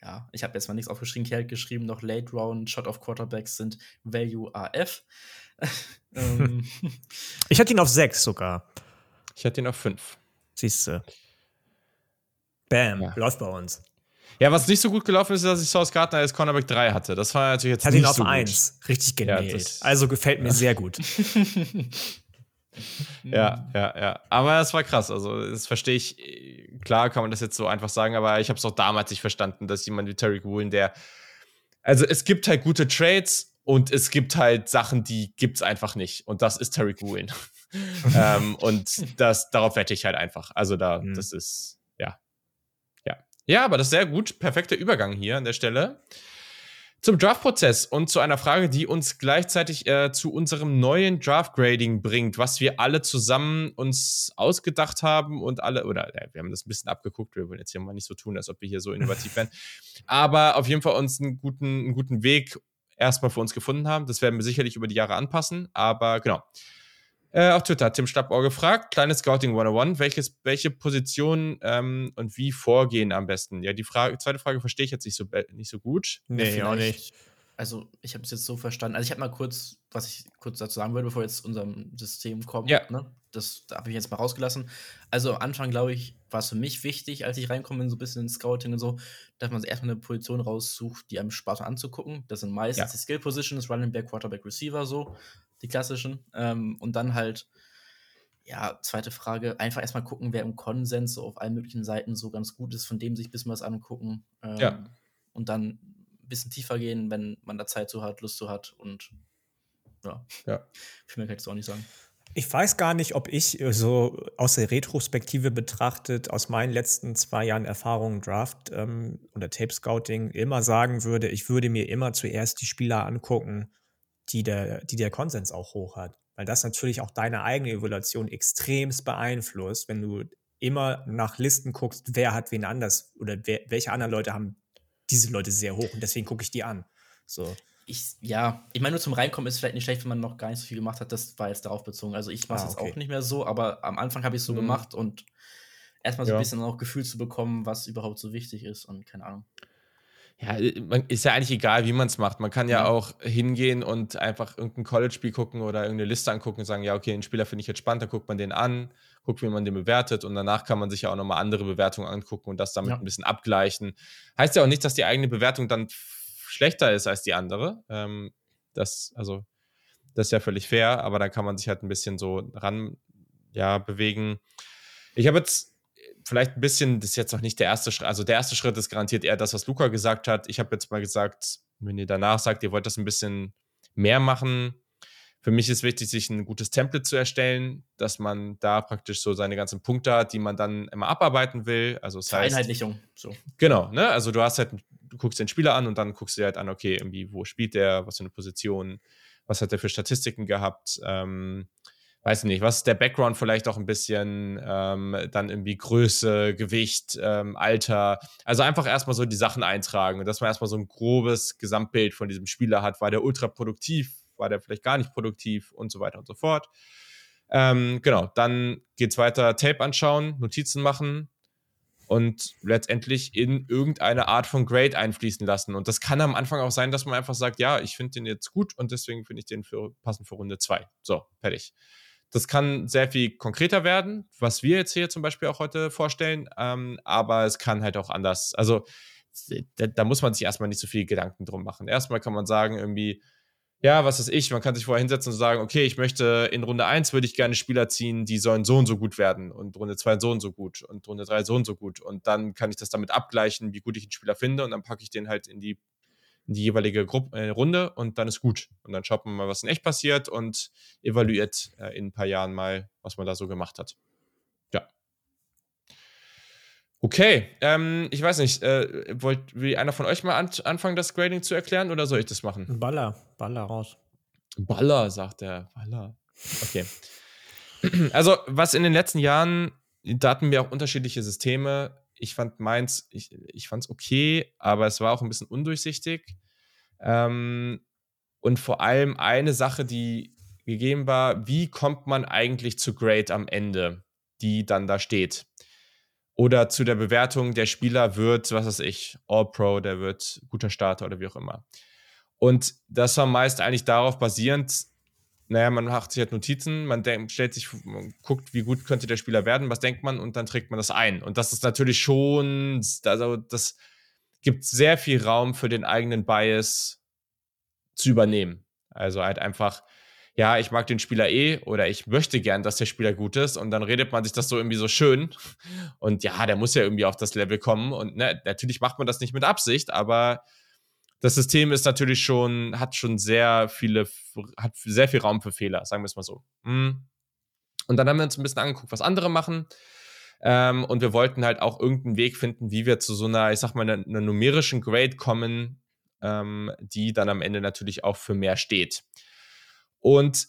Ja, ich habe jetzt mal nichts aufgeschrieben. Kerl geschrieben, noch Late Round Shot of Quarterbacks sind Value AF. ähm. ich hatte ihn auf sechs sogar. Ich hatte ihn auf 5. Siehst du. Bam, ja. läuft bei uns. Ja, was nicht so gut gelaufen ist, ist, dass ich Source Gardner als Cornerback 3 hatte. Das war natürlich jetzt hatte nicht ihn auf so 1. Richtig genäht. Ja, also gefällt mir sehr gut. ja, ja, ja. Aber das war krass. Also, das verstehe ich. Klar kann man das jetzt so einfach sagen, aber ich habe es auch damals nicht verstanden, dass jemand wie Terry Woolen, der. Also, es gibt halt gute Trades und es gibt halt Sachen, die gibt es einfach nicht. Und das ist Terry Woolen. ähm, und das, darauf wette ich halt einfach. Also da, mhm. das ist, ja. Ja. Ja, aber das ist sehr gut. Perfekter Übergang hier an der Stelle. Zum Draft-Prozess und zu einer Frage, die uns gleichzeitig äh, zu unserem neuen Draft-Grading bringt, was wir alle zusammen uns ausgedacht haben und alle, oder äh, wir haben das ein bisschen abgeguckt, wir wollen jetzt hier mal nicht so tun, als ob wir hier so innovativ wären, aber auf jeden Fall uns einen guten, einen guten Weg erstmal für uns gefunden haben. Das werden wir sicherlich über die Jahre anpassen, aber genau. Äh, auf Twitter hat Tim Schlappohr gefragt, kleines Scouting 101, welches, welche Positionen ähm, und wie vorgehen am besten? Ja, die Frage, zweite Frage verstehe ich jetzt nicht so, nicht so gut. Nee, ja, auch nicht. Also, ich habe es jetzt so verstanden. Also, ich habe mal kurz, was ich kurz dazu sagen würde, bevor jetzt unserem System kommt. Ja. Ne? Das da habe ich jetzt mal rausgelassen. Also, am Anfang, glaube ich, war es für mich wichtig, als ich reinkomme in so ein bisschen ins Scouting und so, dass man sich erstmal eine Position raussucht, die einem Spaß anzugucken. Das sind meistens ja. die Skill Positions, Running Back, Quarterback, Receiver, so die klassischen. Ähm, und dann halt, ja, zweite Frage, einfach erstmal gucken, wer im Konsens so auf allen möglichen Seiten so ganz gut ist, von dem sich ein bisschen was angucken. Ähm, ja. Und dann ein bisschen tiefer gehen, wenn man da Zeit zu hat, Lust zu hat und ja. Ja. Viel mehr kann ich auch nicht sagen. Ich weiß gar nicht, ob ich äh, so aus der Retrospektive betrachtet, aus meinen letzten zwei Jahren Erfahrung Draft ähm, oder Tape Scouting immer sagen würde, ich würde mir immer zuerst die Spieler angucken, die der, die der Konsens auch hoch hat. Weil das natürlich auch deine eigene Evaluation extremst beeinflusst, wenn du immer nach Listen guckst, wer hat wen anders oder wer, welche anderen Leute haben diese Leute sehr hoch und deswegen gucke ich die an. So. Ich, ja, ich meine, nur zum Reinkommen ist vielleicht nicht schlecht, wenn man noch gar nicht so viel gemacht hat. Das war jetzt darauf bezogen. Also ich mache es ah, okay. auch nicht mehr so, aber am Anfang habe ich es so mhm. gemacht und erstmal so ja. ein bisschen auch Gefühl zu bekommen, was überhaupt so wichtig ist und keine Ahnung. Ja, äh, man, ist ja eigentlich egal, wie man es macht. Man kann ja, ja, auch hingehen und einfach irgendein College-Spiel gucken oder irgendeine Liste angucken und sagen, ja, okay, den Spieler finde ich jetzt spannend, dann guckt man den an, guckt, wie man den bewertet und danach kann man sich ja auch nochmal andere Bewertungen angucken und das damit ja. ein bisschen abgleichen. Heißt ja auch nicht, dass die eigene Bewertung dann schlechter ist als die andere. Ähm, das, also, das ist ja völlig fair, aber dann kann man sich halt ein bisschen so ran, ja, bewegen. Ich habe jetzt vielleicht ein bisschen, das ist jetzt noch nicht der erste Schritt, also der erste Schritt ist garantiert eher das, was Luca gesagt hat. Ich habe jetzt mal gesagt, wenn ihr danach sagt, ihr wollt das ein bisschen mehr machen, für mich ist wichtig, sich ein gutes Template zu erstellen, dass man da praktisch so seine ganzen Punkte hat, die man dann immer abarbeiten will. Also das heißt, Vereinheitlichung. So. Genau, ne? Also du hast halt, du guckst den Spieler an und dann guckst du dir halt an, okay, irgendwie, wo spielt der, was für eine Position, was hat er für Statistiken gehabt, ähm, weiß nicht, was ist der Background vielleicht auch ein bisschen, ähm, dann irgendwie Größe, Gewicht, ähm, Alter. Also einfach erstmal so die Sachen eintragen und dass man erstmal so ein grobes Gesamtbild von diesem Spieler hat. War der ultra produktiv? War der vielleicht gar nicht produktiv? Und so weiter und so fort. Ähm, genau, dann geht es weiter, Tape anschauen, Notizen machen und letztendlich in irgendeine Art von Grade einfließen lassen. Und das kann am Anfang auch sein, dass man einfach sagt, ja, ich finde den jetzt gut und deswegen finde ich den für, passend für Runde 2. So, fertig. Das kann sehr viel konkreter werden, was wir jetzt hier zum Beispiel auch heute vorstellen, ähm, aber es kann halt auch anders. Also da, da, muss man sich erstmal nicht so viel Gedanken drum machen. Erstmal kann man sagen, irgendwie, ja, was ist ich? Man kann sich vorher hinsetzen und sagen, okay, ich möchte in Runde 1 würde ich gerne Spieler ziehen, die sollen so und so gut werden und Runde 2 so und so gut und Runde 3 so und so gut. Und dann kann ich das damit abgleichen, wie gut ich einen Spieler finde und dann packe ich den halt in die in die jeweilige Gruppe, äh, Runde und dann ist gut. Und dann schaut man mal, was in echt passiert und evaluiert äh, in ein paar Jahren mal, was man da so gemacht hat. Ja. Okay, ähm, ich weiß nicht, äh, wollt will einer von euch mal an anfangen, das Grading zu erklären oder soll ich das machen? Baller, Baller raus. Baller, sagt er. Baller. Okay. Also, was in den letzten Jahren, da hatten wir auch unterschiedliche Systeme ich fand meins, ich, ich fand es okay, aber es war auch ein bisschen undurchsichtig. Ähm, und vor allem eine Sache, die gegeben war, wie kommt man eigentlich zu Grade am Ende, die dann da steht? Oder zu der Bewertung, der Spieler wird, was weiß ich, All-Pro, der wird guter Starter oder wie auch immer. Und das war meist eigentlich darauf basierend, naja, man macht sich halt Notizen, man stellt sich, man guckt, wie gut könnte der Spieler werden, was denkt man und dann trägt man das ein. Und das ist natürlich schon, also das gibt sehr viel Raum für den eigenen Bias zu übernehmen. Also halt einfach, ja, ich mag den Spieler eh oder ich möchte gern, dass der Spieler gut ist und dann redet man sich das so irgendwie so schön und ja, der muss ja irgendwie auf das Level kommen und ne, natürlich macht man das nicht mit Absicht, aber das System ist natürlich schon, hat schon sehr viele, hat sehr viel Raum für Fehler, sagen wir es mal so. Mhm. Und dann haben wir uns ein bisschen angeguckt, was andere machen. Ähm, und wir wollten halt auch irgendeinen Weg finden, wie wir zu so einer, ich sag mal, einer, einer numerischen Grade kommen, ähm, die dann am Ende natürlich auch für mehr steht. Und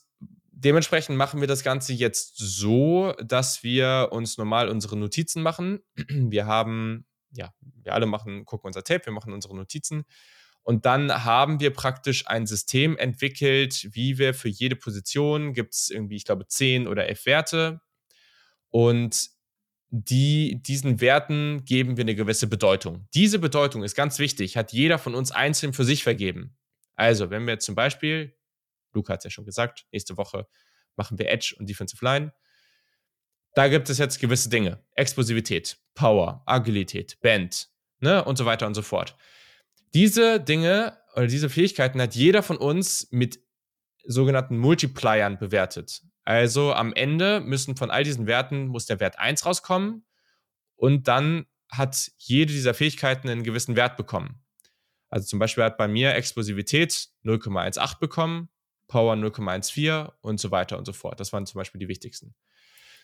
dementsprechend machen wir das Ganze jetzt so, dass wir uns normal unsere Notizen machen. Wir haben, ja, wir alle machen, gucken unser Tape, wir machen unsere Notizen Und dann haben wir praktisch ein System entwickelt, wie wir für jede Position gibt es irgendwie, ich glaube, 10 oder 11 Werte. Und die, diesen Werten geben wir eine gewisse Bedeutung. Diese Bedeutung ist ganz wichtig, hat jeder von uns einzeln für sich vergeben. Also, wenn wir zum Beispiel, Luca hat es ja schon gesagt, nächste Woche machen wir Edge und Defensive Line. Da gibt es jetzt gewisse Dinge. Explosivität, Power, Agilität, Bend, ne, und so weiter und so fort. Diese Dinge oder diese Fähigkeiten hat jeder von uns mit sogenannten Multipliern bewertet. Also am Ende müssen von all diesen Werten, muss der Wert 1 rauskommen und dann hat jede dieser Fähigkeiten einen gewissen Wert bekommen. Also zum Beispiel hat bei mir Explosivität 0,18 bekommen, Power 0,14 und so weiter und so fort. Das waren zum Beispiel die wichtigsten.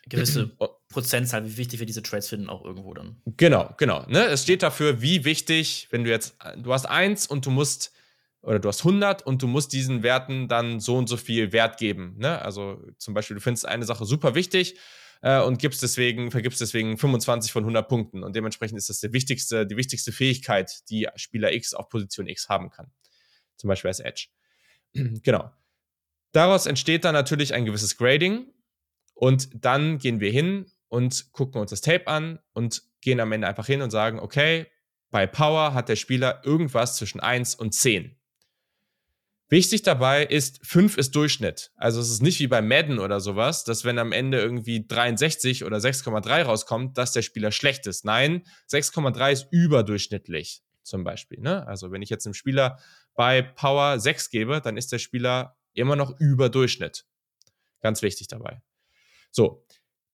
Gewisse Prozentzahl, wie wichtig wir diese Trades finden, auch irgendwo dann. Genau, genau. Ne? Es steht dafür, wie wichtig, wenn du jetzt, du hast 1 und du musst oder du hast 100 und du musst diesen Werten dann so und so viel Wert geben. Ne? Also zum Beispiel, du findest eine Sache super wichtig äh, und gibst deswegen, vergibst deswegen 25 von 100 Punkten und dementsprechend ist das der wichtigste, die wichtigste Fähigkeit, die Spieler X auf Position X haben kann. Zum Beispiel als Edge. genau. Daraus entsteht dann natürlich ein gewisses Grading und dann gehen wir hin und gucken uns das Tape an und gehen am Ende einfach hin und sagen, okay, bei Power hat der Spieler irgendwas zwischen 1 und 10. Wichtig dabei ist, 5 ist Durchschnitt. Also es ist nicht wie bei Madden oder sowas, dass wenn am Ende irgendwie 63 oder 6,3 rauskommt, dass der Spieler schlecht ist. Nein, 6,3 ist überdurchschnittlich zum Beispiel. Ne? Also wenn ich jetzt einem Spieler bei Power 6 gebe, dann ist der Spieler immer noch über. Ganz wichtig dabei. So,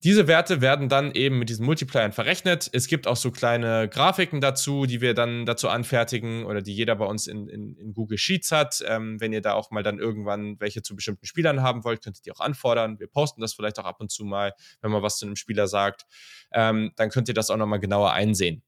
diese Werte werden dann eben mit diesen Multipliern verrechnet. Es gibt auch so kleine Grafiken dazu, die wir dann dazu anfertigen oder die jeder bei uns in, in, in Google Sheets hat. Ähm, wenn ihr da auch mal dann irgendwann welche zu bestimmten Spielern haben wollt, könnt ihr die auch anfordern. Wir posten das vielleicht auch ab und zu mal, wenn man was zu einem Spieler sagt. Ähm, dann könnt ihr das auch nochmal genauer einsehen.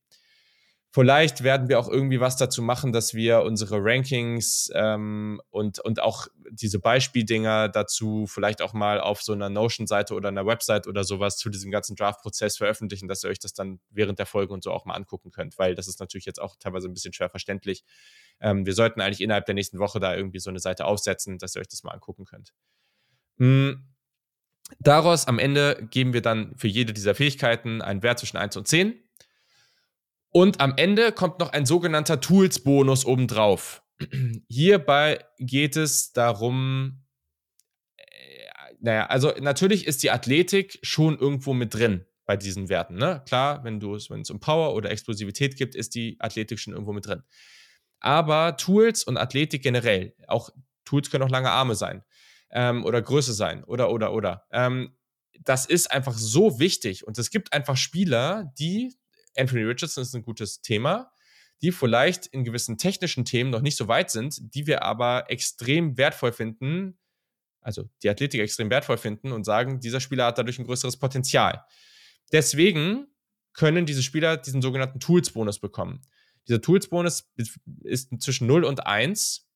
Vielleicht werden wir auch irgendwie was dazu machen, dass wir unsere Rankings ähm, und, und auch diese Beispieldinger dazu vielleicht auch mal auf so einer Notion-Seite oder einer Website oder sowas zu diesem ganzen Draft-Prozess veröffentlichen, dass ihr euch das dann während der Folge und so auch mal angucken könnt, weil das ist natürlich jetzt auch teilweise ein bisschen schwer verständlich. Ähm, wir sollten eigentlich innerhalb der nächsten Woche da irgendwie so eine Seite aufsetzen, dass ihr euch das mal angucken könnt. Mhm. Daraus am Ende geben wir dann für jede dieser Fähigkeiten einen Wert zwischen 1 und 10 und am Ende kommt noch ein sogenannter Tools-Bonus obendrauf. Hierbei geht es darum, äh, naja, also natürlich ist die Athletik schon irgendwo mit drin bei diesen Werten. Ne? Klar, wenn du wenn es um Power oder Explosivität gibt, ist die Athletik schon irgendwo mit drin. Aber Tools und Athletik generell, auch Tools können auch lange Arme sein ähm, oder Größe sein oder oder oder. Ähm, das ist einfach so wichtig und es gibt einfach Spieler, die Anthony Richardson ist ein gutes Thema, die vielleicht in gewissen technischen Themen noch nicht so weit sind, die wir aber extrem wertvoll finden, also die Athletik extrem wertvoll finden und sagen, dieser Spieler hat dadurch ein größeres Potenzial. Deswegen können diese Spieler diesen sogenannten Tools-Bonus bekommen. Dieser Tools-Bonus ist zwischen 0 und 1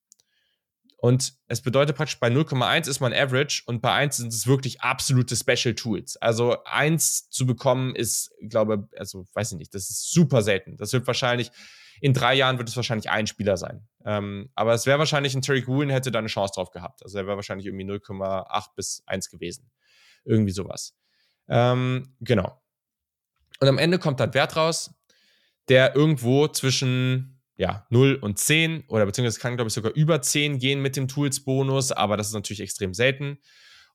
und es bedeutet praktisch, bei 0,1 ist man Average und bei 1 sind es wirklich absolute Special Tools. Also 1 zu bekommen ist, glaube also weiß ich nicht, das ist super selten. Das wird wahrscheinlich, in drei Jahren wird es wahrscheinlich ein Spieler sein. Ähm, aber es wäre wahrscheinlich ein Terry Gruen hätte da eine Chance drauf gehabt. Also er wäre wahrscheinlich irgendwie 0,8 bis 1 gewesen. Irgendwie sowas. Ähm, genau. Und am Ende kommt dann Wert raus, der irgendwo zwischen ja, 0 und 10 oder beziehungsweise kann, glaube ich, sogar über 10 gehen mit dem Tools-Bonus, aber das ist natürlich extrem selten.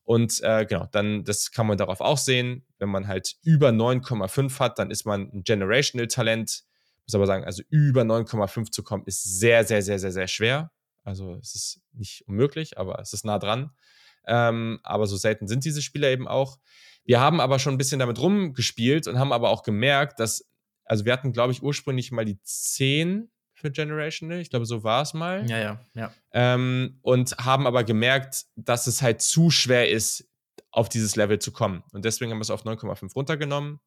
Und äh, genau, dann, das kann man darauf auch sehen. Wenn man halt über 9,5 hat, dann ist man ein Generational-Talent. Muss aber sagen, also über 9,5 zu kommen, ist sehr, sehr, sehr, sehr, sehr schwer. Also es ist nicht unmöglich, aber es ist nah dran. Ähm, aber so selten sind diese Spieler eben auch. Wir haben aber schon ein bisschen damit rumgespielt und haben aber auch gemerkt, dass, also wir hatten, glaube ich, ursprünglich mal die 10 für Generational. Ich glaube, so war es mal. Ja, ja, ja. Ähm, und haben aber gemerkt, dass es halt zu schwer ist, auf dieses Level zu kommen. Und deswegen haben wir es auf 9,5 runtergenommen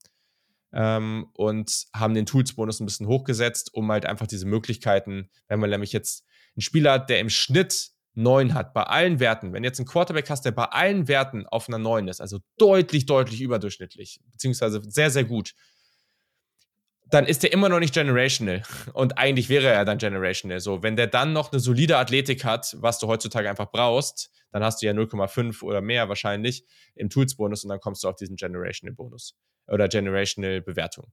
ähm, und haben den Tools-Bonus ein bisschen hochgesetzt, um halt einfach diese Möglichkeiten, wenn man nämlich jetzt einen Spieler hat, der im Schnitt 9 hat, bei allen Werten, wenn jetzt ein Quarterback hast, der bei allen Werten auf einer 9 ist, also deutlich, deutlich überdurchschnittlich, beziehungsweise sehr, sehr gut, dann ist der immer noch nicht generational. Und eigentlich wäre er dann generational. So, wenn der dann noch eine solide Athletik hat, was du heutzutage einfach brauchst, dann hast du ja 0,5 oder mehr wahrscheinlich im Tools-Bonus und dann kommst du auf diesen generational-Bonus oder generational-Bewertung.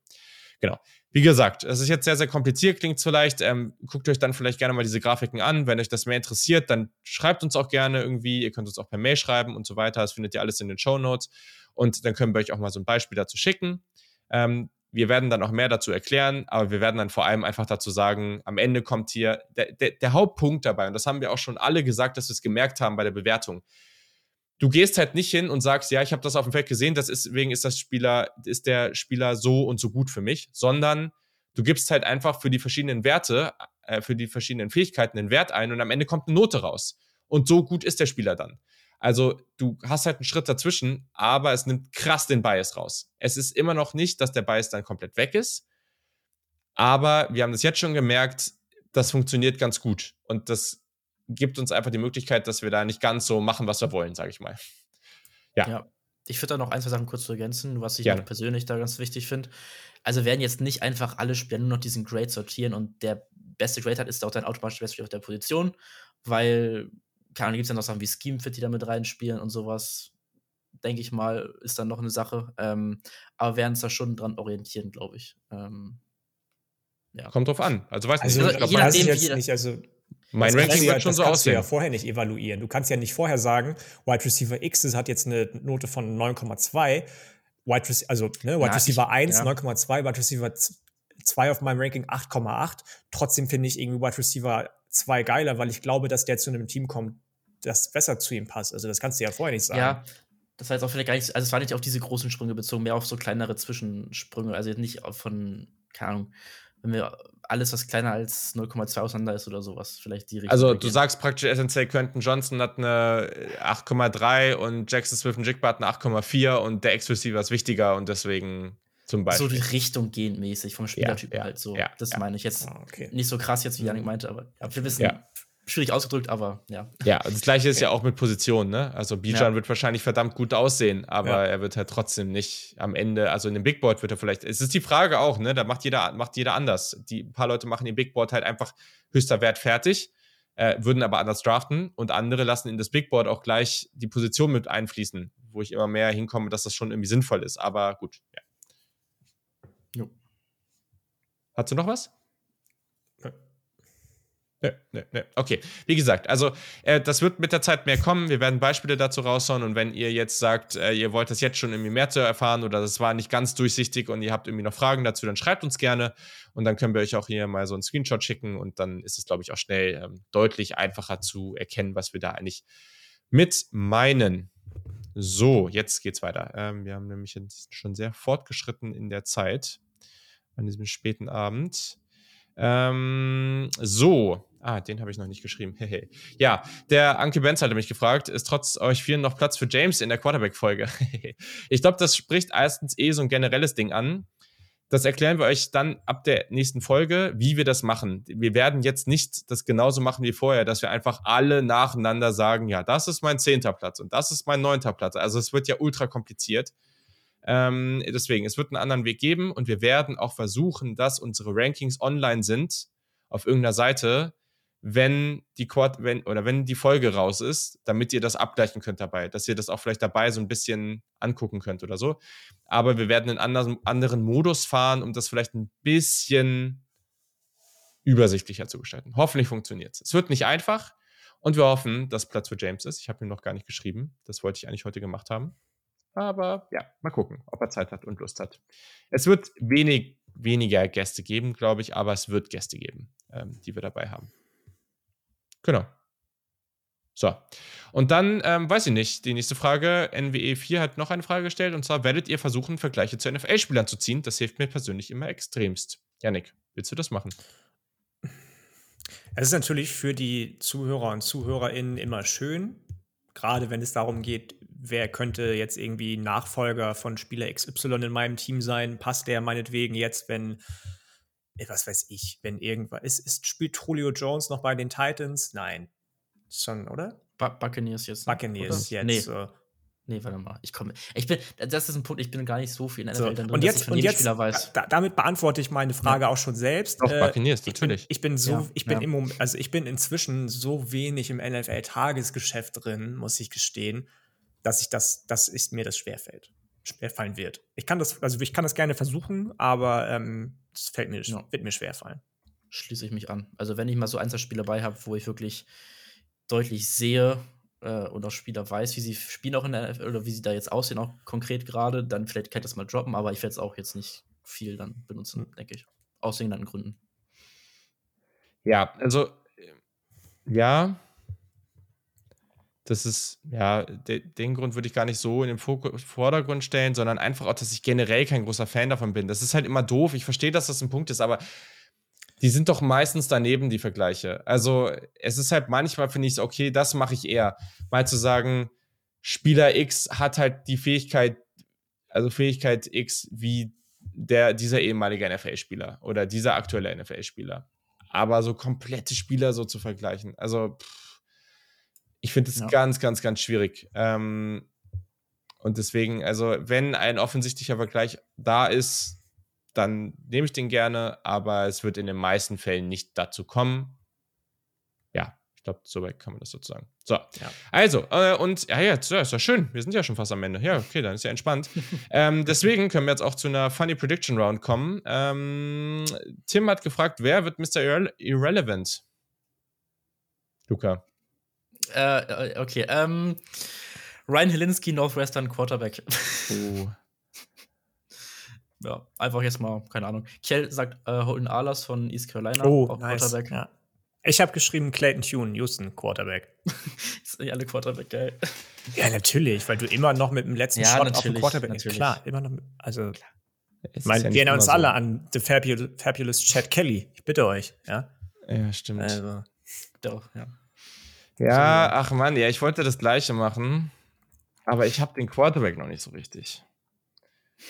Genau. Wie gesagt, es ist jetzt sehr, sehr kompliziert, klingt vielleicht. Ähm, guckt euch dann vielleicht gerne mal diese Grafiken an. Wenn euch das mehr interessiert, dann schreibt uns auch gerne irgendwie. Ihr könnt uns auch per Mail schreiben und so weiter. Das findet ihr alles in den Show Notes. Und dann können wir euch auch mal so ein Beispiel dazu schicken. Ähm, wir werden dann auch mehr dazu erklären, aber wir werden dann vor allem einfach dazu sagen, am Ende kommt hier der, der, der Hauptpunkt dabei, und das haben wir auch schon alle gesagt, dass wir es gemerkt haben bei der Bewertung. Du gehst halt nicht hin und sagst, ja, ich habe das auf dem Feld gesehen, deswegen ist das Spieler, ist der Spieler so und so gut für mich, sondern du gibst halt einfach für die verschiedenen Werte, äh, für die verschiedenen Fähigkeiten einen Wert ein und am Ende kommt eine Note raus. Und so gut ist der Spieler dann. Also du hast halt einen Schritt dazwischen, aber es nimmt krass den Bias raus. Es ist immer noch nicht, dass der Bias dann komplett weg ist, aber wir haben das jetzt schon gemerkt, das funktioniert ganz gut und das gibt uns einfach die Möglichkeit, dass wir da nicht ganz so machen, was wir wollen, sage ich mal. Ja. ja. Ich würde da noch ein, zwei Sachen kurz zu ergänzen, was ich persönlich da ganz wichtig finde. Also werden jetzt nicht einfach alle Spieler nur noch diesen Grade sortieren und der beste Grade hat, ist auch dann automatisch der beste auf der Position, weil keine Ahnung, gibt es ja noch Sachen wie Scheme Fit, die da mit reinspielen und sowas. Denke ich mal, ist dann noch eine Sache. Ähm, aber werden uns da schon dran orientieren, glaube ich. Ähm, ja. Kommt drauf an. Also weiß also, nicht, also, je nachdem, jetzt nicht, also mein Ranking wird ja, schon so aussehen. Das kannst du ja vorher nicht evaluieren. Du kannst ja nicht vorher sagen, Wide Receiver X hat jetzt eine Note von 9,2. Wide Receiver, also ne, Wide ja, Receiver ich, 1, ja. 9,2, Wide Receiver 2 auf meinem Ranking 8,8. Trotzdem finde ich irgendwie Wide Receiver 2 geiler, weil ich glaube, dass der zu einem Team kommt, das besser zu ihm passt. Also das kannst du ja vorher nicht sagen. Ja, das war jetzt auch vielleicht gar nicht, also es war nicht auf diese großen Sprünge bezogen, mehr auf so kleinere Zwischensprünge. Also nicht von, keine Ahnung, wenn wir alles, was kleiner als 0,2 auseinander ist oder sowas, vielleicht die Richtung. Also du sagst praktisch essentiell, Quentin Johnson hat eine 8,3 und Jackson Smith und Jigba hat eine 8,4 und der Ex-Receiver ist wichtiger und deswegen zum Beispiel. So die Richtung gehen mäßig vom Spielertypen ja, ja, halt so. Ja, das meine ich jetzt. Ah, okay. Nicht so krass jetzt, wie Janik meinte, aber wir wissen, schwierig ausgedrückt, aber ja. Ja, das gleiche ist ja auch mit Positionen, ne? Also Bijan ja. wird wahrscheinlich verdammt gut aussehen, aber ja. er wird halt trotzdem nicht am Ende, also in dem Big Board wird er vielleicht, es ist die Frage auch, ne? Da macht jeder, macht jeder anders. Die ein paar Leute machen den Big Board halt einfach höchster Wert fertig, äh, würden aber anders draften und andere lassen in das Big Board auch gleich die Position mit einfließen, wo ich immer mehr hinkomme, dass das schon irgendwie sinnvoll ist. Aber gut, ja. Jo. Hast du noch was? Ne, ne, ne. Okay, wie gesagt, also äh, das wird mit der Zeit mehr kommen. Wir werden Beispiele dazu raushauen und wenn ihr jetzt sagt, äh, ihr wollt das jetzt schon irgendwie mehr zu erfahren oder das war nicht ganz durchsichtig und ihr habt irgendwie noch Fragen dazu, dann schreibt uns gerne und dann können wir euch auch hier mal so einen Screenshot schicken und dann ist es, glaube ich, auch schnell ähm, deutlich einfacher zu erkennen, was wir da eigentlich mit meinen. So, jetzt geht's weiter. Ähm, wir haben nämlich schon sehr fortgeschritten in der Zeit an diesem späten Abend. Ähm, so, Ah, den habe ich noch nicht geschrieben. ja, der Anke Benz hatte mich gefragt, ist trotz euch vielen noch Platz für James in der Quarterback-Folge? ich glaube, das spricht erstens eh so ein generelles Ding an. Das erklären wir euch dann ab der nächsten Folge, wie wir das machen. Wir werden jetzt nicht das genauso machen wie vorher, dass wir einfach alle nacheinander sagen, ja, das ist mein zehnter Platz und das ist mein neunter Platz. Also es wird ja ultra kompliziert. Ähm, deswegen, es wird einen anderen Weg geben und wir werden auch versuchen, dass unsere Rankings online sind auf irgendeiner Seite, wenn die Quad, wenn, oder wenn die Folge raus ist, damit ihr das abgleichen könnt dabei, dass ihr das auch vielleicht dabei so ein bisschen angucken könnt oder so. Aber wir werden einen anderen, anderen Modus fahren, um das vielleicht ein bisschen übersichtlicher zu gestalten. Hoffentlich funktioniert es. Es wird nicht einfach und wir hoffen, dass Platz für James ist. Ich habe ihm noch gar nicht geschrieben. Das wollte ich eigentlich heute gemacht haben. Aber ja, mal gucken, ob er Zeit hat und Lust hat. Es wird wenig, weniger Gäste geben, glaube ich, aber es wird Gäste geben, ähm, die wir dabei haben. Genau. So. Und dann, ähm, weiß ich nicht, die nächste Frage, NWE 4 hat noch eine Frage gestellt, und zwar, werdet ihr versuchen, Vergleiche zu NFL-Spielern zu ziehen? Das hilft mir persönlich immer extremst. Janik, willst du das machen? Es ist natürlich für die Zuhörer und ZuhörerInnen immer schön, gerade wenn es darum geht, wer könnte jetzt irgendwie Nachfolger von Spieler XY in meinem Team sein? Passt der meinetwegen jetzt, wenn was weiß ich, wenn irgendwas ist, ist, spielt Julio Jones noch bei den Titans? Nein. Schon, oder? Buccaneers jetzt. Buccaneers oder? jetzt. Nee. So. Nee, warte mal. Ich komme. Ich bin, das ist ein Punkt, ich bin gar nicht so viel in der so, Welt drin, und jetzt, und jetzt da, damit beantworte ich meine Frage ja. auch schon selbst. Doch, äh, Buccaneers, natürlich. Ich bin, ich bin so, ja, ich bin ja. im Moment, also ich bin inzwischen so wenig im NFL-Tagesgeschäft drin, muss ich gestehen, dass ich das, dass ich, mir das schwerfällt. Schwerfallen wird. Ich kann das, also ich kann das gerne versuchen, aber ähm, das fällt mir, wird mir schwerfallen. Schließe ich mich an. Also wenn ich mal so ein, zwei Spiele dabei habe, wo ich wirklich deutlich sehe, äh, und auch Spieler weiß, wie sie spielen auch in der NFL oder wie sie da jetzt aussehen, auch konkret gerade, dann vielleicht kann ich das mal droppen, aber ich werde es auch jetzt nicht viel dann benutzen, mhm. denke ich. Aus den Gründen. Ja, also ja, das ist, ja, de, den Grund würde ich gar nicht so in den Vordergrund stellen, sondern einfach auch, dass ich generell kein großer Fan davon bin. Das ist halt immer doof. Ich verstehe, dass das ein Punkt ist, aber die sind doch meistens daneben, die Vergleiche. Also es ist halt manchmal, finde ich, okay, das mache ich eher. Mal zu sagen, Spieler X hat halt die Fähigkeit, also Fähigkeit X wie der, dieser ehemalige NFL-Spieler oder dieser aktuelle NFL-Spieler. Aber so komplette Spieler so zu vergleichen, also pff, ich finde es ja. ganz, ganz, ganz schwierig. Ähm, und deswegen, also wenn ein offensichtlicher Vergleich da ist, dann nehme ich den gerne, aber es wird in den meisten Fällen nicht dazu kommen. Ja, ich glaube, soweit kann man das sozusagen. So, ja. also, äh, und ja, ja, ist ja schön. Wir sind ja schon fast am Ende. Ja, okay, dann ist ja entspannt. ähm, deswegen können wir jetzt auch zu einer Funny Prediction Round kommen. Ähm, Tim hat gefragt, wer wird Mr. Irre Irrelevant? Luca. Äh, okay, ähm, Ryan Helinski, Northwestern Quarterback. Oh. ja, einfach jetzt mal, keine Ahnung. Kjell sagt äh, Holden Ahlers von East Carolina, oh, nice. Quarterback. Ja. Ich habe geschrieben Clayton Tune, Houston, Quarterback. ist nicht alle Quarterback geil. Ja, natürlich, weil du immer noch mit dem letzten ja, Shot auf dem Quarterback natürlich. Klar, immer noch. Mit, also, ich meine, ja wir erinnern uns so. alle an The Fabulous, Fabulous Chad Kelly. Ich bitte euch, ja. Ja, stimmt. Also, doch, ja. Ja, ach man, ja, ich wollte das Gleiche machen, aber ich habe den Quarterback noch nicht so richtig.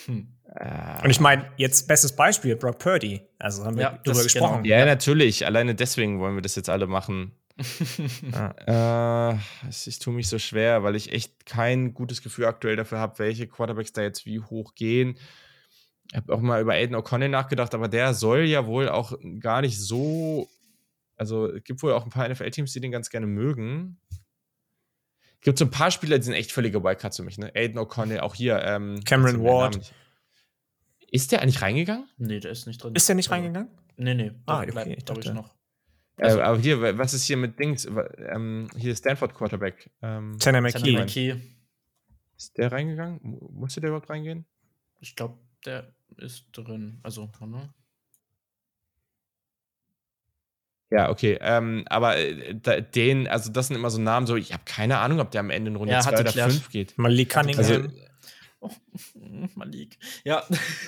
Hm. Äh, und ich meine, jetzt bestes Beispiel, Brock Purdy. Also haben wir ja, darüber gesprochen. Genau. Ja, natürlich. Alleine deswegen wollen wir das jetzt alle machen. ja. äh, ich tue mich so schwer, weil ich echt kein gutes Gefühl aktuell dafür habe, welche Quarterbacks da jetzt wie hoch gehen. Ich habe auch mal über Aiden O'Connell nachgedacht, aber der soll ja wohl auch gar nicht so. Also, es gibt wohl auch ein paar NFL-Teams, die den ganz gerne mögen. Es gibt so ein paar Spieler, die sind echt völlige Wildcards für mich, ne? Aiden O'Connell, auch hier. Ähm, Cameron Ward. Ist der eigentlich reingegangen? Nee, der ist nicht drin. Ist der nicht reingegangen? Nee, nee. Ah, okay, bleibt, ich dachte. Ich noch. Also, äh, aber hier, was ist hier mit Dings? Ähm, hier ist Stanford Quarterback. Ähm, Tanner McKee. McKee. Ist der reingegangen? Musste der überhaupt reingehen? Ich glaube, der ist drin. Also, ne? Ja, okay. Ähm, aber äh, da, den, also das sind immer so Namen, so ich habe keine Ahnung, ob der am Ende in Runde 2 oder 5 geht. Malik Cunningham. Also, Oh, Malik. Ja.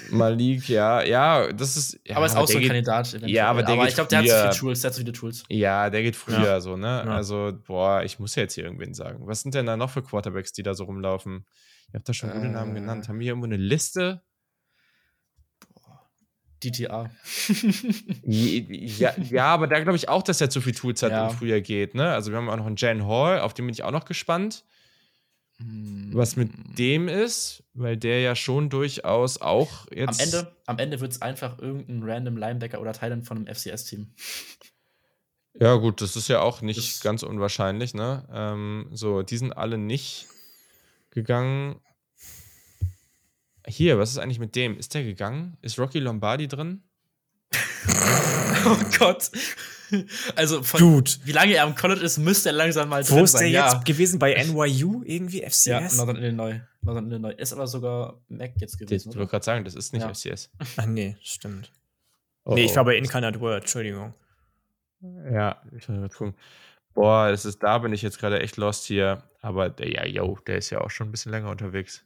Malik, ja, ja, das ist. Ja, aber ist auch so ein geht, Kandidat. Eventuell. Ja, aber der aber geht ich glaube, der hat so viele Tools, der hat so viele Tools. Ja, der geht früher ja. so, ne? Ja. Also, boah, ich muss ja jetzt hier irgendwen sagen. Was sind denn da noch für Quarterbacks, die da so rumlaufen? Ich habe da schon gute äh, Namen genannt. Haben wir hier irgendwo eine Liste? DTA. ja, ja, aber da glaube ich auch, dass er zu viel Tools hat ja. und früher geht. Ne? Also wir haben auch noch einen Jan Hall, auf den bin ich auch noch gespannt was mit hm. dem ist, weil der ja schon durchaus auch jetzt. Am Ende, am Ende wird es einfach irgendein random Linebacker oder Teil von einem FCS-Team. Ja, gut, das ist ja auch nicht das ganz unwahrscheinlich, ne? Ähm, so, die sind alle nicht gegangen. Hier, was ist eigentlich mit dem? Ist der gegangen? Ist Rocky Lombardi drin? oh Gott. Also von Dude. wie lange er am College ist, müsste er langsam mal Wo ist der ja. jetzt gewesen? Bei NYU irgendwie FCS? Ja, Northern Illinois. Northern Illinois. Ist aber sogar Mac jetzt gewesen. Ich wollte gerade sagen, das ist nicht ja. FCS. Ach nee, stimmt. Oh, nee, ich war bei Incarnate Word, Entschuldigung. Ja, ich muss mal gucken. Boah, das ist, da bin ich jetzt gerade echt lost hier. Aber der, ja, yo, der ist ja auch schon ein bisschen länger unterwegs.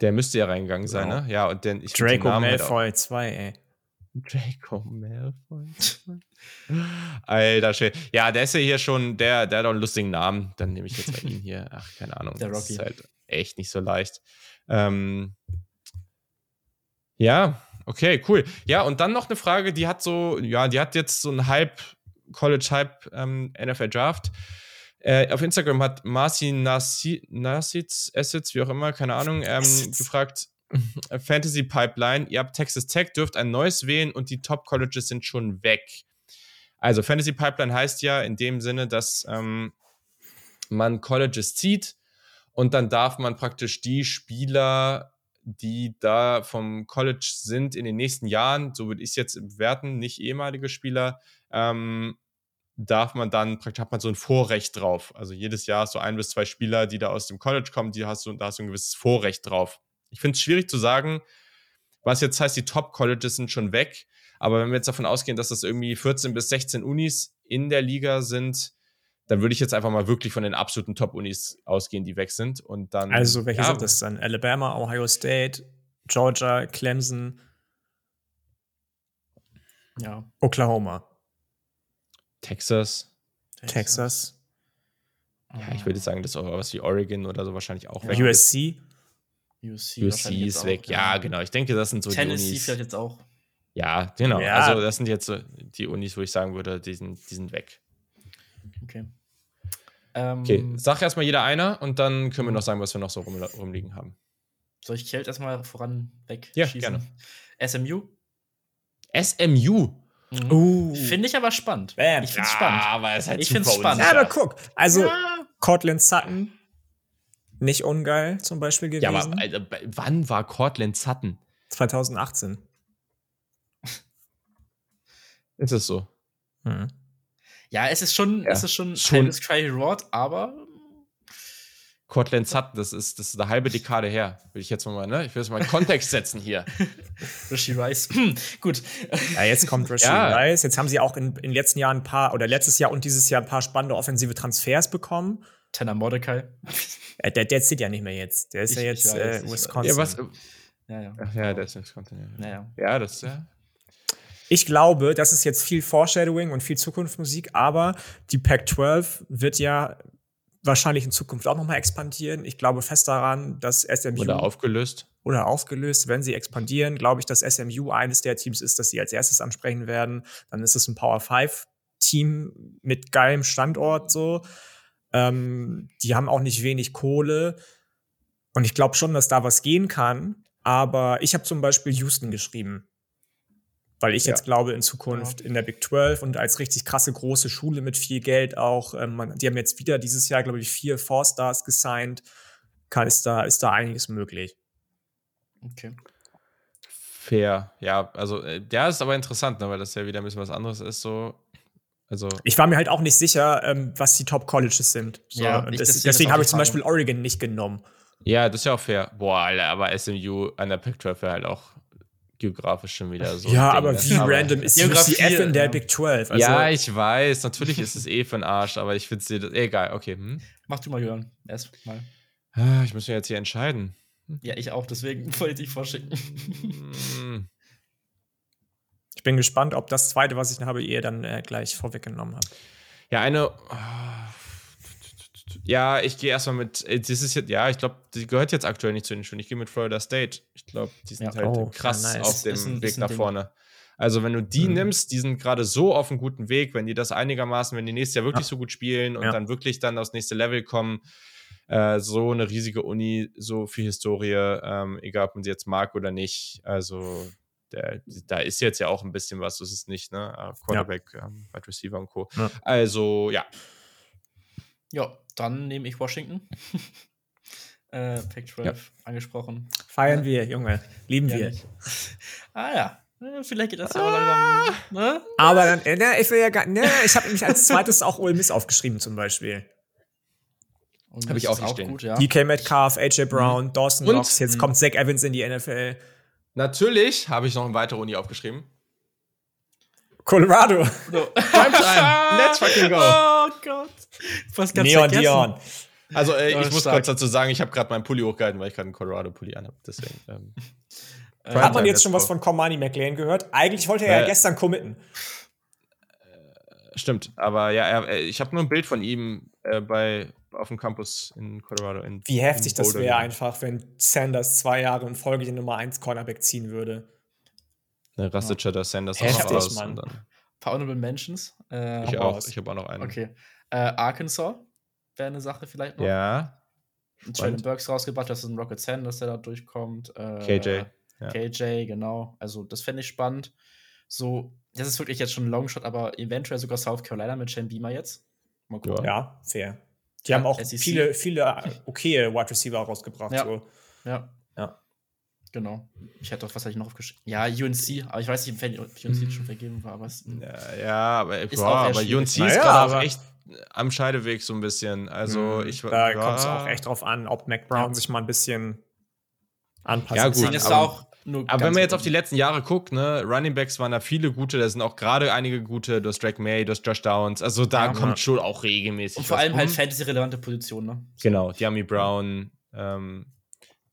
Der müsste ja reingegangen sein, genau. ne? Ja, und denn ich Draco halt Malfoy 2, ey. Draco Malfoy. Alter Schwede. Ja, der ist ja hier schon, der, der hat auch einen lustigen Namen. Dann nehme ich jetzt mal ihn hier. Ach, keine Ahnung. Der Rocky. Das ist halt echt nicht so leicht. Ähm, ja, okay, cool. Ja, und dann noch eine Frage, die hat so, ja, die hat jetzt so ein Hype, College-Hype, ähm, NFL-Draft. Äh, auf Instagram hat Marci Nasitz, Assets, wie auch immer, keine Ahnung, ähm, gefragt, Fantasy Pipeline, ihr habt Texas Tech, dürft ein neues wählen und die Top Colleges sind schon weg. Also Fantasy Pipeline heißt ja in dem Sinne, dass ähm, man Colleges zieht und dann darf man praktisch die Spieler, die da vom College sind in den nächsten Jahren, so würde ich es jetzt bewerten, nicht ehemalige Spieler, ähm, darf man dann praktisch hat man so ein Vorrecht drauf. Also jedes Jahr so ein bis zwei Spieler, die da aus dem College kommen, die hast du, da hast du ein gewisses Vorrecht drauf. Ich finde es schwierig zu sagen, was jetzt heißt, die Top-Colleges sind schon weg. Aber wenn wir jetzt davon ausgehen, dass das irgendwie 14 bis 16 Unis in der Liga sind, dann würde ich jetzt einfach mal wirklich von den absoluten Top-Unis ausgehen, die weg sind. Und dann. Also, welche ja, sind das dann? Alabama, Ohio State, Georgia, Clemson, ja. Oklahoma. Texas. Texas. Ja, ich würde sagen, das ist auch was wie Oregon oder so wahrscheinlich auch ja. weg. USC. USC, USC ist weg. Auch, ja, ja, genau. Ich denke, das sind so Tennessee die Unis. vielleicht jetzt auch. Ja, genau. Ja. Also das sind jetzt so die Unis, wo ich sagen würde, die sind, die sind weg. Okay. Ähm, okay, sag erstmal jeder einer und dann können wir noch sagen, was wir noch so rum, rumliegen haben. Soll ich Kelt erstmal voran weg? Ja, gerne. SMU? SMU? Mhm. Uh. Finde ich aber spannend. Bam. Ich finde es ja, spannend. Aber es ist halt ich finde es spannend. Ja, aber guck. Also, ja. Cortland Sutton, nicht ungeil zum Beispiel gewesen. Ja, aber also, wann war Cortland Sutton? 2018. Ist es so? Hm. Ja, es ist schon, ja. es ist schon, schon Cry Reward, aber Cortland Sutton, das ist, das ist eine halbe Dekade her. Will ich jetzt mal, ne? Ich will es mal in Kontext setzen hier. Rishi Rice. Gut. Ja, jetzt kommt Rishi ja. Rice. Jetzt haben sie auch in, in den letzten Jahren ein paar, oder letztes Jahr und dieses Jahr ein paar spannende offensive Transfers bekommen. Tanner Mordecai. Ja, der, der zieht ja nicht mehr jetzt. Der ist ich, ja jetzt weiß, äh, Wisconsin. Ja, was? Ja, ja. Ach, ja, der ist Wisconsin. Ja, ja. ja das, ja. Ich glaube, das ist jetzt viel Foreshadowing und viel Zukunftsmusik, aber die Pac-12 wird ja wahrscheinlich in Zukunft auch nochmal expandieren. Ich glaube fest daran, dass SMU. Oder aufgelöst. Oder aufgelöst. Wenn sie expandieren, glaube ich, dass SMU eines der Teams ist, das sie als erstes ansprechen werden. Dann ist es ein Power 5 Team mit geilem Standort so. Ähm, die haben auch nicht wenig Kohle. Und ich glaube schon, dass da was gehen kann. Aber ich habe zum Beispiel Houston geschrieben. Weil ich ja. jetzt glaube, in Zukunft ja. in der Big 12 und als richtig krasse große Schule mit viel Geld auch, ähm, man, die haben jetzt wieder dieses Jahr, glaube ich, vier Four-Stars gesigned, kann, ist, da, ist da einiges möglich. Okay. Fair, ja, also äh, der ist aber interessant, ne, weil das ja wieder ein bisschen was anderes ist, so. Also ich war mir halt auch nicht sicher, ähm, was die Top Colleges sind. So, ja, und das, deswegen habe ich zum Beispiel Oregon nicht genommen. Ja, das ist ja auch fair. Boah, Alter, aber SMU an der Pick 12 wäre halt auch geografisch schon wieder so. Ja, aber wie aber random ist UCF in der ja. Big 12? Also ja, ich weiß. Natürlich ist es eh für den Arsch, aber ich finde es egal. Okay. Hm? Mach du mal, Jörn. Erst mal. Ah, ich muss mich jetzt hier entscheiden. Ja, ich auch. Deswegen wollte ich dich vorschicken. Hm. ich bin gespannt, ob das zweite, was ich habe, ihr dann äh, gleich vorweggenommen habt. Ja, eine. Oh, ja, ich gehe erstmal mit. Äh, das ist jetzt, ja, ich glaube, die gehört jetzt aktuell nicht zu den Schulen. Ich gehe mit Florida State. Ich glaube, die sind ja, halt oh, krass ja, nice. auf dem ein, Weg nach vorne. Also, wenn du die mhm. nimmst, die sind gerade so auf einem guten Weg, wenn die das einigermaßen, wenn die nächstes Jahr wirklich ja. so gut spielen und ja. dann wirklich dann aufs nächste Level kommen, äh, so eine riesige Uni, so viel Historie, ähm, egal ob man sie jetzt mag oder nicht. Also, der, da ist jetzt ja auch ein bisschen was, das ist nicht, ne? Äh, Quarterback, ja. ähm, Wide Receiver und Co. Also, ja. Ja, dann nehme ich Washington. äh, Pac 12 ja. angesprochen. Feiern wir, Junge. Lieben ja, wir. ah ja. Vielleicht geht das ja auch langsam. Ne? Aber dann, äh, ne, ich will ja gar, ne, ich habe nämlich als zweites auch Ole Miss aufgeschrieben zum Beispiel. Habe ich auch, auch gut, ja. DK Metcalf, AJ Brown, mhm. Dawson Knox, jetzt mhm. kommt Zach Evans in die NFL. Natürlich habe ich noch eine weitere Uni aufgeschrieben. Colorado. So. Primetime. Let's fucking go. Oh Gott. Was ganz Neon vergessen. Dion. Also äh, ich muss kurz dazu sagen, ich habe gerade meinen Pulli hochgehalten, weil ich gerade einen Colorado-Pulli anhabe. Deswegen. Ähm, äh, Hat man jetzt schon was von Comani McLean gehört? Eigentlich wollte er äh, ja gestern committen. Äh, stimmt, aber ja, er, äh, ich habe nur ein Bild von ihm äh, bei auf dem Campus in Colorado. In, Wie heftig das wäre einfach, wenn Sanders zwei Jahre in Folge den Nummer 1 Cornerback ziehen würde. Ne, rastet ja. Sanders Heftig, auch aus. Mann. Und dann Paar Honorable Mentions. Äh, ich auch. Ich habe auch noch einen. Okay. Äh, Arkansas. wäre eine Sache vielleicht noch. Ja. Jalen Burks rausgebracht, das ist ein Rocket Sand, der da durchkommt. Äh, KJ. Ja. KJ, genau. Also, das fände ich spannend. So, das ist wirklich jetzt schon ein Longshot, aber eventuell sogar South Carolina mit Shane Beamer jetzt. Mal gucken. Ja, fair. Die ja, haben auch SEC. viele, viele äh, okay Wide Receiver rausgebracht. Ja. So. ja. Ja. Genau. Ich hätte doch, was hatte ich noch aufgeschrieben? Ja, UNC, aber ich weiß nicht, wenn UNC mhm. schon vergeben war, aber es ja, ja, aber, boah, aber UNC ist naja, gerade auch echt am Scheideweg so ein bisschen. Also mhm. ich Da ja. kommt es auch echt drauf an, ob Mac Brown ja. sich mal ein bisschen anpasst. Ja, gut. Ist aber, auch aber wenn man jetzt auf die letzten Jahre guckt, ne, Running Backs waren da viele gute, da sind auch gerade einige gute, du hast Drake May, du hast Josh Downs, also da ja, kommt schon auch regelmäßig. Und vor allem halt fantasy-relevante Positionen, ne? Genau, Yami Brown, ähm,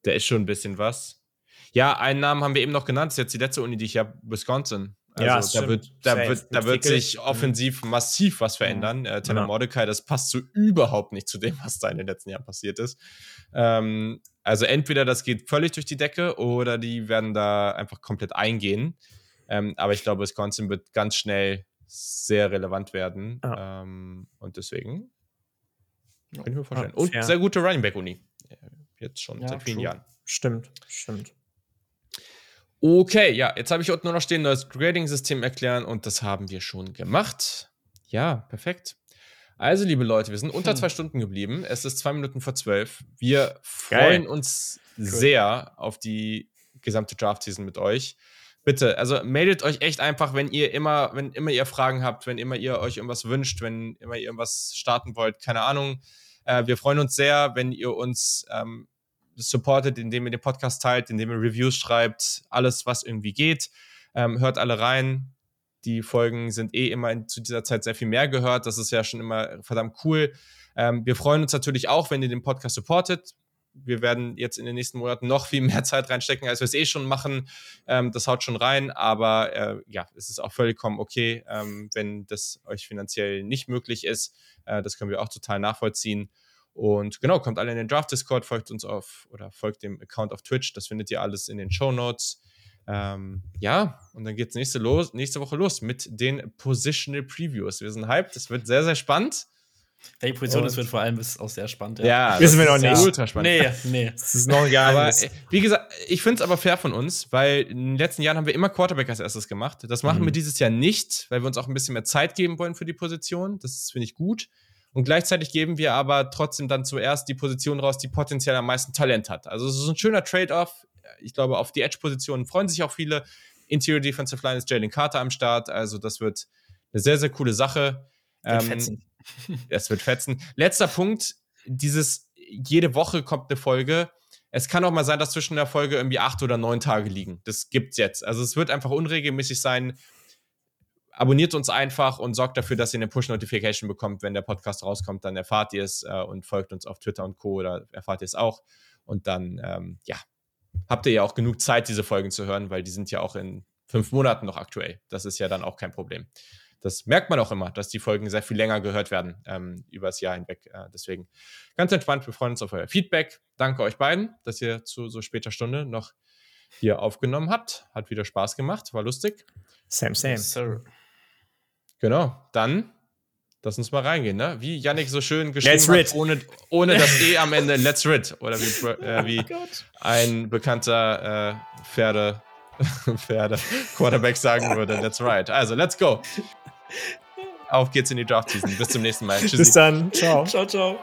der ist schon ein bisschen was. Ja, einen Namen haben wir eben noch genannt, das ist jetzt die letzte Uni, die ich habe, Wisconsin. Also ja, da wird, da wird, da wird sich mhm. offensiv massiv was verändern. Ja. Äh, Tanner ja. Mordecai, das passt so überhaupt nicht zu dem, was da in den letzten Jahren passiert ist. Ähm, also entweder das geht völlig durch die Decke oder die werden da einfach komplett eingehen. Ähm, aber ich glaube, Wisconsin wird ganz schnell sehr relevant werden. Ja. Ähm, und deswegen kann ich mir vorstellen. und sehr gute Running Back Uni. Jetzt schon seit vielen true. Jahren. Stimmt, stimmt. Okay, ja, jetzt habe ich unten nur noch stehen, neues Grading-System erklären und das haben wir schon gemacht. Ja, perfekt. Also, liebe Leute, wir sind unter hm. zwei Stunden geblieben. Es ist zwei Minuten vor zwölf. Wir freuen Geil. uns cool. sehr auf die gesamte Draft-Season mit euch. Bitte, also meldet euch echt einfach, wenn ihr immer, wenn immer ihr Fragen habt, wenn immer ihr euch irgendwas wünscht, wenn immer ihr irgendwas starten wollt, keine Ahnung. Äh, wir freuen uns sehr, wenn ihr uns ähm, supportet, indem ihr den Podcast teilt, indem ihr Reviews schreibt, alles, was irgendwie geht. Ähm, hört alle rein. Die Folgen sind eh immer in, zu dieser Zeit sehr viel mehr gehört. Das ist ja schon immer verdammt cool. Ähm, wir freuen uns natürlich auch, wenn ihr den Podcast supportet. Wir werden jetzt in den nächsten Monaten noch viel mehr Zeit reinstecken, als wir es eh schon machen. Ähm, das haut schon rein, aber äh, ja, es ist auch vollkommen okay, ähm, wenn das euch finanziell nicht möglich ist. Äh, das können wir auch total nachvollziehen. Und genau, kommt alle in den Draft Discord, folgt uns auf oder folgt dem Account auf Twitch. Das findet ihr alles in den Show Notes. Ähm, ja, und dann geht's nächste, los, nächste Woche los mit den Positional Previews. Wir sind hyped, das wird sehr, sehr spannend. Welche Position das wird vor allem ist auch sehr spannend. Ja, ja wissen wir noch nicht. Ultra spannend. Nee, nee. Das ist noch gar aber, Wie gesagt, ich finde es aber fair von uns, weil in den letzten Jahren haben wir immer Quarterback als erstes gemacht. Das machen mhm. wir dieses Jahr nicht, weil wir uns auch ein bisschen mehr Zeit geben wollen für die Position. Das finde ich gut. Und gleichzeitig geben wir aber trotzdem dann zuerst die Position raus, die potenziell am meisten Talent hat. Also es ist ein schöner Trade-off. Ich glaube, auf die Edge-Positionen freuen sich auch viele. Interior Defensive Line ist Jalen Carter am Start. Also das wird eine sehr, sehr coole Sache. Wird ähm, fetzen. Wird fetzen. Letzter Punkt, dieses jede Woche kommt eine Folge. Es kann auch mal sein, dass zwischen der Folge irgendwie acht oder neun Tage liegen. Das gibt's jetzt. Also es wird einfach unregelmäßig sein abonniert uns einfach und sorgt dafür, dass ihr eine Push-Notification bekommt, wenn der Podcast rauskommt, dann erfahrt ihr es äh, und folgt uns auf Twitter und Co. oder erfahrt ihr es auch. Und dann, ähm, ja, habt ihr ja auch genug Zeit, diese Folgen zu hören, weil die sind ja auch in fünf Monaten noch aktuell. Das ist ja dann auch kein Problem. Das merkt man auch immer, dass die Folgen sehr viel länger gehört werden ähm, über das Jahr hinweg. Äh, deswegen ganz entspannt, wir freuen uns auf euer Feedback. Danke euch beiden, dass ihr zu so später Stunde noch hier aufgenommen habt. Hat wieder Spaß gemacht, war lustig. Same, same. Yes, Genau, dann lass uns mal reingehen, ne? Wie Yannick so schön geschrieben let's hat, ohne, ohne das E am Ende, let's rid. Oder wie, äh, wie oh ein bekannter äh, Pferde, Pferde Quarterback sagen würde, let's ride. Also, let's go. Auf geht's in die Draft-Season. Bis zum nächsten Mal. Tschüssi. Bis dann. Ciao. Ciao, ciao.